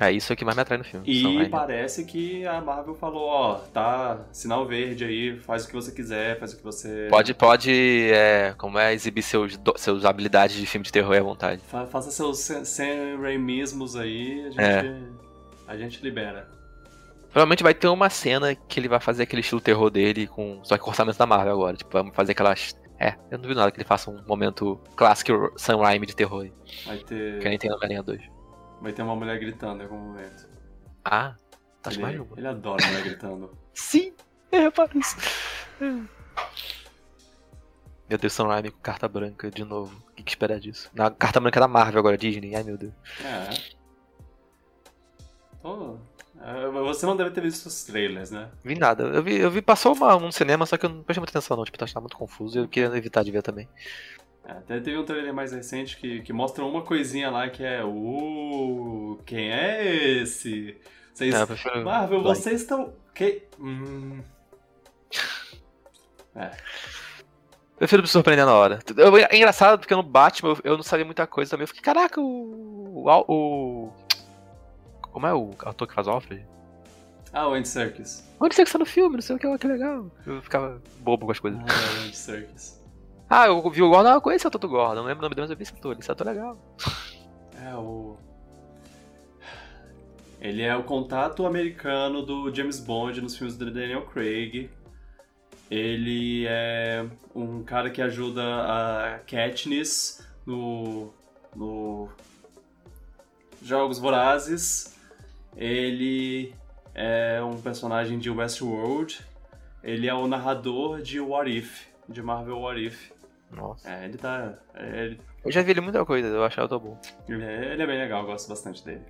É isso que mais me atrai no filme. E parece que a Marvel falou, ó, tá, sinal verde aí, faz o que você quiser, faz o que você... Pode, pode, é, como é, exibir seus, seus habilidades de filme de terror à vontade. Fa- Faça seus Sam Raimismos aí, a gente, É. a gente libera. Provavelmente vai ter uma cena que ele vai fazer aquele estilo terror dele, com só que com orçamento da Marvel agora. Tipo, vamos fazer aquelas. É, eu não vi nada que ele faça um momento clássico Sam Raimi de terror aí. Vai ter, Que nem tem no Homem-Aranha 2. Vai ter uma mulher gritando em algum momento. Ah, acho ele, mais uma. ele adora mulher gritando. Sim, eu reparo isso. Meu Deus, Sam Raimi com carta branca de novo. O que, que esperar disso? Na carta branca da Marvel agora, Disney. Ai meu Deus. É. É, Você não deve ter visto os trailers, né? Vi nada. Eu vi, eu vi passou uma, um cinema, só que eu não prestei muita atenção não. Tipo, tava muito confuso e eu queria evitar de ver também. É, até teve um trailer mais recente que, que mostra uma coisinha lá que é Uh, quem é esse? Vocês... É, eu prefiro- Marvel, Vai. vocês estão... Que... Hum... É. Prefiro me surpreender na hora. Eu- é engraçado porque no Batman eu, eu não sabia muita coisa também. Eu fiquei, caraca, o. O. o- como é o ator que faz o Alfred? Ah, o Andy Serkis. Onde você que está no filme? Não sei o que, que legal. Eu ficava bobo com as coisas. Ah, o Andy Serkis. Ah, eu vi o Gordon, eu conheço o ator do Gordon. Não lembro o nome dele, mas eu vi esse ator. Esse ator é legal. É o. Ele é o contato americano do James Bond nos filmes do Daniel Craig. Ele é um cara que ajuda a Katniss no, no Jogos Vorazes. Ele é um personagem de Westworld. Ele é o narrador de What If, de Marvel What If. Nossa. É, ele tá. Ele, Eu já vi ele muita coisa, eu achava tão bom. é, ele é bem legal, eu gosto bastante dele.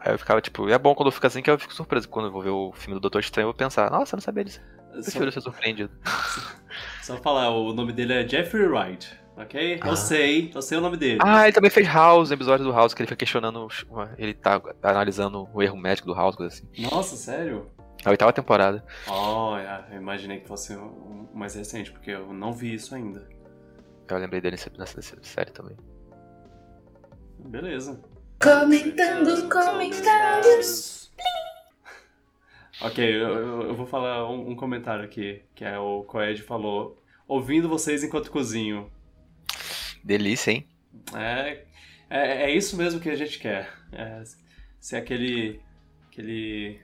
Aí eu ficava, tipo, é bom quando eu fico assim que eu fico surpreso. Quando eu vou ver o filme do Doutor Estranho, eu vou pensar, nossa, eu não sabia disso. Prefiro ser surpreendido. Só falar, o nome dele é Jeffrey Wright, ok? Eu Ah. sei, eu sei o nome dele. Ah, ele também fez House, episódio do House, que ele fica questionando. Ele tá analisando o erro médico do House, coisa assim. Nossa, sério? A oitava temporada. Oh, é, eu imaginei que fosse o mais recente, porque eu não vi isso ainda. Eu lembrei dele nessa, nessa série também. Beleza. Comentando comentários. Ok, eu, eu- eu vou falar um, um comentário aqui, que é o Coed falou. Ouvindo vocês enquanto cozinho. Delícia, hein? É, é, é isso mesmo que a gente quer. É, ser aquele, aquele,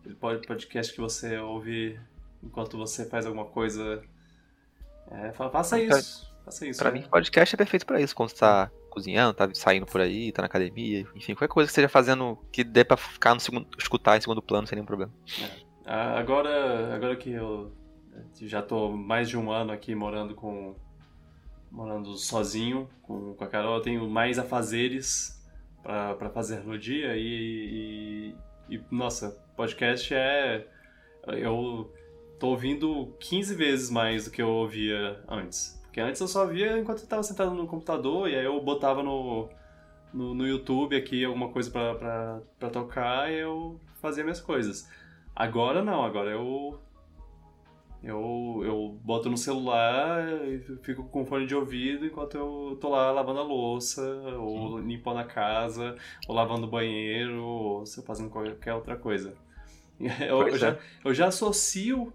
aquele pod- podcast que você ouve enquanto você faz alguma coisa. É, fa- faça Pra- isso. Faça isso. Pra né? mim, podcast é perfeito pra isso. Quando você tá cozinhando, tá saindo por aí, tá na academia, enfim, qualquer coisa que esteja fazendo que dê pra ficar no segundo, escutar em segundo plano sem nenhum problema. Ah, Agora, agora que eu já tô mais de um ano aqui morando com morando sozinho com, com a Carol, eu tenho mais afazeres pra pra fazer no dia e, e, e, nossa, podcast é eu tô ouvindo 15 vezes mais do que eu ouvia antes. Porque antes eu só via enquanto eu tava sentado no computador e aí eu botava no, no, no YouTube aqui alguma coisa pra, pra, pra tocar e eu fazia minhas coisas. Agora não, agora eu. Eu, eu boto no celular e fico com fone de ouvido enquanto eu tô lá lavando a louça, ou limpando a casa, ou lavando o banheiro, ou se eu fazendo qualquer outra coisa. Eu, eu já, é. eu já associo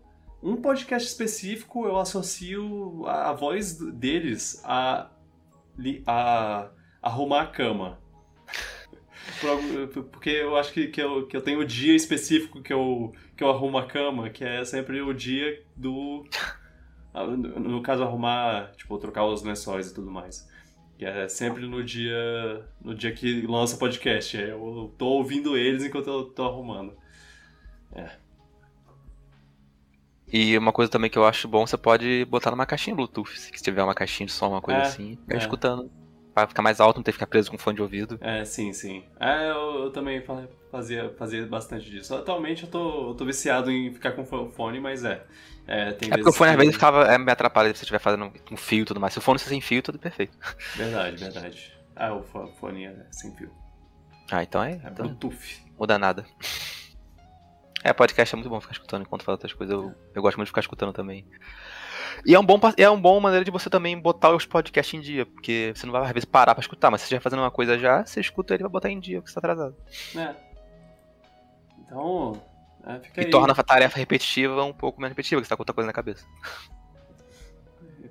um podcast específico, eu associo a, a voz deles a, li- a arrumar a cama. Porque eu acho que, que, eu, que eu tenho o dia específico que eu, que eu arrumo a cama, que é sempre o dia do. No caso, arrumar, tipo, trocar os lençóis e tudo mais. Que é sempre no dia. No dia que lança o podcast. É, Eu tô ouvindo eles enquanto eu tô arrumando. E uma coisa também que eu acho bom, você pode botar numa caixinha Bluetooth, se tiver uma caixinha de som, uma coisa É, assim, ficar é. escutando. Pra ficar mais alto, não ter que ficar preso com fone de ouvido. É, sim, sim. É, eu, eu também fa- fazia, fazia bastante disso. Atualmente eu tô, eu tô viciado em ficar com fo- fone, mas é. É, tem É porque o fone às vezes ficava, é, me atrapalha se você estiver fazendo com fio e tudo mais. Se o fone fosse sem fio, tudo perfeito. Verdade, verdade. Ah, o fo- fone é sem fio. Ah, então é. É Então, Bluetooth. muda nada. É, podcast é muito bom ficar escutando enquanto fala outras coisas. Eu, eu gosto muito de ficar escutando também. E é um bom é uma boa maneira de você também botar os podcasts em dia, porque você não vai às vezes parar pra escutar, mas se você estiver fazendo uma coisa já, você escuta ele e vai botar em dia, porque você tá atrasado. É. Então, é, fica E aí. torna a tarefa repetitiva um pouco menos repetitiva, porque você tá com outra coisa na cabeça.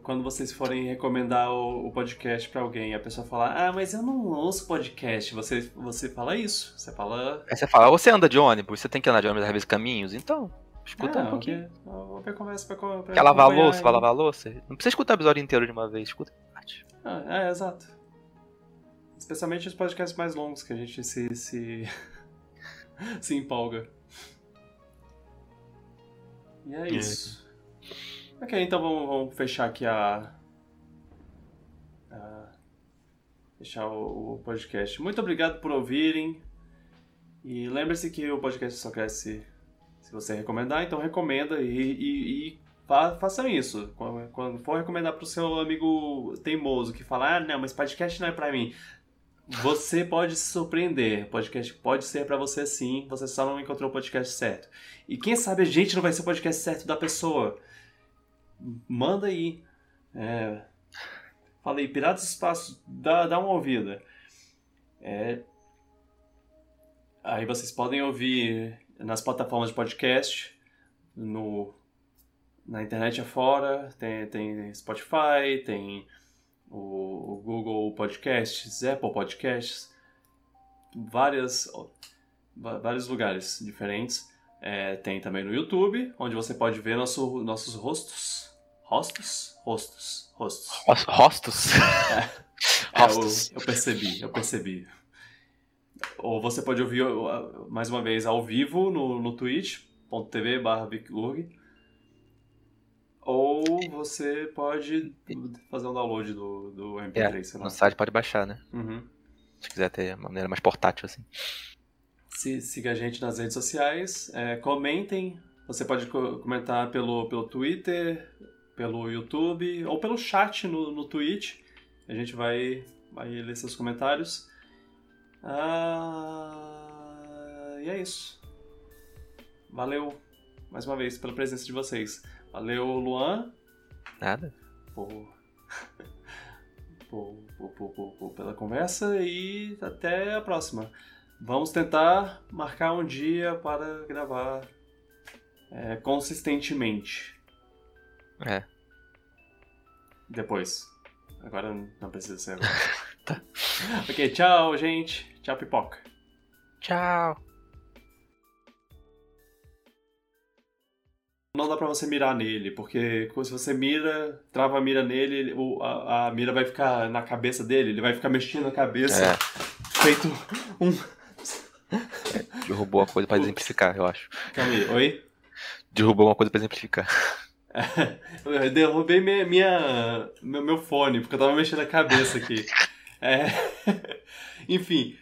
Quando vocês forem recomendar o, o podcast pra alguém, a pessoa falar, ah, mas eu não ouço podcast, você, você fala isso. Você fala. Aí você fala, você anda de ônibus, você tem que andar de ônibus às vezes caminhos, então, escuta um pouquinho. Vou ver conversa pra, co- pra Quer lavar a louça, vai lavar a louça? Não precisa escutar o episódio inteiro de uma vez, escuta parte. Ah, é, exato. Especialmente os podcasts mais longos que a gente se, se, se empolga. E é isso. Ok, então vamos, vamos fechar aqui a. a- fechar o, o podcast. Muito obrigado por ouvirem. E lembre-se que o podcast só cresce se você recomendar, então recomenda e, e, e fa- façam isso. Quando, quando for recomendar pro seu amigo teimoso que fala, ah, não, mas podcast não é pra mim. Você pode se surpreender. Podcast pode ser pra você sim, você só não encontrou o podcast certo. E quem sabe a gente não vai ser o podcast certo da pessoa. Manda aí. É, Fala aí, Piratas do Espaço, dá, dá uma ouvida. É, Aí vocês podem ouvir nas plataformas de podcast, no, na internet afora, tem, tem Spotify, tem o, o Google Podcasts, Apple Podcasts, várias, vários lugares diferentes. É, tem também no YouTube, onde você pode ver nosso, nossos rostos. Rostos? Rostos. Rostos. Ros- Rostos? É, Rostos. eu, eu percebi, eu percebi. Ou você pode ouvir mais uma vez ao vivo no, no twitch.tv barra. Ou você pode fazer um download do, do MP3, sei lá. No site pode baixar, né? Uhum. Se quiser ter uma maneira mais portátil assim. Se, siga a gente nas redes sociais, é, comentem Você pode co- comentar pelo, pelo Twitter, pelo YouTube ou pelo chat no, no Twitch. A gente vai, vai ler seus comentários. Ah, e é isso. Valeu mais uma vez pela presença de vocês. Valeu, Luan, Nada. por, por, por, por- por- pela conversa e até a próxima. Vamos tentar marcar um dia para gravar é, consistentemente. É. Depois. Agora não precisa ser agora. Ok, tchau, gente. Tchau, pipoca. Tchau. Não dá pra você mirar nele, porque se você mira, trava a mira nele, a, a mira vai ficar na cabeça dele, ele vai ficar mexendo a cabeça, É. feito um. Derrubou uma coisa pra exemplificar, eu acho. Calma aí, oi? Derrubou uma coisa pra exemplificar. Eu derrubei minha, minha- meu, meu fone, porque eu tava mexendo a cabeça aqui. É, Enfim,